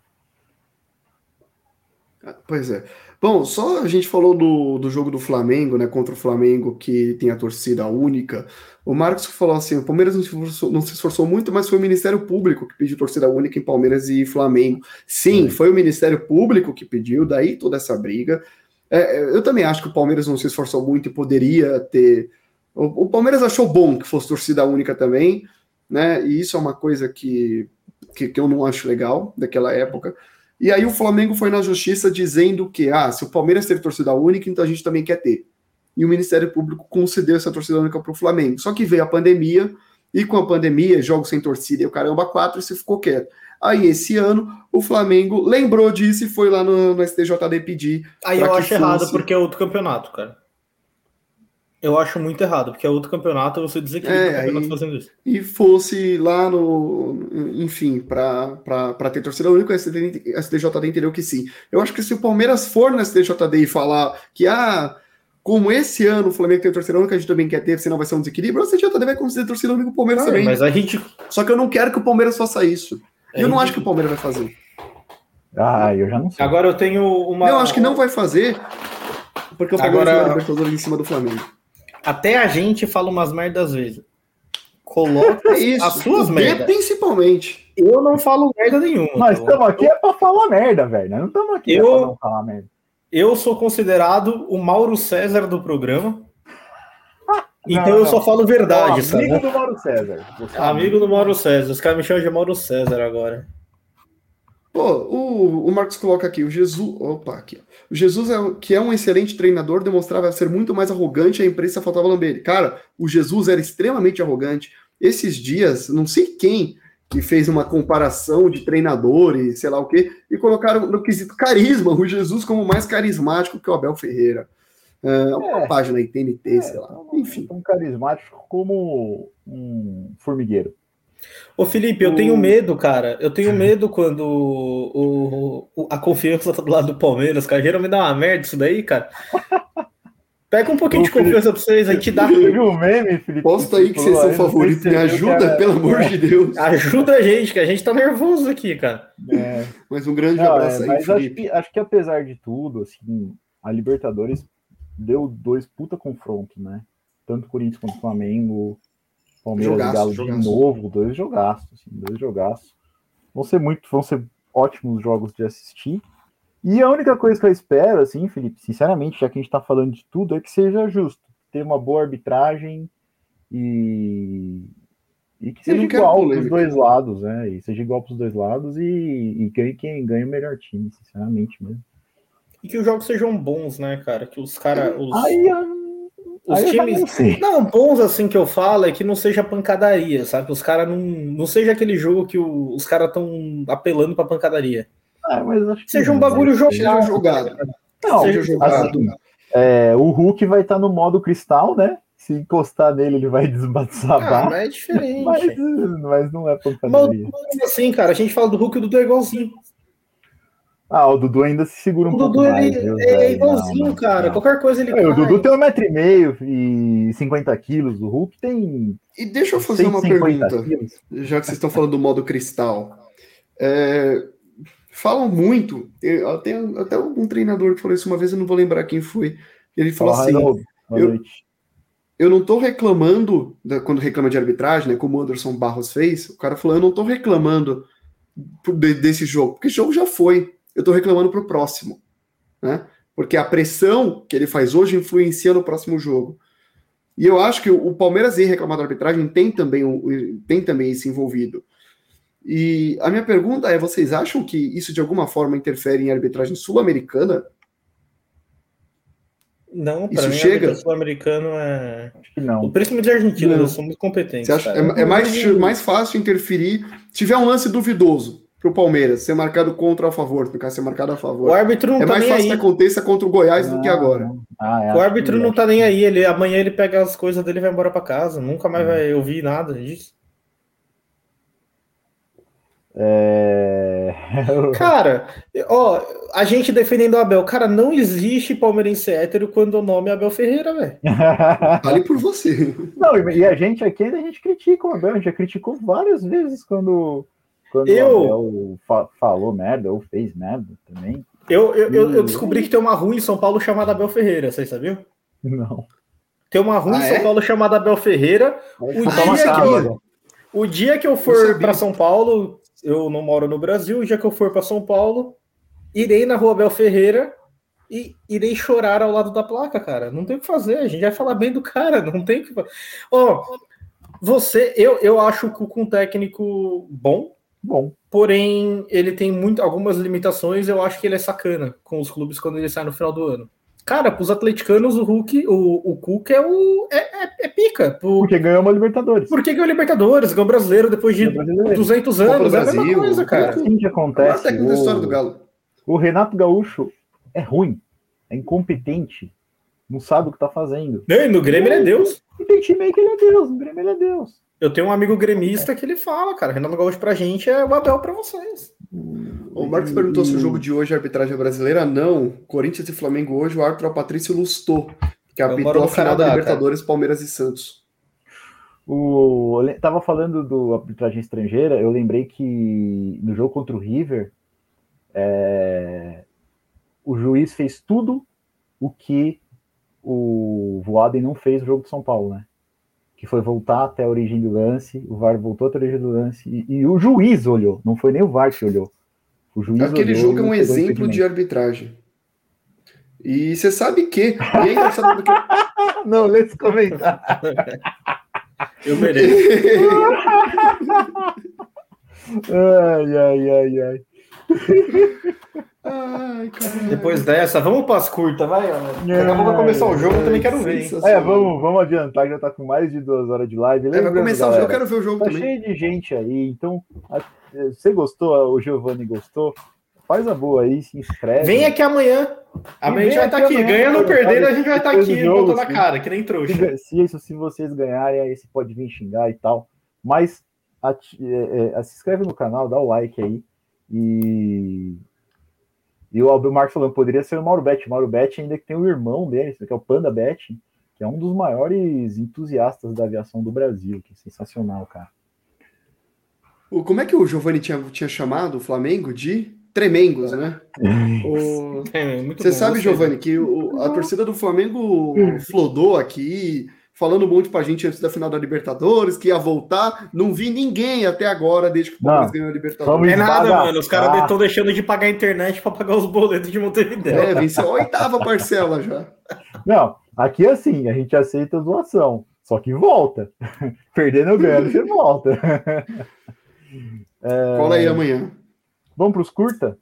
Pois é. Bom, só a gente falou do, do jogo do Flamengo, né? Contra o Flamengo, que tem a torcida única. O Marcos falou assim: o Palmeiras não se, esforçou, não se esforçou muito, mas foi o Ministério Público que pediu torcida única em Palmeiras e Flamengo. Sim, foi o Ministério Público que pediu, daí toda essa briga. É, eu também acho que o Palmeiras não se esforçou muito e poderia ter. O, o Palmeiras achou bom que fosse torcida única também, né? E isso é uma coisa que, que, que eu não acho legal daquela época. E aí o Flamengo foi na justiça dizendo que, ah, se o Palmeiras teve torcida única, então a gente também quer ter. E o Ministério Público concedeu essa torcida única para o Flamengo. Só que veio a pandemia, e com a pandemia, jogos sem torcida e o caramba, quatro, e se ficou quieto. Aí, esse ano, o Flamengo lembrou disso e foi lá no, no STJD pedir. Aí eu acho fosse... errado, porque é outro campeonato, cara. Eu acho muito errado, porque é outro campeonato você dizer que é, campeonato fazendo isso. E fosse lá no. Enfim, para ter torcida única, a STJD entendeu que sim. Eu acho que se o Palmeiras for na STJD e falar que, ah, como esse ano o Flamengo tem torcida única, a gente também quer ter, senão vai ser um desequilíbrio, a STJD vai considerar torcida única o Palmeiras também. Mas a gente. Só que eu não quero que o Palmeiras faça isso. É, eu não acho que o Palmeiras vai fazer. Ah, eu já não sei. Agora eu tenho uma. Eu acho que não vai fazer, porque o Palmeiras Agora... Libertadores em cima do Flamengo. Até a gente fala umas merdas às vezes. Coloca é Isso, as suas merdas. Principalmente. Eu não falo merda nenhuma. Nós estamos tá aqui é para falar merda, velho. Nós não estamos aqui eu, é não falar merda. Eu sou considerado o Mauro César do programa. então não, eu só falo verdade, sabe? Amigo do Mauro César. Amigo do Mauro César. Os caras me chamam de Mauro César agora. Pô, o, o Marcos coloca aqui, o Jesus. Opa, aqui. O Jesus, é, que é um excelente treinador, demonstrava ser muito mais arrogante, a imprensa faltava lamber ele. Cara, o Jesus era extremamente arrogante. Esses dias, não sei quem que fez uma comparação de treinadores, sei lá o quê, e colocaram no quesito carisma o Jesus como mais carismático que o Abel Ferreira. É, uma é, página aí, TNT, é, sei lá. Enfim. Um carismático como um formigueiro. Ô Felipe, eu tenho medo, cara. Eu tenho medo quando o, o, a confiança tá do lado do Palmeiras, cara. Geralmente dá uma merda isso daí, cara. Pega um pouquinho de confiança pra vocês, aí te dá. Você viu o meme, Felipe? Posta aí que vocês são favoritos. Me ajuda, pelo amor de Deus. Ajuda a gente, que a gente tá nervoso aqui, cara. É. Mas um grande Não, abraço é, aí, mas acho que, acho que apesar de tudo, assim, a Libertadores deu dois puta confrontos, né? Tanto Corinthians quanto Flamengo. Palmeiras jogaço, e Galo jogaço. de novo, dois jogaços, assim, dois jogaços. Vão ser muito, vão ser ótimos jogos de assistir. E a única coisa que eu espero, assim, Felipe, sinceramente, já que a gente tá falando de tudo, é que seja justo. Ter uma boa arbitragem e, e que seja igual para os dois lados, né? E seja igual para os dois lados e, e ganhe quem ganha o melhor time, sinceramente mesmo. E que os jogos sejam bons, né, cara? Que os caras. Os... Aí, os aí times. Não, não, bons assim que eu falo é que não seja pancadaria, sabe? Os caras não. Não seja aquele jogo que o, os caras estão apelando pra pancadaria. Ah, mas acho que seja um bagulho jogado. Seja jogado. Não, seja jogado. Assim, é, o Hulk vai estar tá no modo cristal, né? Se encostar nele, ele vai desbaçar. Ah, mas é diferente. Mas, mas não é pancadaria. Mas, assim, cara, a gente fala do Hulk e do Dudu é igualzinho. Ah, o Dudu ainda se segura um o pouco Dudu, mais. Ele, é igualzinho, não, cara. Não. Qualquer coisa ele. É, o Dudu tem um metro e meio e 50 quilos. O Hulk tem. E deixa eu fazer uma pergunta, quilos. já que vocês estão falando do modo cristal. É, falam muito. Eu, tenho até um treinador que falou isso uma vez, eu não vou lembrar quem foi. Ele falou Fala, assim: eu, eu não estou reclamando, quando reclama de arbitragem, né, como o Anderson Barros fez, o cara falou: eu não estou reclamando desse jogo, porque o jogo já foi eu estou reclamando para o próximo. Né? Porque a pressão que ele faz hoje influencia no próximo jogo. E eu acho que o Palmeiras em reclamar da arbitragem tem também, tem também isso envolvido. E a minha pergunta é: vocês acham que isso de alguma forma interfere em arbitragem sul-americana? Não, para mim chega? sul-americano é. Não. O príncipe de Argentina, não. são muito competentes. Acha, é, é, mais, mais fácil interferir. Tiver um lance duvidoso, pro Palmeiras ser marcado contra ou a favor, caso ser marcado a favor. O árbitro não é tá mais fácil aí. que aconteça contra o Goiás do que agora. Ah, é, o árbitro não tá nem aí, ele amanhã ele pega as coisas dele e vai embora para casa, nunca mais vai ouvir nada disso. É... cara, ó, a gente defendendo o Abel, cara, não existe palmeirense hétero quando o nome é Abel Ferreira, velho. Fale por você. Não, e a gente aqui a gente critica o Abel, a gente já criticou várias vezes quando quando eu... o fa falou merda ou fez merda também. Eu, eu, eu, eu, descobri que tem uma rua em São Paulo chamada Abel Ferreira, vocês sabiam? Não. Tem uma rua ah, em São é? Paulo chamada Abel Ferreira. O dia, que eu, o dia que eu for para São Paulo, eu não moro no Brasil, o dia que eu for para São Paulo, irei na rua Abel Ferreira e irei chorar ao lado da placa, cara. Não tem o que fazer, a gente vai falar bem do cara, não tem o que fazer. Ó, oh, você, eu, eu acho o Cuca um técnico bom, bom. Porém, ele tem muito, algumas limitações. Eu acho que ele é sacana com os clubes quando ele sai no final do ano. Cara, para os atleticanos, o Hulk, o, o Cook é o. É, é, é pica. Por, porque ganhou uma Libertadores. Porque ganhou Libertadores, ganhou brasileiro depois de brasileiro. 200 anos. É a mesma coisa, cara. Assim que acontece. O, história do Galo. o Renato Gaúcho é ruim, é incompetente, não sabe o que tá fazendo. Não, no Grêmio ele é Deus. E tem time aí que ele é Deus, no Grêmio ele é Deus. Eu tenho um amigo gremista que ele fala, cara, Renato Gaúcho pra gente é o Abel pra vocês. O Marcos perguntou se o jogo de hoje é arbitragem brasileira. Não. Corinthians e Flamengo hoje, o árbitro é o Patrício Lustou, que apitou a final da Libertadores, cara. Palmeiras e Santos. O, eu tava falando do arbitragem estrangeira, eu lembrei que no jogo contra o River, é, o juiz fez tudo o que o Voaden não fez no jogo de São Paulo, né? Que foi voltar até a origem do lance, o VAR voltou até a origem do lance, e, e o juiz olhou, não foi nem o VAR que olhou. O juiz Aquele olhou, jogo é um exemplo de arbitragem. E você sabe que. E é engraçado porque... não, lê esse comentário. Eu mereço. ai, ai, ai, ai. Ai, Depois dessa, vamos para as curtas, vai. Daqui a pouco vai começar o jogo, eu também quero ver. Hein? É, vamos, vamos adiantar, já tá com mais de duas horas de live. É, vai começar galera, o jogo, eu quero ver o jogo tá também. cheio de gente aí, então, você gostou, o Giovanni gostou? Faz a boa aí, se inscreve. Vem aqui amanhã. Amanhã a gente vai estar tá aqui. Ganhando ou perdendo, a gente vai estar tá aqui jogo, botando a cara, que nem trouxa. Se, isso, se vocês ganharem, aí você pode vir xingar e tal. Mas a, é, é, se inscreve no canal, dá o like aí. E, e o Albert Marcos falando, poderia ser o Mauro Betti. Mauro Betti ainda que tem o irmão dele, que é o Panda Betti, que é um dos maiores entusiastas da aviação do Brasil, que é sensacional, cara. Como é que o Giovanni tinha, tinha chamado o Flamengo de Tremengos, né? o... é, Você sabe, Giovanni, que o, a torcida do Flamengo flodou aqui, falando um monte pra gente antes da final da Libertadores, que ia voltar. Não vi ninguém até agora, desde que o Palmeiras ganhou a Libertadores. É nada, mano. Os caras estão deixando de pagar a internet para pagar os boletos de Montevideo. É, venceu a oitava parcela já. Não, aqui é assim, a gente aceita a doação. Só que volta. Perdendo ou ganhando, você volta. É... Cola aí amanhã. Vamos para os curta?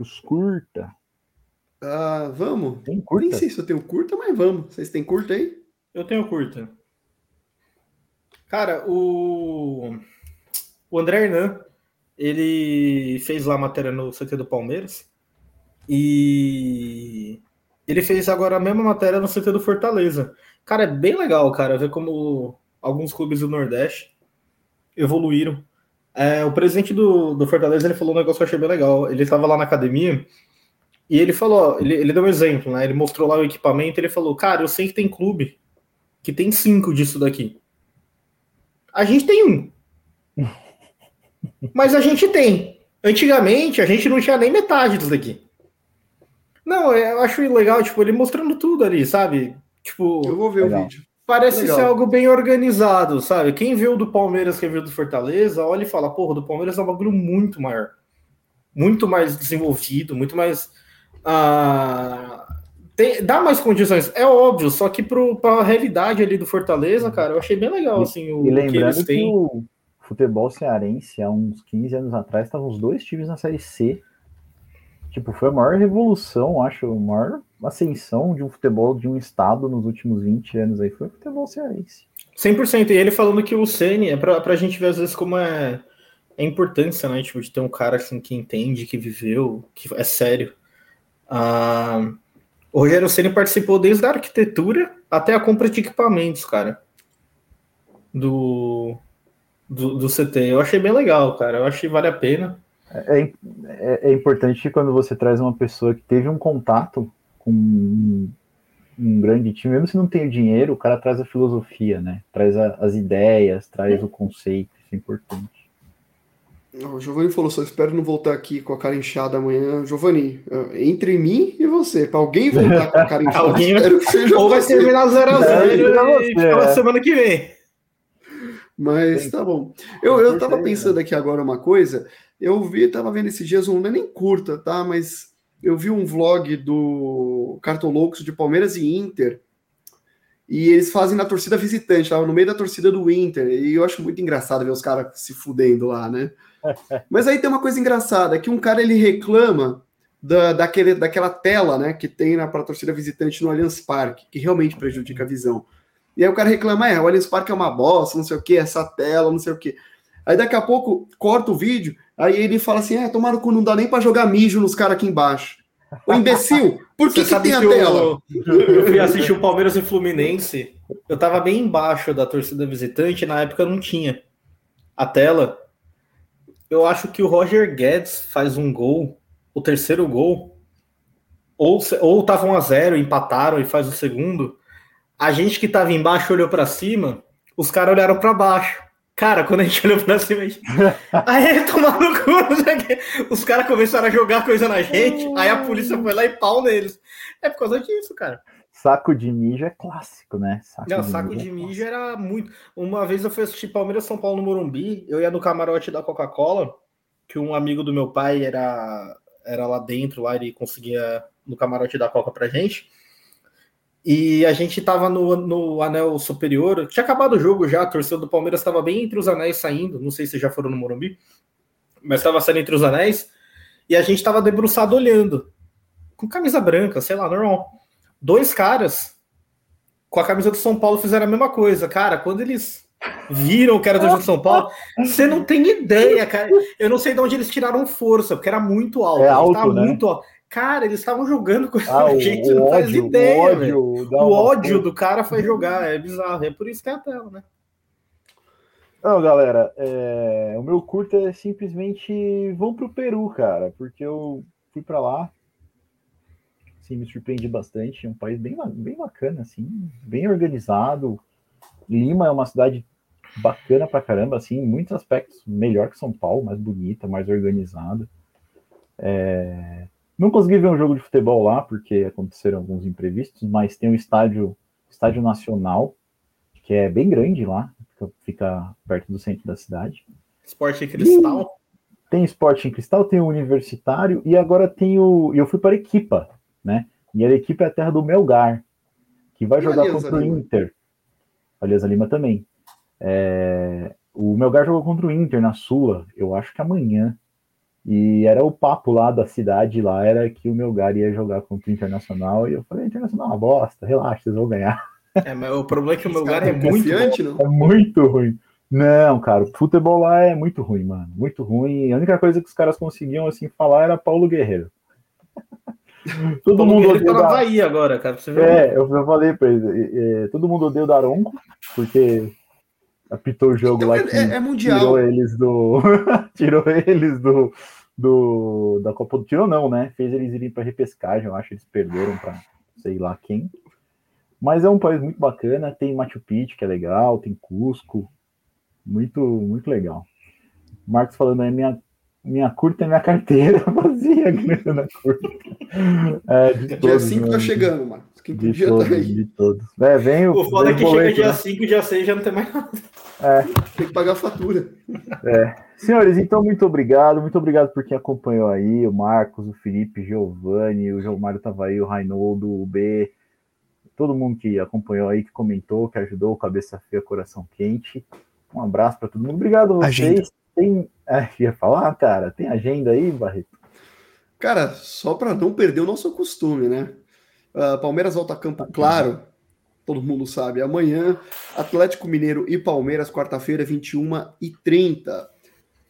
Os curta. Ah, vamos. Tem curta? Nem sei se eu tenho curta, mas vamos. Vocês têm curta aí? Eu tenho curta. Cara, o, o André Hernan, ele fez lá a matéria no CT do Palmeiras e ele fez agora a mesma matéria no CT do Fortaleza. Cara, é bem legal, cara, ver como alguns clubes do Nordeste evoluíram. É, o presidente do, do Fortaleza ele falou um negócio que eu achei bem legal. Ele estava lá na academia e ele falou, ele, ele deu um exemplo, né? Ele mostrou lá o equipamento, ele falou, cara, eu sei que tem clube que tem cinco disso daqui. A gente tem um. Mas a gente tem. Antigamente, a gente não tinha nem metade disso daqui. Não, eu acho legal, tipo, ele mostrando tudo ali, sabe? Tipo. Eu vou ver legal. o vídeo. Parece legal. ser algo bem organizado, sabe? Quem viu do Palmeiras, quem viu do Fortaleza, olha e fala, porra, do Palmeiras é um bagulho muito maior. Muito mais desenvolvido, muito mais. Uh, tem, dá mais condições, é óbvio, só que para a realidade ali do Fortaleza, cara, eu achei bem legal, assim, o e lembrando que eles têm. Que o futebol cearense, há uns 15 anos atrás, estavam os dois times na Série C. Tipo, foi a maior revolução, acho, a maior ascensão de um futebol de um estado nos últimos 20 anos aí foi o futebol cearense. 100%, e ele falando que o Ceni é pra, pra gente ver às vezes como é, é a importância, né, tipo, de ter um cara assim que entende, que viveu, que é sério. Ah, o Rogério Ceni participou desde a arquitetura até a compra de equipamentos, cara. Do, do, do CT. Eu achei bem legal, cara. Eu achei que vale a pena. É, é, é, importante quando você traz uma pessoa que teve um contato com um, um, grande time, mesmo se não tem o dinheiro, o cara traz a filosofia, né? Traz a, as ideias, traz o conceito, isso é importante. O Giovanni falou, só espero não voltar aqui com a cara inchada amanhã. Giovanni, entre mim e você, para alguém voltar com a cara inchada, alguém... espero que seja Ou vai terminar 0x0 e ficar é. semana que vem. Mas tá bom. Eu, eu tava pensando aqui agora uma coisa. Eu vi, tava vendo esses dias um, não é nem curta, tá? Mas eu vi um vlog do Cartoloucos de Palmeiras e Inter e eles fazem na torcida visitante, tava no meio da torcida do Inter. E eu acho muito engraçado ver os caras se fudendo lá, né? Mas aí tem uma coisa engraçada, que um cara ele reclama da, daquele, daquela tela, né, que tem para a torcida visitante no Allianz Parque, que realmente prejudica a visão. E aí o cara reclama, é, o Allianz Parque é uma bosta, não sei o que, essa tela, não sei o que. Aí daqui a pouco corta o vídeo, aí ele fala assim, é, tomaram cu, não dá nem para jogar mijo nos caras aqui embaixo. O imbecil, por que, que tem a tela? Eu, eu fui assistir o Palmeiras e Fluminense, eu tava bem embaixo da torcida visitante, na época não tinha a tela. Eu acho que o Roger Guedes faz um gol, o terceiro gol, ou, ou tava 1 a 0 empataram e faz o segundo. A gente que tava embaixo olhou para cima, os caras olharam para baixo. Cara, quando a gente olhou pra cima, a gente... aí tomaram no cu, os caras começaram a jogar coisa na gente, aí a polícia foi lá e pau neles. É por causa disso, cara. Saco de mijo é clássico, né? Saco Não, de saco mijo de é mijo era muito. Uma vez eu fui assistir Palmeiras São Paulo no Morumbi, eu ia no camarote da Coca-Cola, que um amigo do meu pai era, era lá dentro, lá ele conseguia no camarote da Coca pra gente. E a gente tava no, no anel superior. Tinha acabado o jogo já, a torcida do Palmeiras estava bem entre os anéis saindo. Não sei se já foram no Morumbi, mas estava saindo entre os anéis. E a gente estava debruçado olhando, com camisa branca, sei lá, normal. Dois caras com a camisa do São Paulo fizeram a mesma coisa. Cara, quando eles viram que era do São Paulo, você não tem ideia, cara. Eu não sei de onde eles tiraram força, porque era muito alto. É alto, né? muito alto. Cara, eles estavam jogando com ah, a gente, não ódio, faz ideia. O ódio, o ódio do cara foi jogar, é bizarro. É por isso que é a tela, né? Não, galera, é... o meu curto é simplesmente vão pro Peru, cara, porque eu fui para lá, assim, me surpreendi bastante. É um país bem, bem bacana, assim, bem organizado. Lima é uma cidade bacana pra caramba, assim, em muitos aspectos melhor que São Paulo, mais bonita, mais organizada. É... Não consegui ver um jogo de futebol lá, porque aconteceram alguns imprevistos, mas tem um estádio, estádio nacional, que é bem grande lá, fica, perto do centro da cidade. Esporte Cristal? E tem Esporte em Cristal, tem o Universitário e agora tem o. Eu fui para a Equipa, né? E a Equipa é a terra do Melgar, que vai jogar contra o Inter. Aliás, a Lima também. É... O Melgar jogou contra o Inter na Sula, eu acho que amanhã. E era o papo lá da cidade lá, era que o Melgar ia jogar contra o Internacional. E eu falei, Internacional é uma bosta, relaxa, vocês vão ganhar. É, mas o problema é que o Melgar é muito não? É muito ruim. Não, cara, o futebol lá é muito ruim, mano. Muito ruim. A única coisa que os caras conseguiam assim falar era Paulo Guerreiro. todo Paulo mundo Guerreiro tá na Bahia agora, cara. Você é, eu, eu falei pra ele, é, todo mundo odeia o Daronco, porque apitou o jogo então, lá é, que é, é mundial. tirou eles do tirou eles do, do da Copa do Tirou não, né? Fez eles irem para repescagem, eu acho, eles perderam para sei lá quem. Mas é um país muito bacana, tem Machu Picchu que é legal, tem Cusco, muito muito legal. Marcos falando aí minha minha curta é minha carteira vazia, grana curta. É, de dia 5 tá chegando, mano. De dia todos, tá aí. de todos. É, vem o. O foda é que boleto, chega dia 5, né? dia 6 já não tem mais nada. É. Tem que pagar a fatura. É. Senhores, então muito obrigado. Muito obrigado por quem acompanhou aí. O Marcos, o Felipe, Giovanni, o João Mário tava aí, o Rainoldo, o B. Todo mundo que acompanhou aí, que comentou, que ajudou, cabeça feia, coração quente. Um abraço para todo mundo. Obrigado a vocês. Agenda. Tem. É, ia falar, cara, tem agenda aí, Barreto? Cara, só para não perder o nosso costume, né? Uh, Palmeiras volta a campo, claro, todo mundo sabe. Amanhã, Atlético Mineiro e Palmeiras, quarta-feira, 21 e 30.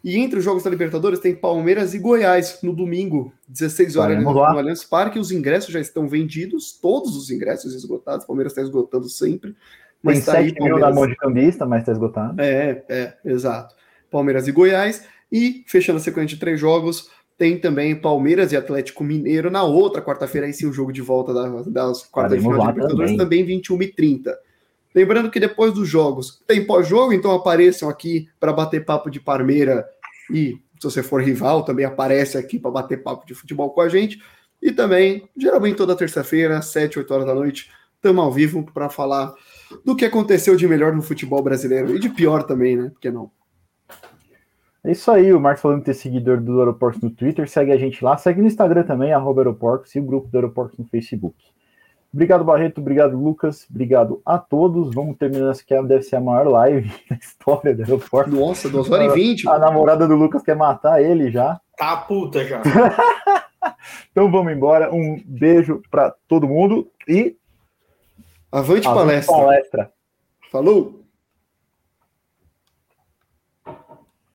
E entre os jogos da Libertadores tem Palmeiras e Goiás no domingo, 16 horas no, no Allianz Parque. Os ingressos já estão vendidos, todos os ingressos esgotados. Palmeiras está esgotando sempre. Mas tem tá 7 aí, Palmeiras... mil na mão de cambista, mas está esgotado. É, é, exato. Palmeiras e Goiás. E fechando a sequência de três jogos, tem também Palmeiras e Atlético Mineiro na outra quarta-feira, aí sim o jogo de volta das, das quartas de final de Libertadores, também. também 21 e 30. Lembrando que depois dos jogos tem pós-jogo, então apareçam aqui para bater papo de Parmeira e se você for rival, também aparece aqui para bater papo de futebol com a gente. E também, geralmente toda terça-feira, 7, 8 horas da noite, estamos ao vivo para falar do que aconteceu de melhor no futebol brasileiro e de pior também, né? Porque não? É isso aí, o Marcos falando de ter seguidor do Aeroportos no Twitter, segue a gente lá, segue no Instagram também, arroba Aeroportos, e o grupo do Aeroportos no Facebook. Obrigado, Barreto, obrigado, Lucas, obrigado a todos. Vamos terminar essa que deve ser a maior live da história do aeroporto. Nossa, 2 horas e 20. A, a namorada do Lucas quer matar ele já. Tá puta já. então vamos embora. Um beijo para todo mundo e. Avante, Avante palestra. palestra. Falou!